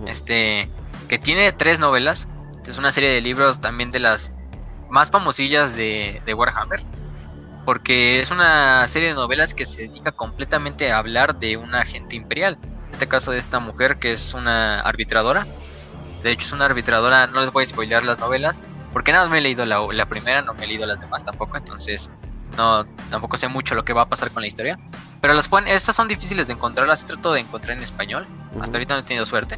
Este, que tiene tres novelas, es una serie de libros también de las más famosillas de, de Warhammer porque es una serie de novelas que se dedica completamente a hablar de una agente imperial. En este caso de esta mujer que es una arbitradora. De hecho es una arbitradora, no les voy a spoilear las novelas, porque nada me he leído la, primera, no me he leído las demás tampoco, entonces no tampoco sé mucho lo que va a pasar con la historia. Pero las pueden, estas son difíciles de encontrar, las trato de encontrar en español. Hasta ahorita no he tenido suerte.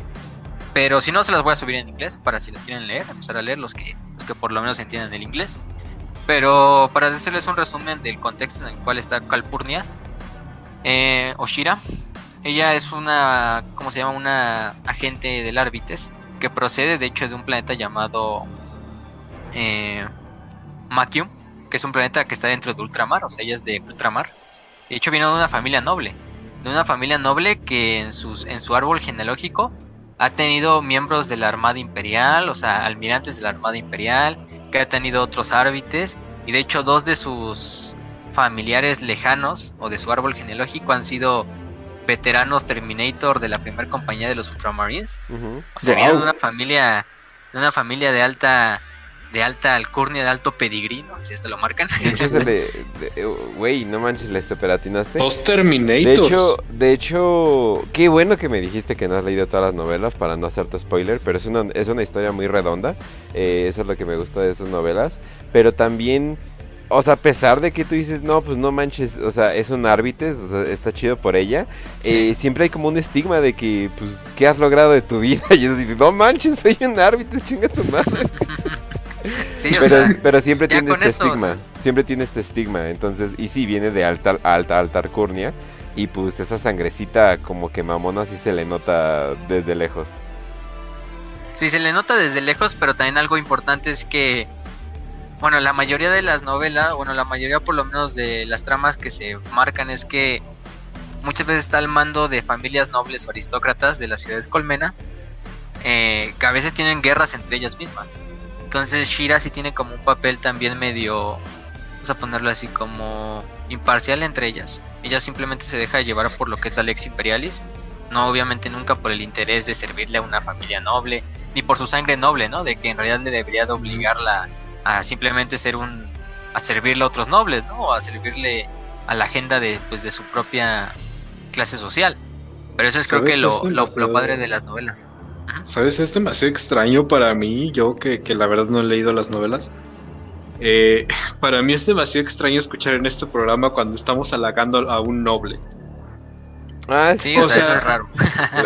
Pero si no, se las voy a subir en inglés para si las quieren leer, empezar a leer los que, los que por lo menos entiendan el inglés. Pero para hacerles un resumen del contexto en el cual está Calpurnia, eh, Oshira, ella es una, ¿cómo se llama? Una agente del Árbites que procede de hecho de un planeta llamado eh, Makium, que es un planeta que está dentro de ultramar, o sea, ella es de ultramar. De hecho viene de una familia noble, de una familia noble que en, sus, en su árbol genealógico ha tenido miembros de la Armada Imperial, o sea, almirantes de la Armada Imperial, que ha tenido otros árbitres, y de hecho dos de sus familiares lejanos o de su árbol genealógico han sido veteranos Terminator de la primera compañía de los Ultramarines. O sea, de una familia, de una familia de alta de alta alcurnia, de alto pedigrí, ¿no? Si esto lo marcan. [LAUGHS] Güey, no manches, ¿le superatinaste? Dos Terminators. De hecho, de hecho, qué bueno que me dijiste que no has leído todas las novelas para no hacerte spoiler, pero es una, es una historia muy redonda. Eh, eso es lo que me gusta de esas novelas. Pero también o sea, a pesar de que tú dices, no, pues no manches, o sea, es un árbitro, o sea, está chido por ella, eh, siempre hay como un estigma de que, pues, ¿qué has logrado de tu vida? [LAUGHS] Y yo digo, no manches, soy un árbitro, chinga tu madre. [LAUGHS] pero, siempre tiene este estigma, siempre tiene este estigma, entonces, y sí, viene de alta, alta, alta alcurnia, y pues esa sangrecita como que mamona sí se le nota desde lejos. Sí, se le nota desde lejos, pero también algo importante es que, bueno, la mayoría de las novelas, bueno, la mayoría por lo menos de las tramas que se marcan es que muchas veces está al mando de familias nobles o aristócratas de las ciudades colmena, eh, que a veces tienen guerras entre ellas mismas. Entonces Shira sí tiene como un papel también medio, vamos a ponerlo así, como imparcial entre ellas. Ella simplemente se deja llevar por lo que es la Lex Imperialis, no obviamente nunca por el interés de servirle a una familia noble, ni por su sangre noble, ¿no? De que en realidad le debería de obligarla a simplemente ser un, a servirle a otros nobles, ¿no? O a servirle a la agenda de, pues, de su propia clase social. Pero eso es creo que lo, lo padre de las novelas. ¿Sabes? Es demasiado extraño para mí, yo que, la verdad no he leído las novelas. Eh, [LAUGHS] para mí es demasiado extraño escuchar en este programa cuando estamos halagando a un noble. Ah, sí, o, sea, eso es [LAUGHS] raro.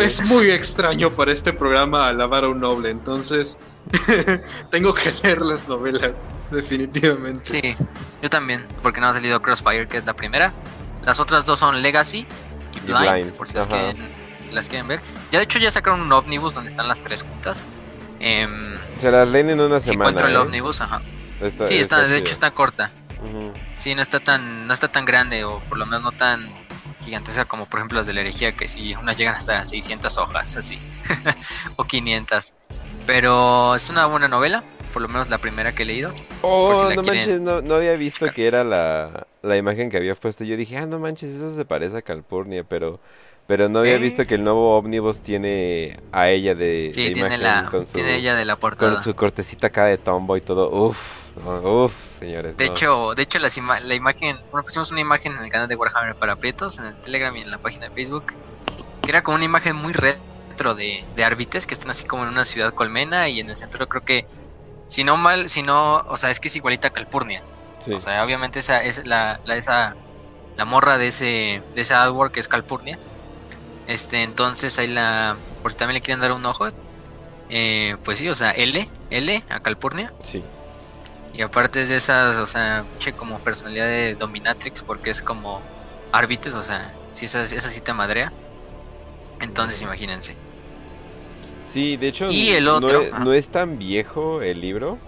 Es muy extraño para este programa alabar a un noble, entonces [LAUGHS] tengo que leer las novelas, definitivamente. Sí, yo también, porque no ha salido Crossfire, que es la primera. Las otras dos son Legacy y Blind, por si es que las quieren ver. Ya de hecho ya sacaron un ómnibus donde están las tres juntas. Em, Se las leen en una semana. Si encuentro el ¿eh? ómnibus, ajá. sí, está, de hecho está corta. Sí, no está tan, no está tan grande o por lo menos no tan gigantesca como por ejemplo las de la herejía que si unas llegan hasta 600 hojas así [LAUGHS] o 500. Pero es una buena novela, por lo menos la primera que he leído. Oh, no manches, no, había visto que era la, la imagen que había puesto. Yo dije, ah, no manches, eso se parece a California, pero pero no había visto que el nuevo ómnibus tiene a ella de, sí, tiene la, tiene ella de la portada. Con su cortecita acá de tombo y todo. Uf, uf, señores. De hecho, de hecho la imagen, bueno, pusimos una imagen en el canal de Warhammer para Prietos, en el Telegram y en la página de Facebook. Que era como una imagen muy retro de, de árbitres que están así como en una ciudad colmena y en el centro creo que, si no mal, si no, o sea, es que es igualita a Calpurnia. O sea, obviamente esa es la, la, esa, la morra de ese, de ese artwork que es Calpurnia este, entonces ahí la. Por si también le quieren dar un ojo. Eh, pues sí, o sea, L, L a Calpurnia. Sí. Y aparte de esas, o sea, che, como personalidad de Dominatrix, porque es como árbitres, o sea, si esa, esa sí te madrea. Entonces imagínense. Sí, de hecho, y el otro, no, es, tan viejo el libro.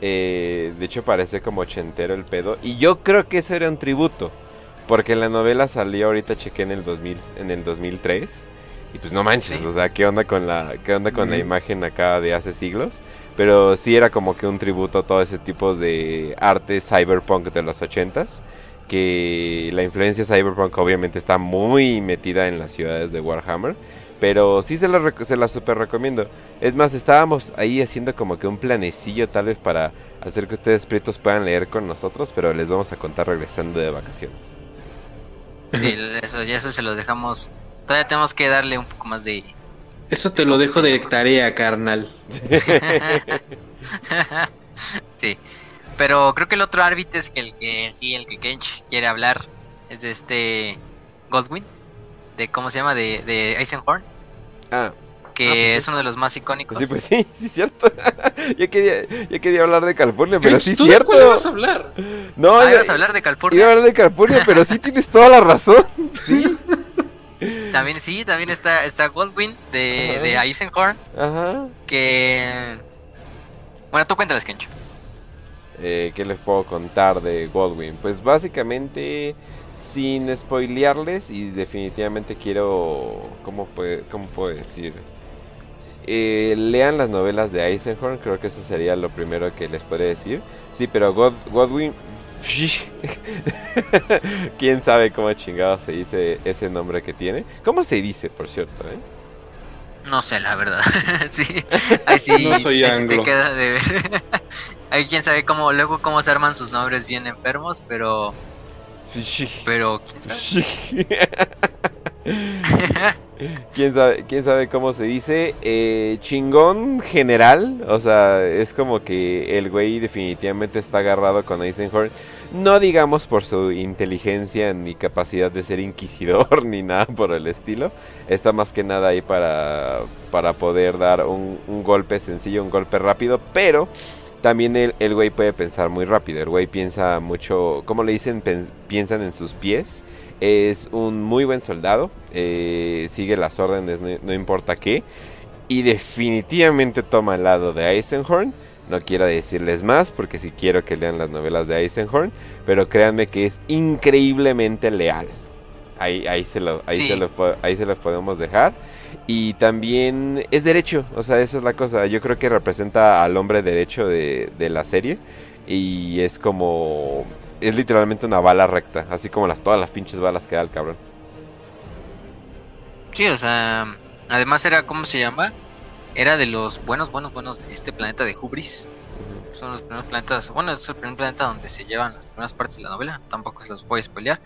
Eh, de hecho, parece como ochentero el pedo. Y yo creo que eso era un tributo. Porque la novela salió ahorita, chequé en el, 2000, en el 2003. Y pues no manches, o sea, ¿qué onda con la, qué onda con la imagen acá de hace siglos? Pero sí era como que un tributo a todo ese tipo de arte cyberpunk de los ochentas. Que la influencia cyberpunk obviamente está muy metida en las ciudades de Warhammer. Pero sí se la, se la super recomiendo. Es más, estábamos ahí haciendo como que un planecillo tal vez para hacer que ustedes prietos puedan leer con nosotros. Pero les vamos a contar regresando de vacaciones. Sí, eso, ya eso se lo dejamos. Todavía tenemos que darle un poco más de eso te lo dejo de tarea, carnal. [LAUGHS] sí. Pero creo que el otro árbitro es el que sí, el que Kench quiere hablar es de este Godwin, de cómo se llama, de, de Eisenhorn. Ah. Que ah, pues es uno de los más icónicos. Sí, pues sí, [LAUGHS] sí, cierto. [LAUGHS] yo, quería, yo quería hablar de California, pero sí, ¿tú cierto. ¿De vas a hablar? No, ah, ibas a hablar de California. Iba a hablar de California, pero sí [LAUGHS] tienes toda la razón. Sí. También sí, también está, está Goldwyn de, de Eisenhorn. Ajá. Que. Bueno, tú cuéntales, Kencho. Eh, ¿Qué les puedo contar de Goldwyn? Pues básicamente, sin spoilearles, y definitivamente quiero. ¿Cómo, puede, cómo puedo decir? Eh, lean las novelas de Eisenhorn, creo que eso sería lo primero que les podría decir. Sí, pero Godwin [LAUGHS] ¿Quién sabe cómo chingado se dice ese nombre que tiene? ¿Cómo se dice, por cierto? Eh? No sé, la verdad. [LAUGHS] sí, ahí sí, no soy te queda de ver. [LAUGHS] Ahí quién sabe cómo, luego cómo se arman sus nombres bien enfermos, pero... Pero, ¿quién sabe? ¿Quién sabe, quién sabe cómo se dice? Eh, chingón general. O sea, es como que el güey definitivamente está agarrado con Eisenhorn. No digamos por su inteligencia ni capacidad de ser inquisidor [LAUGHS] ni nada por el estilo. Está más que nada ahí para, para poder dar un, golpe sencillo, un golpe rápido. Pero también el, el güey puede pensar muy rápido. El güey piensa mucho, ¿cómo le dicen? piensan en sus pies es un muy buen soldado, eh, sigue las órdenes no, importa qué, y definitivamente toma el lado de Eisenhorn. No quiero decirles más porque si quiero que lean las novelas de Eisenhorn, pero créanme que es increíblemente leal. Ahí, ahí, se, lo, ahí, se, ahí se los podemos dejar. Y también es derecho, o sea, esa es la cosa. Yo creo que representa al hombre derecho de, de la serie. Y es como es literalmente una bala recta, así como las, todas las pinches balas que da el cabrón. Sí, o sea, además era, ¿cómo se llama? Era de los buenos, buenos, buenos de este planeta de Hubris. Son los primeros planetas, bueno, es el primer planeta donde se llevan las primeras partes de la novela, tampoco se los voy a spoilear.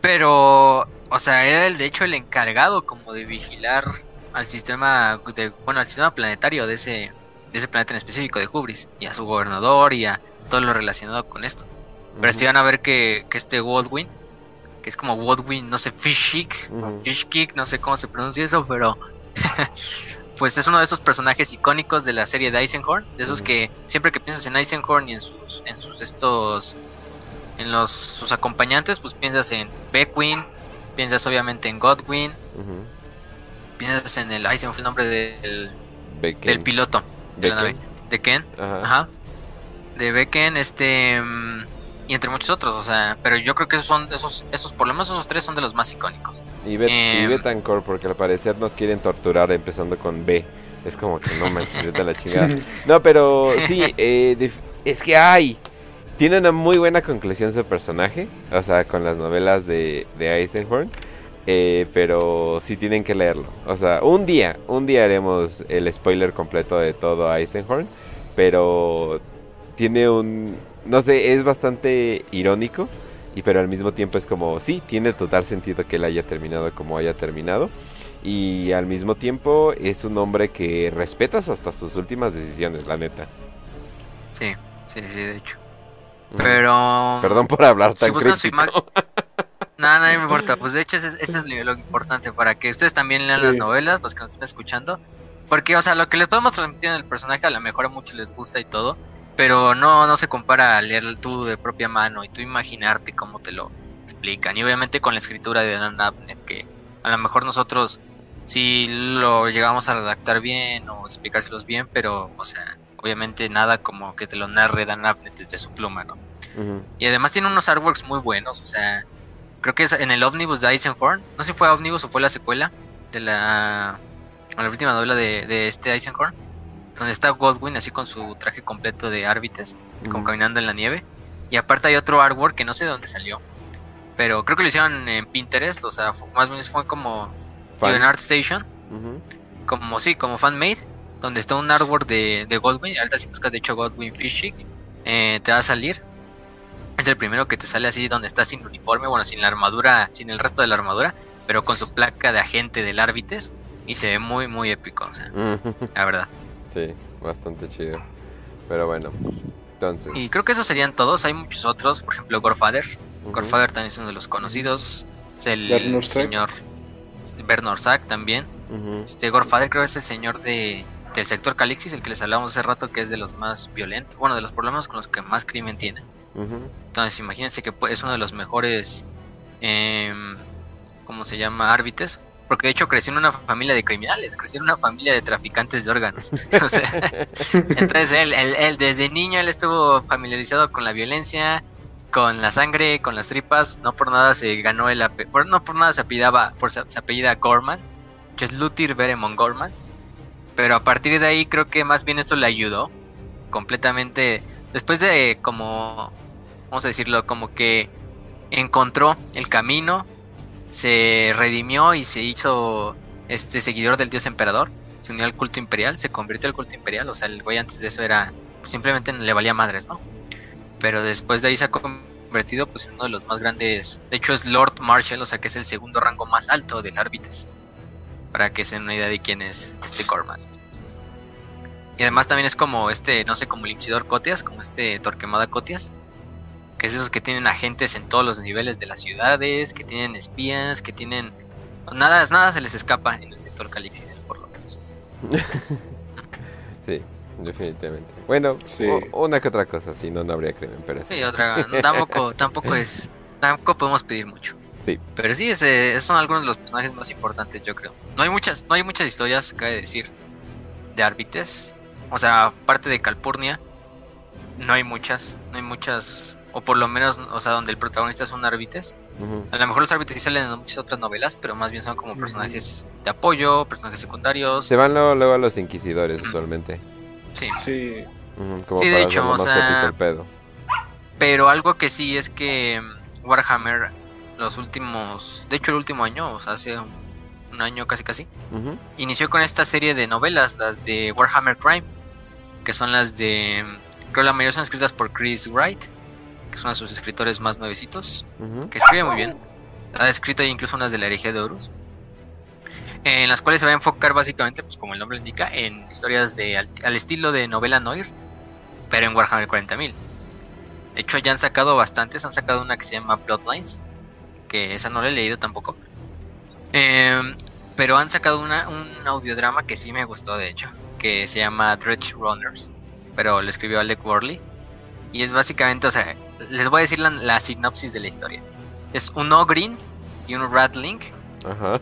Pero, o sea, era el, de hecho el encargado como de vigilar al sistema, de, bueno, al sistema planetario de ese, de ese planeta en específico de Hubris, y a su gobernador y a todo lo relacionado con esto. Pero si van a ver que, que este Waldwin, que es como Waldwin, no sé, Fish Kick, no sé cómo se pronuncia eso, pero [LAUGHS] pues es uno de esos personajes icónicos de la serie de Eisenhorn, de esos que siempre que piensas en Eisenhorn y en sus, en sus estos, en los sus acompañantes, pues piensas en Beckwin, piensas obviamente en Godwin, piensas en el, ay se me fue el nombre del, del piloto de la nave, de Ken, ajá, de Becken, este mm, y entre muchos otros, o sea, pero yo creo que esos son, esos, esos por lo menos esos tres son de los más icónicos. Y, Bet eh, Betancourt, porque al parecer nos quieren torturar empezando con B. Es como que no manches, [LAUGHS] vete la chingada. No, pero sí, [LAUGHS] eh, es que hay. Tiene una muy buena conclusión su personaje, o sea, con las novelas de, de Eisenhorn. Eh, pero sí tienen que leerlo. O sea, un día, un día haremos el spoiler completo de todo Eisenhorn. Pero tiene un, no sé, es bastante irónico. Y pero al mismo tiempo es como, sí, tiene total sentido que él haya terminado como haya terminado. Y al mismo tiempo es un hombre que respetas hasta sus últimas decisiones, la neta. Sí, sí, sí, de hecho. Pero... Perdón por hablar tan si su No, no, [LAUGHS] me importa. Pues de hecho ese, es lo importante para que ustedes también lean las novelas, los que nos están escuchando. Porque, o sea, lo que les podemos transmitir en el personaje a lo mejor a muchos les gusta y todo pero no, no se compara a leer tú de propia mano y tú imaginarte cómo te lo explican. Y obviamente con la escritura de Dan Abnett, que a lo mejor nosotros sí lo llegamos a redactar bien o explicárselos bien, pero, o sea, obviamente nada como que te lo narre Dan Abnett desde su pluma, ¿no? Y además tiene unos artworks muy buenos, o sea, creo que es en el Omnibus de Eisenhorn, no sé si fue Omnibus o fue la secuela, de la, la última novela de, de este Eisenhorn, donde está Godwin así con su traje completo de árbites, como caminando en la nieve. Y aparte hay otro artwork que no sé de dónde salió, pero creo que lo hicieron en Pinterest, o sea, más bien fue como en ArtStation, como sí, como fanmade, donde está un artwork de, de Godwin, ahorita si buscas de hecho Godwin Fishing, eh, te va a salir. Es el primero que te sale así donde está sin uniforme, bueno, sin la armadura, sin el resto de la armadura, pero con su placa de agente del Árbites y se ve muy, muy épico, o sea, la verdad. Sí, bastante chido. Pero bueno, entonces. Y creo que esos serían todos. Hay muchos otros, por ejemplo, Gorfather. Gorfather también es uno de los conocidos. Es el, señor Bernard Sack también. Este Gorfather creo que es el señor de, del sector Calixtis, el que les hablábamos hace rato, que es de los más violentos. Bueno, de los problemas con los que más crimen tiene. Entonces, imagínense que es uno de los mejores. Eh, ¿Cómo se llama? Árbites porque de hecho creció en una familia de criminales, creció en una familia de traficantes de órganos. [LAUGHS] entonces él, él, desde niño él estuvo familiarizado con la violencia, con la sangre, con las tripas. No por nada se ganó el apellido, no por nada se apellidaba, por se, apellida Gorman, que es Lutir Beremon Gorman. Pero a partir de ahí creo que más bien eso le ayudó completamente. Después de como, vamos a decirlo, como que encontró el camino se redimió y se hizo este seguidor del dios emperador, se unió al culto imperial, se convirtió al culto imperial, o sea, el güey antes de eso era simplemente le valía madres, ¿no? Pero después de ahí se ha convertido pues uno de los más grandes, de hecho es Lord Marshall, o sea, que es el segundo rango más alto del Árbites. Para que se den una idea de quién es este Corman. Y además también es como este, no sé, como el Inquisidor Cotias, como este Torquemada Cotias, que es esos que tienen agentes en todos los niveles de las ciudades, que tienen espías, que tienen... Nada, nada se les escapa en el sector Calixis, por lo menos. [LAUGHS] sí, definitivamente. Bueno, una que otra cosa, si no, no habría crimen, pero sí. otra, tampoco, [LAUGHS] tampoco es... Tampoco podemos pedir mucho. Sí. Pero sí, ese, esos son algunos de los personajes más importantes, yo creo. No hay muchas, no hay muchas historias, cabe decir, de árbitres. O sea, aparte de Calpurnia, no hay muchas, no hay muchas o por lo menos, o sea, donde el protagonista son árbitres. A lo mejor los árbitres salen en muchas otras novelas, pero más bien son como personajes de apoyo, personajes secundarios. Se van luego, a los inquisidores, usualmente. Sí. Sí. sí, de hecho, o sea, Pero algo que sí es que mm, Warhammer, los últimos, de hecho el último año, o sea, hace un año casi casi, inició con esta serie de novelas, las de Warhammer Crime, que son las de, mm, creo la mayoría son escritas por Chris Wright que son sus escritores más nuevecitos, que escribe muy bien. Ha escrito incluso unas de la herejía de Horus, en las cuales se va a enfocar básicamente, pues como el nombre indica, en historias de al, estilo de novela noir, pero en Warhammer 40.000. De hecho, ya han sacado bastantes, han sacado una que se llama Bloodlines, que esa no la he leído tampoco. Em, pero han sacado una, un audiodrama que sí me gustó, de hecho, que se llama Dredge Runners, pero lo escribió Alec Worley. Y es básicamente, o sea, les voy a decir la, sinopsis de la historia. Es un Ogrin y un Ratling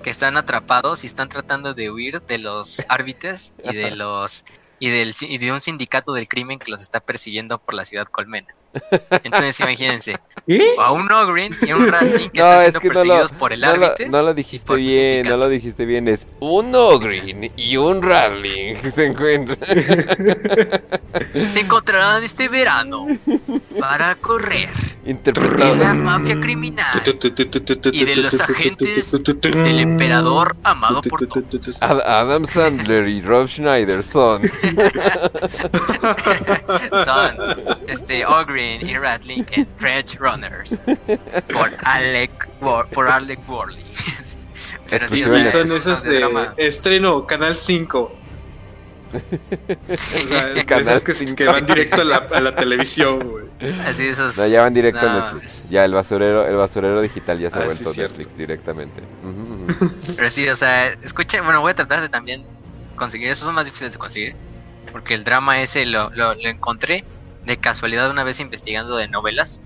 que están atrapados y están tratando de huir de los [LAUGHS] árbitres y de los y, del, y de un sindicato del crimen que los está persiguiendo por la ciudad colmena. Entonces imagínense, a un Ogrin y un Ratling que están siendo perseguidos por el Árbites. No, lo dijiste bien, no lo dijiste bien, es un Ogrin y un Ratling se encuentran. Se encontrarán este verano para correr Interpretado. de la mafia criminal y de los agentes del emperador amado por todos. Adam Sandler y Rob Schneider son son este Ogrin y Rattling en French Runners por Alec por Alec Worley. [LAUGHS] Pero sí, o sea, son esas de, de estreno Canal 5 Sí. [LAUGHS] que, van directo a la, televisión, güey. Así esos. No, ya van directo a Netflix. Ya el basurero, el basurero digital ya se ha ah, vuelto Netflix directamente. [LAUGHS] Pero sí, o sea, escucha, bueno, voy a tratar de también conseguir. Esos son más difíciles de conseguir. Porque el drama ese lo, lo, encontré de casualidad una vez investigando de novelas.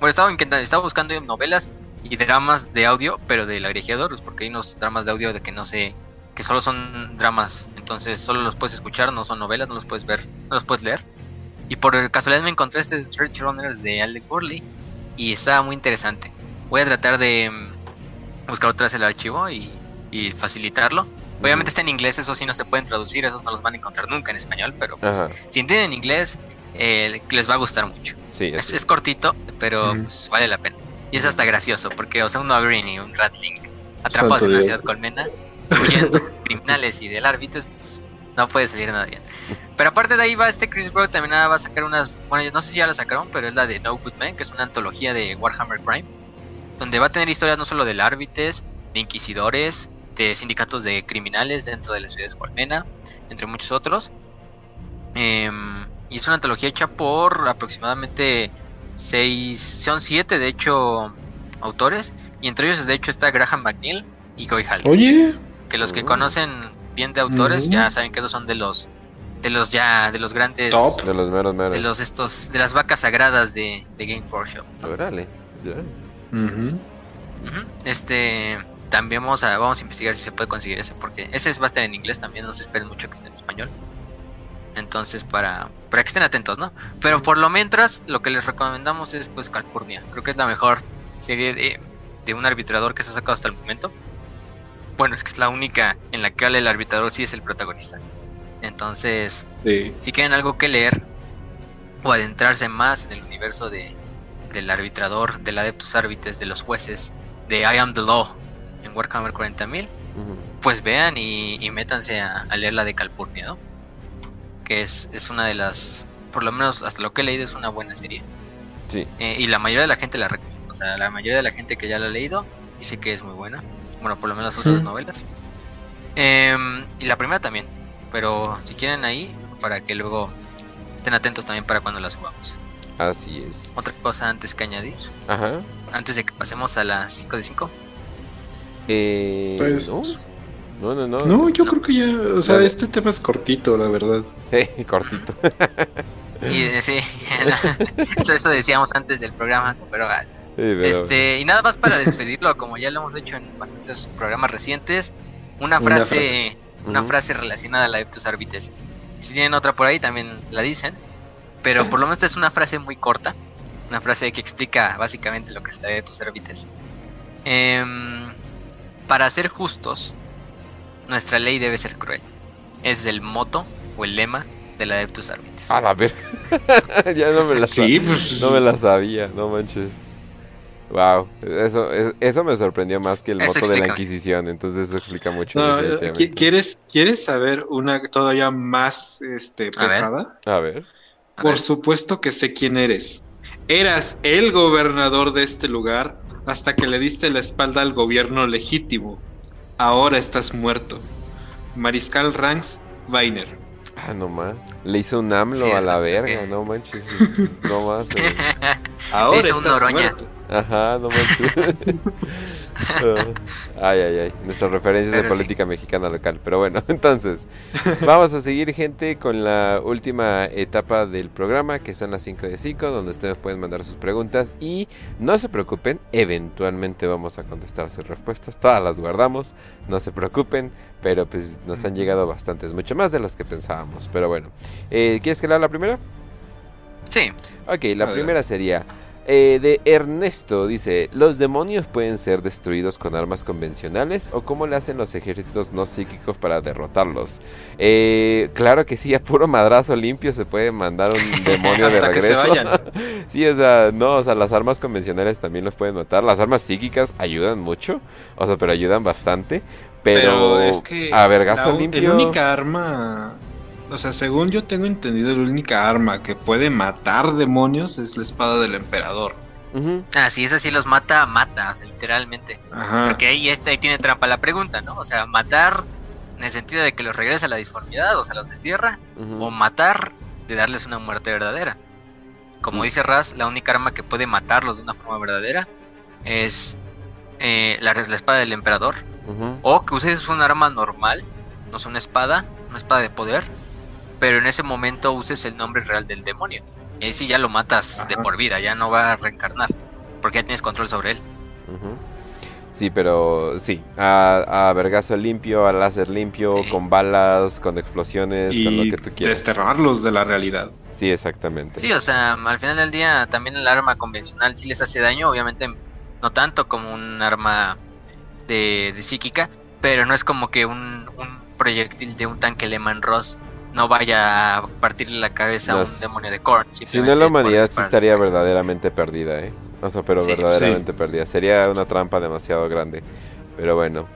Bueno, estaba, intentando, estaba buscando novelas y dramas de audio, pero de la Grigiadorus, porque hay unos dramas de audio de que no sé que solo son dramas, entonces solo los puedes escuchar, no son novelas, no los puedes ver, no los puedes leer. Y por casualidad me encontré este Treasure Runners de Alec Burley y estaba muy interesante. Voy a tratar de mm, buscar otra vez el archivo y, y facilitarlo. Obviamente está en inglés, eso sí no se pueden traducir, esos no los van a encontrar nunca en español, pero pues, si entienden inglés, eh, les va a gustar mucho. es, cortito, pero pues, vale la pena. Y es hasta gracioso, porque, o sea, un Green y un Ratling atrapados en la ciudad colmena, huyendo criminales y del árbitro, pues no puede salir nada bien. Pero aparte de ahí va este Chris Brown también va a sacar unas, bueno, no sé si ya la sacaron, pero es la de No Good Man, que es una antología de Warhammer Crime, donde va a tener historias no solo de árbitres, de inquisidores, de sindicatos de criminales dentro de la ciudad de Colmena, entre muchos otros. Em, y es una antología hecha por aproximadamente seis, son siete de hecho autores, y entre ellos de hecho está Graham McNeil y Goy Hall. Oye. Que los que conocen bien de autores ya saben que esos son de los de los ya de los grandes de los meros meros de los estos de las vacas sagradas de, de Game Workshop. Órale. Este también vamos a, vamos a investigar si se puede conseguir ese, porque ese va a estar en inglés también, no se esperen mucho que esté en español. Entonces, para, para que estén atentos, ¿no? Pero por lo mientras, lo que les recomendamos es pues Calpurnia. Creo que es la mejor serie de, de un arbitrador que se ha sacado hasta el momento. Bueno, es que es la única en la que el arbitrador sí es el protagonista. Entonces, si quieren algo que leer o adentrarse más en el universo de, del arbitrador, del adeptus arbitres, de los jueces, de I am the law, en Warhammer 40.000, pues vean y, métanse a, leer la de Calpurnia, ¿no? Que es, es una de las, por lo menos hasta lo que he leído, es una buena serie. Sí. Eh, y la mayoría de la gente la recomienda. O sea, la mayoría de la gente que ya la ha leído dice que es muy buena. Bueno, por lo menos otras novelas. Em, y la primera también. Pero si quieren ahí, para que luego estén atentos también para cuando las jugamos. Así es. Otra cosa antes que añadir. Ajá. Antes de que pasemos a las 5 de 5. Eh, pues. ¿no? No, no, no. yo creo que ya. O sea, este tema es cortito, la verdad. [LAUGHS] cortito. y eh, sí, [LAUGHS] eso, decíamos antes del programa, pero, Este, y nada más para despedirlo, como ya lo hemos hecho en bastantes programas recientes, una frase, una frase, relacionada a la Adeptus Arbites. Si tienen otra por ahí, también la dicen. Pero por lo menos es una frase muy corta. Una frase que explica básicamente lo que es la Adeptus Arbites. Eh, para ser justos, nuestra ley debe ser cruel. Es el moto o el lema del Adeptus Arbites. A la ver. [LAUGHS] ya no me la sabía. Pues, no me la sabía, no manches. Wow, eso, eso me sorprendió más que el moto de la Inquisición, entonces eso explica mucho. ¿quieres, ¿Quieres saber una todavía más este, pesada? A ver. Por supuesto que sé quién eres. Eras el gobernador de este lugar hasta que le diste la espalda al gobierno legítimo. Ahora estás muerto. Mariscal Ranks Weiner. Ah, no más. Le hizo un AMLO a la verga, no manches. No más. [LAUGHS] Ahora estás muerto. Ajá, no manches. [LAUGHS] ay, ay, ay. Nuestras referencias de política mexicana local. Pero bueno, [LAUGHS] entonces, vamos a seguir, gente, con la última etapa del programa, que son las 5 de 5, donde ustedes pueden mandar sus preguntas. Y no se preocupen, eventualmente vamos a contestar sus respuestas. Todas las guardamos, no se preocupen. Pero pues nos han llegado bastantes, mucho más de los que pensábamos. Pero bueno, eh, ¿quieres que lea la primera? Sí. Ok, la primera sería. Eh, de Ernesto dice, ¿los demonios pueden ser destruidos con armas convencionales o cómo le hacen los ejércitos no psíquicos para derrotarlos? Eh, claro que sí, a puro madrazo limpio se puede mandar un [LAUGHS] demonio de regreso. [LAUGHS] sí, o sea, no, o sea, las armas convencionales también los pueden matar. Las armas psíquicas ayudan mucho, o sea, pero ayudan bastante. Pero, es que a vergazo limpio. La única arma o sea, según yo tengo entendido, la única arma que puede matar demonios es la espada del emperador. Ah, si esa sí los mata, mata, o sea, literalmente. Porque ahí, este, ahí tiene trampa la pregunta, ¿no? O sea, matar en el sentido de que los regresa a la disformidad, o sea, los destierra, o matar de darles una muerte verdadera. Como dice Raz, la única arma que puede matarlos de una forma verdadera es eh, la, la, espada del emperador, o que uses un arma normal, no es una espada, una espada de poder, pero en ese momento uses el nombre real del demonio. Y ahí sí ya lo matas de por vida, ya no va a reencarnar, porque ya tienes control sobre él. Sí, pero sí, a, a vergazo limpio, a láser limpio, con balas, con explosiones, con lo que tú quieras. desterrarlos de la realidad. Sí, exactamente. Sí, o sea, al final del día también el arma convencional sí les hace daño, obviamente no tanto como un arma de, de psíquica, pero no es como que un, un proyectil de un tanque Lehman Ross no vaya a partirle la cabeza a un demonio de Korn. Si no, la humanidad sí estaría verdaderamente perdida, ¿eh? O sea, pero verdaderamente perdida. Sería una trampa demasiado grande. Pero bueno,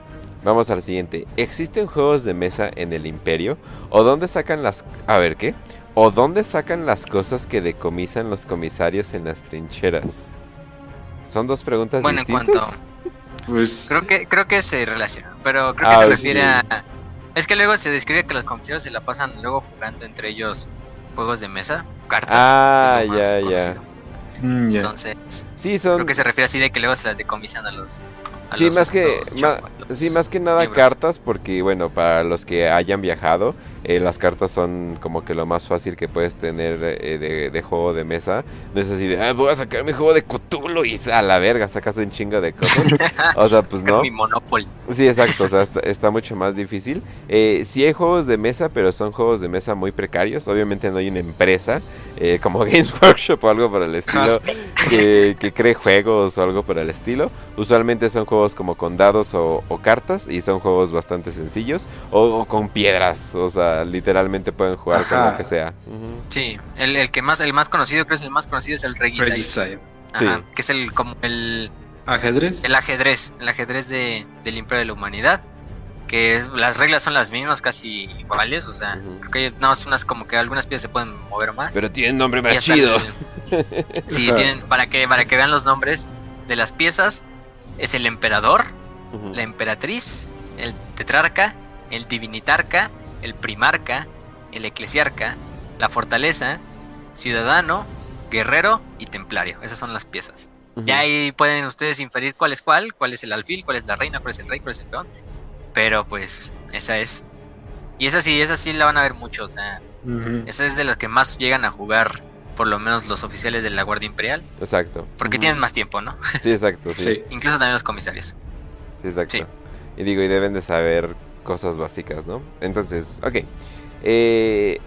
vamos al siguiente. ¿Existen juegos de mesa en el Imperio? ¿O dónde sacan las... A ver, ¿qué? ¿O dónde sacan las cosas que decomisan los comisarios en las trincheras? Son dos preguntas bueno, en cuanto... Pues... Creo que, creo que se relacionan, pero creo que ah, se refiere a es que luego se describe que los comisarios se la pasan luego jugando entre ellos juegos de mesa, cartas. Ah, ya, ya. Mm, Entonces, sí, son... creo que se refiere así de que luego se las decomisan a los sí, más que, sí, más que nada cartas, porque bueno, para los que hayan viajado, eh, las cartas son como que lo más fácil que puedes tener eh, de, juego de mesa. No es así de, ah, voy a sacar mi juego de Cthulhu y a la verga sacas un chingo de cosas. [LAUGHS] o sea, pues no. mi Monopoly. Sí, exacto, o sea, está, mucho más difícil. Eh, sí hay juegos de mesa, pero son juegos de mesa muy precarios. Obviamente no hay una empresa eh, como [LAUGHS] Games Workshop o algo por el estilo que, que cree juegos o algo por el estilo. Usualmente son juegos como con dados o, cartas y son juegos bastante sencillos o, con piedras, o sea, literalmente pueden jugar con lo que sea. Sí, el, que más el más conocido creo es el más conocido es el Regicide. Ajá, que es el como el ajedrez. El ajedrez, el ajedrez de, del Imperio de la Humanidad que las reglas son las mismas, casi iguales, o sea, creo que nada más unas como que algunas piezas se pueden mover más. Pero tienen nombre más chido. [LAUGHS] sí, tienen, para que, para que vean los nombres de las piezas, es el emperador, la emperatriz, el tetrarca, el divinitarca, el primarca, el eclesiarca, la fortaleza, ciudadano, guerrero y templario. Esas son las piezas. Ya ahí pueden ustedes inferir cuál es cuál, cuál es el alfil, cuál es la reina, cuál es el rey, cuál es el peón. Pero pues esa es. Y esa sí, esa sí la van a ver mucho. O sea, esa es de las que más llegan a jugar por lo menos los oficiales de la Guardia Imperial. Exacto. Porque tienen más tiempo, ¿no? Sí, exacto, sí. Incluso también los comisarios. Sí, exacto. Y digo, y deben de saber cosas básicas, ¿no? Entonces, ok. Eh...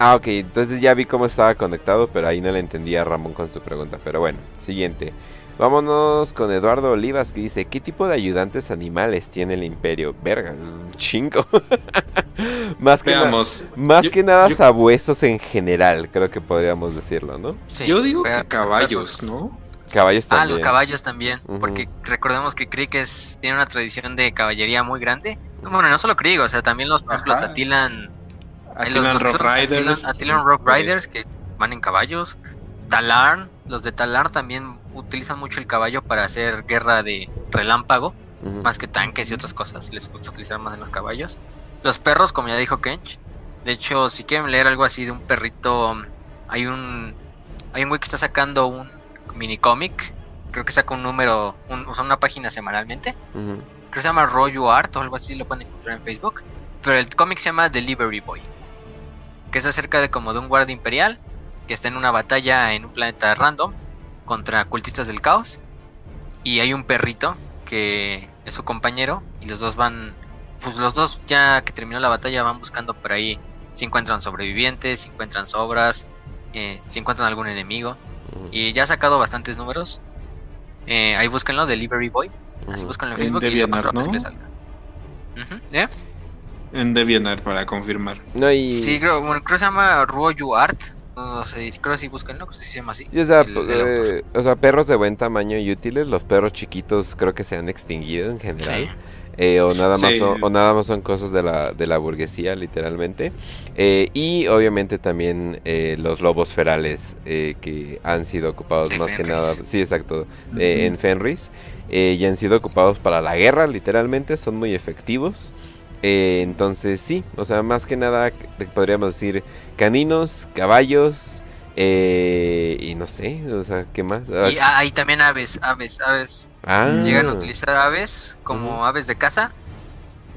Ah, ok, entonces ya vi cómo estaba conectado, pero ahí no le entendía a Ramón con su pregunta. Pero bueno, siguiente. Vámonos con Eduardo Olivas que dice, ¿qué tipo de ayudantes animales tiene el imperio? Verga, un chingo. [LAUGHS] más que, más que nada sabuesos en general, creo que podríamos decirlo, ¿no? yo digo que caballos, ¿no? Caballos también. Ah, los caballos también, porque recordemos que Krieg es, tiene una tradición de caballería muy grande. Bueno, no solo Krieg, o sea, también los, los Atilan... Atilan Rock Riders. Atilan Rock Riders que van en caballos. Talarn, los de Talarn también utilizan mucho el caballo para hacer guerra de relámpago, más que tanques y otras cosas, les gusta utilizar más en los caballos. Los perros, como ya dijo Kench, de hecho, si quieren leer algo así de un perrito, hay un hay un güey que está sacando un mini cómic, creo que saca un número, o sea, una página semanalmente. Creo que se llama Royo Art o algo así, lo pueden encontrar en Facebook. Pero el cómic se llama Delivery Boy, que es acerca de como de un guardia imperial que está en una batalla en un planeta random contra cultistas del caos. Y hay un perrito que es su compañero y los dos van, pues los dos ya que terminó la batalla van buscando por ahí si encuentran sobrevivientes, si encuentran sobras, eh, si encuentran algún enemigo. Y ya ha sacado bastantes números. Eh, ahí búsquenlo, Delivery Boy. Así búsquenlo en Facebook y lo más ¿no? que salga. En DeviantArt para confirmar. No, y... Sí, creo, bueno, creo que se llama Ruoyu Art. No sé, creo que sí ¿no? si se llama así. o, sea, eh, o sea, perros de buen tamaño y útiles, los perros chiquitos creo que se han extinguido en general. Eh, o nada más son, o nada más son cosas de la, de la burguesía literalmente. Eh, y obviamente también los lobos ferales que han sido ocupados más que nada sí exacto en Fenris y han sido ocupados para la guerra literalmente son muy efectivos. Eh, entonces sí, o sea, más que nada podríamos decir caninos, caballos eh, y no sé, o sea, ¿qué más? Ah, y hay también aves, aves, aves. Ah. Llegan a utilizar aves como aves de caza,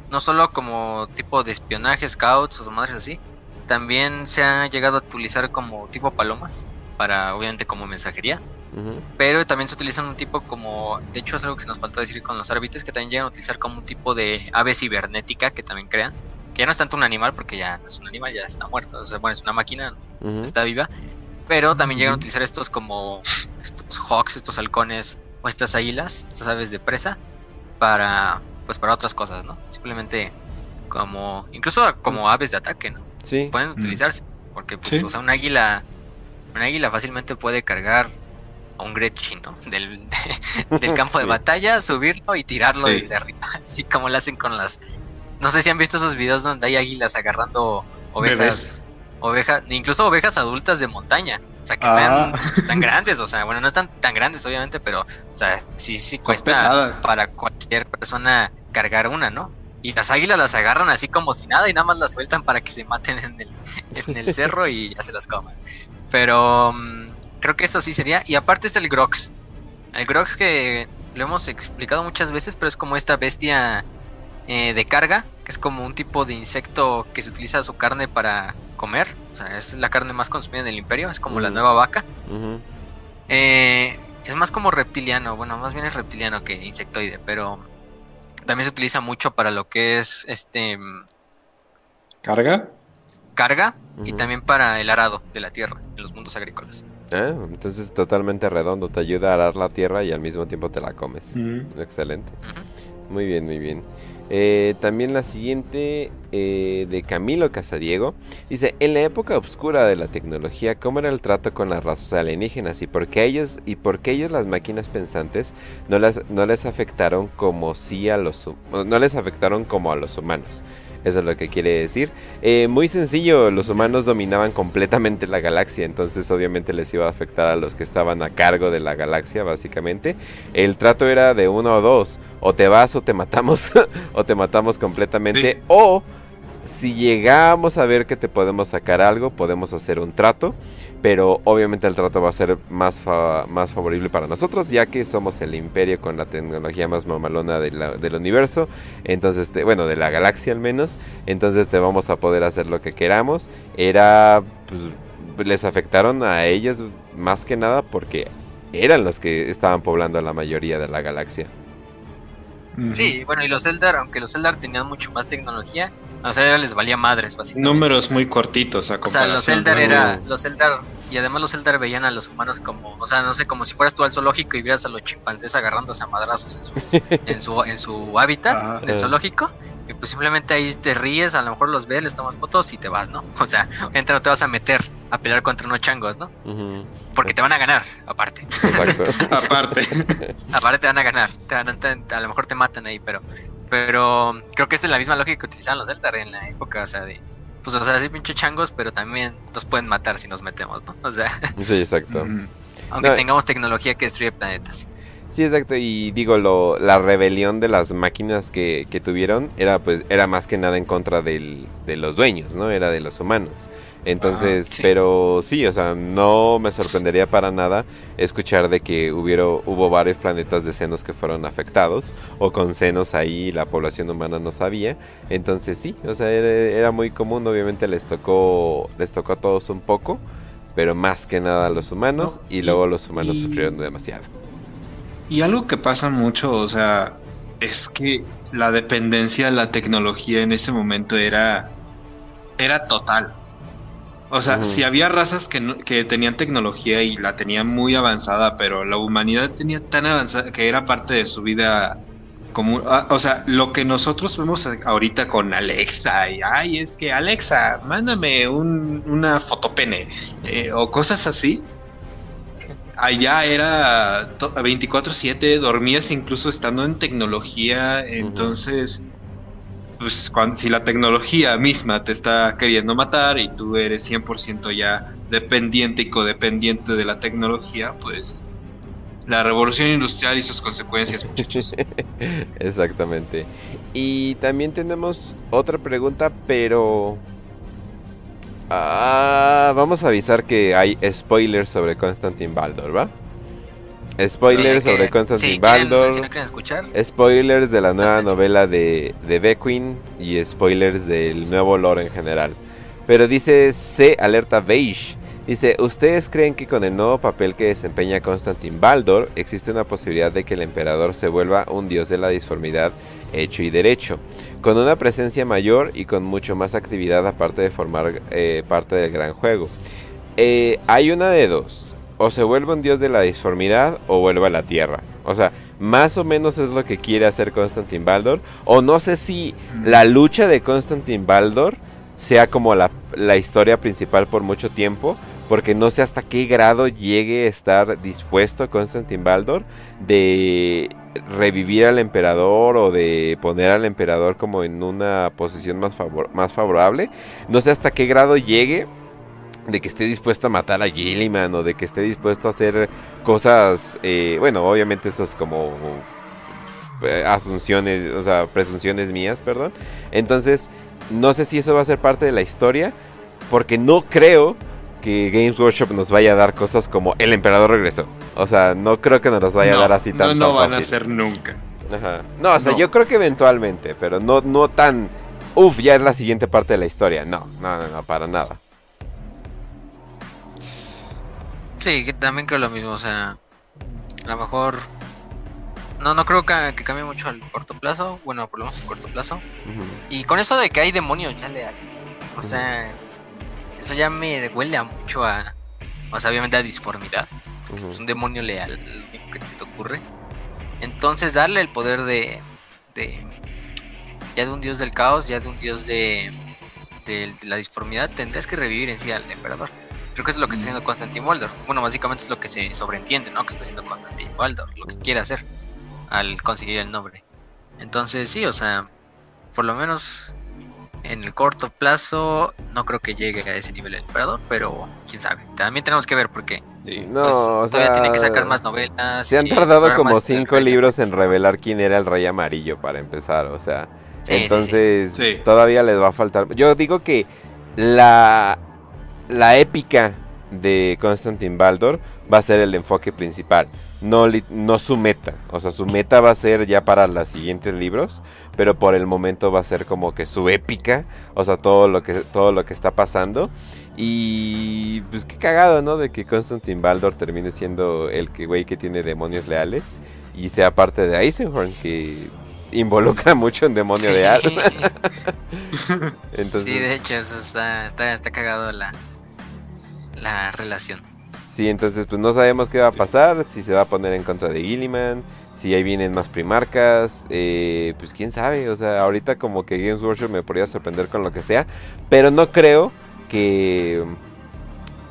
no solo como tipo de espionaje, scouts o madres así, también se han llegado a utilizar como tipo palomas para obviamente como mensajería. Pero también se utilizan un tipo como, de hecho es algo que nos faltó decir con los árbitres, que también llegan a utilizar como un tipo de ave cibernética que también crean, que ya no es tanto un animal porque ya no es un animal, ya está muerto, o sea, bueno, es una máquina, está viva, pero también llegan a utilizar estos como [SNIFFS] estos hawks, estos halcones o estas águilas, estas aves de presa, para pues para otras cosas, ¿no? Simplemente como, incluso como aves de ataque, ¿no? Sí. Pueden mm. utilizarse, porque pues, o sea, un águila, un águila fácilmente puede cargar a un Gretchen, ¿no? Del, del campo de [LAUGHS] batalla, subirlo y tirarlo desde arriba, [LAUGHS] así como lo hacen con las... No sé si han visto esos videos donde hay águilas agarrando ovejas, ovejas, incluso ovejas adultas de montaña. O sea, que están, ah. grandes, o sea, bueno, no están tan grandes, obviamente, pero, o sea, sí, sí cuesta para cualquier persona cargar una, ¿no? Y las águilas las agarran así como si nada y nada más las sueltan para que se maten en el, en el [LAUGHS] cerro y ya se las coman. Pero mm, creo que eso sí sería. Y aparte está el Grox. El Grox que lo hemos explicado muchas veces, pero es como esta bestia eh, de carga, que es como un tipo de insecto que se utiliza su carne para comer. O sea, es la carne más consumida en el imperio, es como la nueva vaca. Eh, es más como reptiliano, bueno, más bien es reptiliano que insectoide, pero también se utiliza mucho para lo que es este... ¿Carga? Carga y también para el arado de la tierra en los mundos agrícolas. Ah, entonces totalmente redondo, te ayuda a arar la tierra y al mismo tiempo te la comes. Excelente. Muy bien, muy bien. Eh, también la siguiente eh, de Camilo Casadiego dice, en la época oscura de la tecnología, ¿cómo era el trato con las razas alienígenas y por qué ellos y por qué ellos las máquinas pensantes no las no les afectaron como si a los no les afectaron como a los humanos? Eso es lo que quiere decir. Eh, muy sencillo, los humanos dominaban completamente la galaxia, entonces obviamente les iba a afectar a los que estaban a cargo de la galaxia, básicamente. El trato era de uno o dos, o te vas o te matamos, [LAUGHS] o te matamos completamente, o si llegamos a ver que te podemos sacar algo, podemos hacer un trato pero obviamente el trato va a ser más, más favorable para nosotros, ya que somos el imperio con la tecnología más mamalona del universo, entonces, bueno, de la galaxia al menos, entonces te vamos a poder hacer lo que queramos. Era, pues, les afectaron a ellos más que nada porque eran los que estaban poblando la mayoría de la galaxia. Sí, bueno, y los Eldar, aunque los Eldar tenían mucho más tecnología, a sea, les valía madres, básicamente. Números muy cortitos a comparación. O sea, los Eldar era, los Eldar, y además los Eldar veían a los humanos como, o sea, no sé, como si fueras tú al zoológico y vieras a los chimpancés agarrándose a madrazos en su, [LAUGHS] en su, en su hábitat, del zoológico, y pues simplemente ahí te ríes, a lo mejor los ves, les tomas fotos y te vas, ¿no? [LAUGHS] O sea, entra no te vas a meter a pelear contra unos changos, ¿no? Porque te van a ganar, aparte. [LAUGHS] aparte. aparte te van a ganar, te van a, a lo mejor te matan ahí, pero pero creo que esa es la misma lógica que utilizaban los Delta en la época, o sea, de. Pues, o sea, sí, pinche changos, pero también nos pueden matar si nos metemos, ¿no? [LAUGHS] O sea. Sí, exacto. Aunque tengamos tecnología que destruye planetas. Sí, exacto. Y digo, lo, la rebelión de las máquinas que, que tuvieron era, pues, era más que nada en contra del, de los dueños, ¿no? Era de los humanos. Entonces, pero sí, o sea, no me sorprendería para nada escuchar de que hubiera, hubo varios planetas de senos que fueron afectados o con senos ahí la población humana no sabía. Entonces sí, o sea, era, muy común, obviamente les tocó, les tocó a todos un poco, pero más que nada a los humanos y, luego los humanos sufrieron demasiado. Y algo que pasa mucho, o sea, es que la dependencia de la tecnología en ese momento era, era total. O sea, si había razas que, que tenían tecnología y la tenían muy avanzada, pero la humanidad tenía tan avanzada que era parte de su vida como, ah, o sea, lo que nosotros vemos ahorita con Alexa y, ay, es que Alexa, mándame un, una fotopene eh, o cosas así. Allá era 24/7, dormías incluso estando en tecnología, entonces pues si la tecnología misma te está queriendo matar y tú eres 100% ya dependiente y codependiente de la tecnología, pues la revolución industrial y sus consecuencias, muchachos. [LAUGHS] Exactamente. Y también tenemos otra pregunta, pero ah, vamos a avisar que hay spoilers sobre Constantine Baldor, ¿va? Spoilers sobre Constantine Baldor. Spoilers de la nueva novela de, de Beckwin y spoilers del nuevo lore en general. Pero dice C alerta beige. Dice, ¿ustedes creen que con el nuevo papel que desempeña Constantine Baldor existe una posibilidad de que el emperador se vuelva un dios de la disformidad hecho y derecho? Con una presencia mayor y con mucho más actividad aparte de formar eh, parte del gran juego. Eh, hay una de dos o se vuelve un dios de la disformidad o vuelve a la tierra. O sea, más o menos es lo que quiere hacer Constantine Baldor. O no sé si la lucha de Constantine Baldor sea como la, la historia principal por mucho tiempo porque no sé hasta qué grado llegue a estar dispuesto Constantin Baldor de revivir al emperador o de poner al emperador como en una posición más, más favorable. No sé hasta qué grado llegue de que esté dispuesto a matar a Gilliman o de que esté dispuesto a hacer cosas, eh, bueno, obviamente esto es como eh, asunciones, o sea, presunciones mías, perdón. Entonces, no sé si eso va a ser parte de la historia, porque no creo que Games Workshop nos vaya a dar cosas como El Emperador regresó. O sea, no creo que nos los vaya a dar así tan No, no van a ser nunca. Ajá. No, o sea, yo creo que eventualmente, pero no, no tan... Uf, ya es la siguiente parte de la historia. No, no, no, no para nada. Sí, que también creo lo mismo. O sea, a lo mejor... No, no creo que, cambie mucho al corto plazo. Bueno, por lo menos a corto plazo. Y con eso de que hay demonios ya leales. O sea, eso ya me huele a mucho a. O sea, obviamente a disformidad. Porque es un demonio leal, lo único que se te ocurre. Entonces, darle el poder de. de ya de un dios del caos, ya de un dios de, de, la disformidad, tendrías que revivir en sí al emperador. Creo que eso es lo que está haciendo Constantine Waldor. Bueno, básicamente es lo que se sobreentiende, ¿no? Que está haciendo Constantine Waldor, lo que quiere hacer al conseguir el nombre. Entonces, sí, o sea, por lo menos en el corto plazo no creo que llegue a ese nivel el emperador, pero quién sabe. También tenemos que ver porque no, pues, todavía tienen que sacar más novelas. Se han tardado como cinco libros en revelar quién era el rey amarillo para empezar, o sea. entonces todavía les va a faltar. Yo digo que la la épica de Constantine Baldor va a ser el enfoque principal, no, no su meta. O sea, su meta va a ser ya para los siguientes libros, pero por el momento va a ser como que su épica, o sea, todo lo que, todo lo que está pasando. Y pues qué cagado, ¿no? De que Constantine Baldor termine siendo el que güey que tiene demonios leales y sea parte de Eisenhorn, que involucra [LAUGHS] mucho en demonio sí. leal. [LAUGHS] [LAUGHS] Entonces... Sí, de hecho, eso está, está, está cagado la, la relación. Sí, entonces pues no sabemos qué va a pasar, si se va a poner en contra de Gilliman, si ahí vienen más primarcas, eh, pues quién sabe, o sea, ahorita como que Games Workshop me podría sorprender con lo que sea, pero no creo que,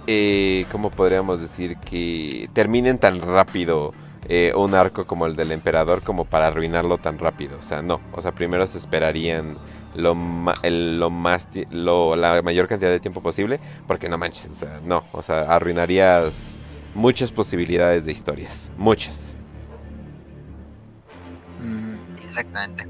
eh, ¿cómo podríamos decir? Que terminen tan rápido eh, un arco como el del emperador como para arruinarlo tan rápido, o sea, no, o sea, primero se esperarían lo, lo más lo, la mayor cantidad de tiempo posible porque no manches o sea no o sea arruinarías muchas posibilidades de historias muchas mm, exactamente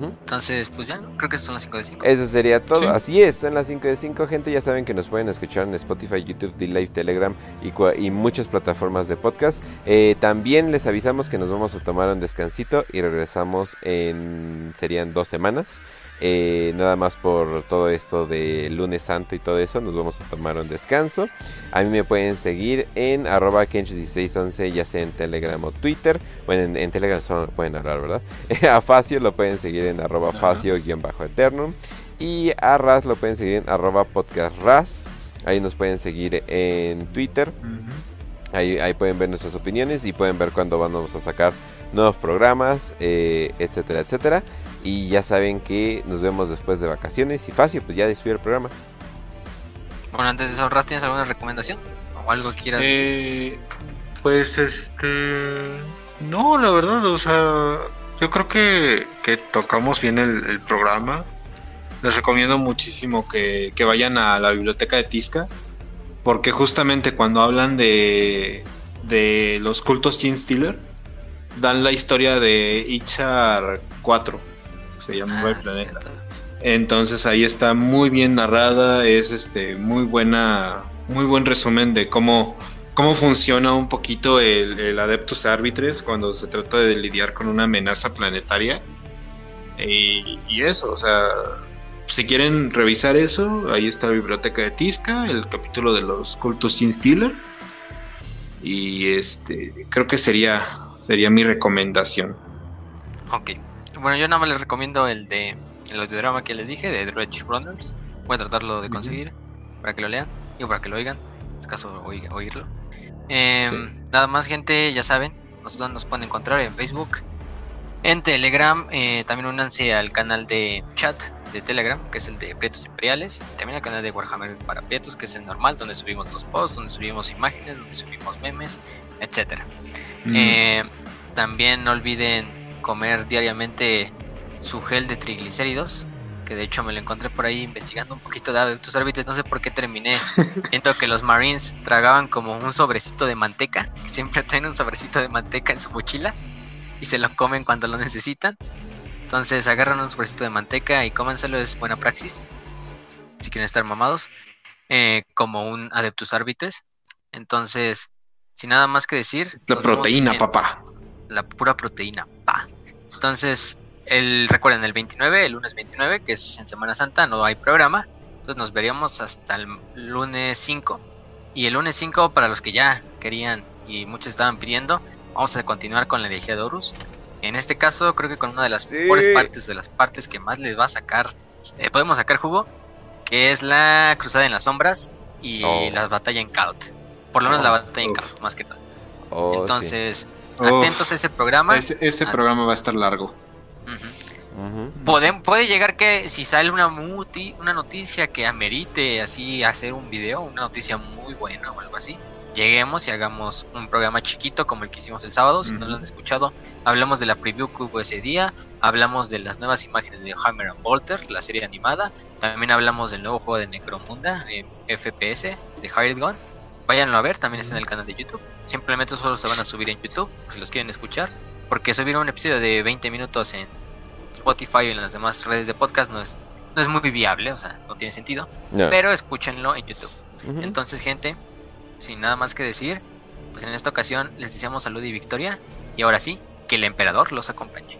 entonces, pues ya, creo que son las 5 de 5. Eso sería todo. Así es, son las 5 de 5, gente. Ya saben que nos pueden escuchar en Spotify, YouTube, D-Live, Telegram y, y, muchas plataformas de podcast. Eh, también les avisamos que nos vamos a tomar un descansito y regresamos en. serían dos semanas. Eh, nada más por todo esto de lunes santo y todo eso, nos vamos a tomar un descanso. A mí me pueden seguir en arroba kench1611, ya sea en Telegram o Twitter. Bueno, en, Telegram solo pueden hablar, ¿verdad? [LAUGHS] a Facio lo pueden seguir en arroba facio-eternum. Y a Raz lo pueden seguir en arroba podcast Ahí nos pueden seguir en Twitter. Ahí, ahí, pueden ver nuestras opiniones y pueden ver cuándo vamos a sacar nuevos programas, eh, etcétera, etcétera. Y ya saben que nos vemos después de vacaciones y fácil, pues ya despido el programa. Bueno, antes de eso, Ras, ¿tienes alguna recomendación? ¿O algo que quieras eh, Pues este. No, la verdad, o sea, yo creo que, que tocamos bien el, programa. Les recomiendo muchísimo que, que, vayan a la biblioteca de Tisca, porque justamente cuando hablan de, de los cultos Gene Stealer, dan la historia de Ichar 4 se llama ah, Planeta. Entonces ahí está muy bien narrada, es este muy buena, muy buen resumen de cómo, cómo funciona un poquito el, Adeptus Arbitres cuando se trata de lidiar con una amenaza planetaria. Y, eso, o sea, si quieren revisar eso, ahí está la biblioteca de Tisca, el capítulo de los cultos Gene Stealer. Y este, creo que sería, sería mi recomendación. Ok. Bueno, yo nada más les recomiendo el de el audiodrama que les dije, de Dredge Runners. Voy a tratarlo de conseguir para que lo lean y para que lo oigan. En este caso, oírlo. Em, nada más, gente, ya saben, nosotros nos pueden encontrar en Facebook, en Telegram, eh, también únanse al canal de chat de Telegram, que es el de Prietos Imperiales, también al canal de Warhammer para Prietos, que es el normal, donde subimos los posts, donde subimos imágenes, donde subimos memes, etc. Mm. Eh, también no olviden comer diariamente su gel de triglicéridos, que de hecho me lo encontré por ahí investigando un poquito de tus árbitres, no sé por qué terminé [LAUGHS] viendo que los Marines tragaban como un sobrecito de manteca, siempre traen un sobrecito de manteca en su mochila y se lo comen cuando lo necesitan. Entonces agarran un sobrecito de manteca y cómanselo, es buena praxis. Si quieren estar mamados. Eh, como un Adeptus Arbites. Entonces, sin nada más que decir. La proteína, papá. La pura proteína, pa. Entonces, el, recuerden, el 29, el lunes 29, que es en Semana Santa, no hay programa. Entonces nos veríamos hasta el lunes 5. Y el lunes 5, para los que ya querían y muchos estaban pidiendo, vamos a continuar con la energía de Horus. En este caso, creo que con una de las mejores partes, de las partes que más les va a sacar, eh, podemos sacar jugo, que es la Cruzada en las Sombras y oh. la batalla en Kaut. Por lo menos la oh. batalla en Kaut, más que nada. Oh, Entonces, atentos a ese programa. Ese, programa va a estar largo. puede llegar que si sale una, una noticia que amerite así hacer un video, una noticia muy buena o algo así, lleguemos y hagamos un programa chiquito como el que hicimos el sábado, si no lo han escuchado, hablamos de la preview que hubo ese día, hablamos de las nuevas imágenes de Hammer and Bolter, la serie animada, también hablamos del nuevo juego de Necromunda, en FPS, de Hired Gun, váyanlo a ver, también está en el canal de YouTube, simplemente solo se van a subir en YouTube, si los quieren escuchar, porque subir un episodio de 20 minutos en Spotify y en las demás redes de podcast no es, no es muy viable, o sea, no tiene sentido, pero escúchenlo en YouTube. Entonces, gente, sin nada más que decir, pues en esta ocasión les deseamos salud y victoria. Y ahora sí, que el emperador los acompañe.